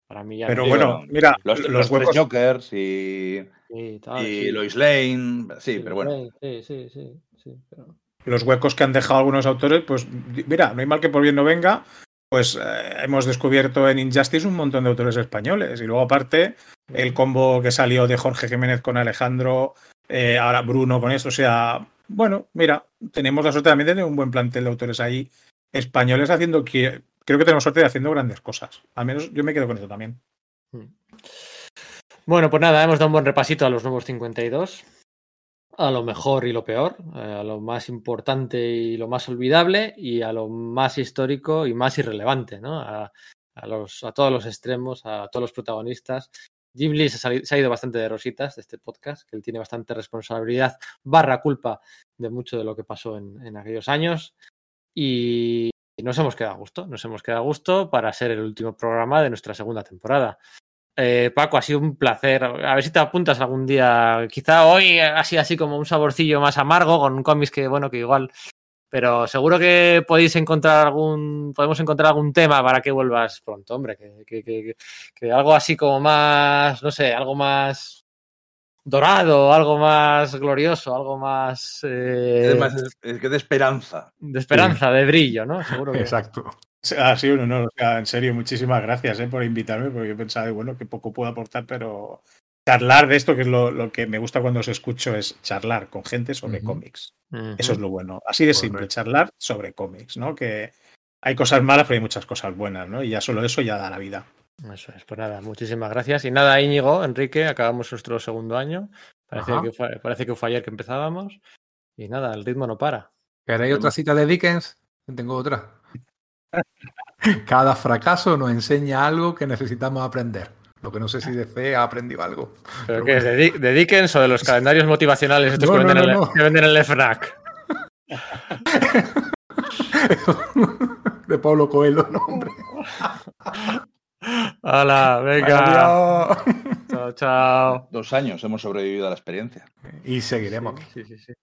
Para mí ya pero no bueno, mira, los, los, Jokers y, sí, tal, y sí. Lois Lane, sí, pero bueno. Sí, sí, sí, sí pero... Los huecos que han dejado algunos autores, pues mira, no hay mal que por bien no venga, pues eh, hemos descubierto en Injustice un montón de autores españoles. Y luego, aparte, el combo que salió de Jorge Jiménez con Alejandro, eh, ahora Bruno con esto, o sea, bueno, mira, tenemos la suerte también de tener un buen plantel de autores ahí españoles haciendo que creo que tenemos suerte de haciendo grandes cosas. Al menos yo me quedo con eso también. Bueno, pues nada, hemos dado un buen repasito a los nuevos 52, a lo mejor y lo peor, eh, a lo más importante y lo más olvidable y a lo más histórico y más irrelevante, ¿no? A, los, a todos los extremos, a todos los protagonistas. Jim Lee se ha, ido bastante de rositas de este podcast, que él tiene bastante responsabilidad barra culpa de mucho de lo que pasó en, aquellos años. Y nos hemos quedado a gusto, nos hemos quedado a gusto para ser el último programa de nuestra segunda temporada. Eh, Paco, ha sido un placer. A ver si te apuntas algún día. Quizá hoy así así como un saborcillo más amargo con cómics que bueno que igual. Pero seguro que podéis encontrar algún, podemos encontrar algún tema para que vuelvas pronto, hombre. Que, que, que algo así como más, no sé, algo más dorado, algo más glorioso, algo más. Eh, es más es que de esperanza. De esperanza, sí. de brillo, ¿no? Seguro que. Exacto. Ha sido un honor, o sea, en serio, muchísimas gracias eh, por invitarme, porque yo pensaba, bueno, que poco puedo aportar, pero charlar de esto, que es lo, lo, que me gusta cuando os escucho, es charlar con gente sobre uh -huh. cómics. Uh -huh. Eso es lo bueno. Así de simple, Correcto. charlar sobre cómics, ¿no? Que hay cosas malas, pero hay muchas cosas buenas, ¿no? Y ya solo eso ya da la vida. Eso es, pues nada, muchísimas gracias. Y nada, Íñigo, Enrique, acabamos nuestro segundo año. Parece Ajá. que, fue, parece que fue ayer que empezábamos. Y nada, el ritmo no para. ¿Queréis otra cita de Dickens? Tengo otra. Cada fracaso nos enseña algo que necesitamos aprender. Lo que no sé si de fe ha aprendido algo. ¿Pero Pero qué es? ¿De, Di- de Dickens o de los calendarios motivacionales estos No, que, no, venden no, el, que venden en el FNAC? De Pablo Coelho, no, hombre. Hola, venga. Chao, chao. Dos años hemos sobrevivido a la experiencia. Y seguiremos. Sí, sí, sí.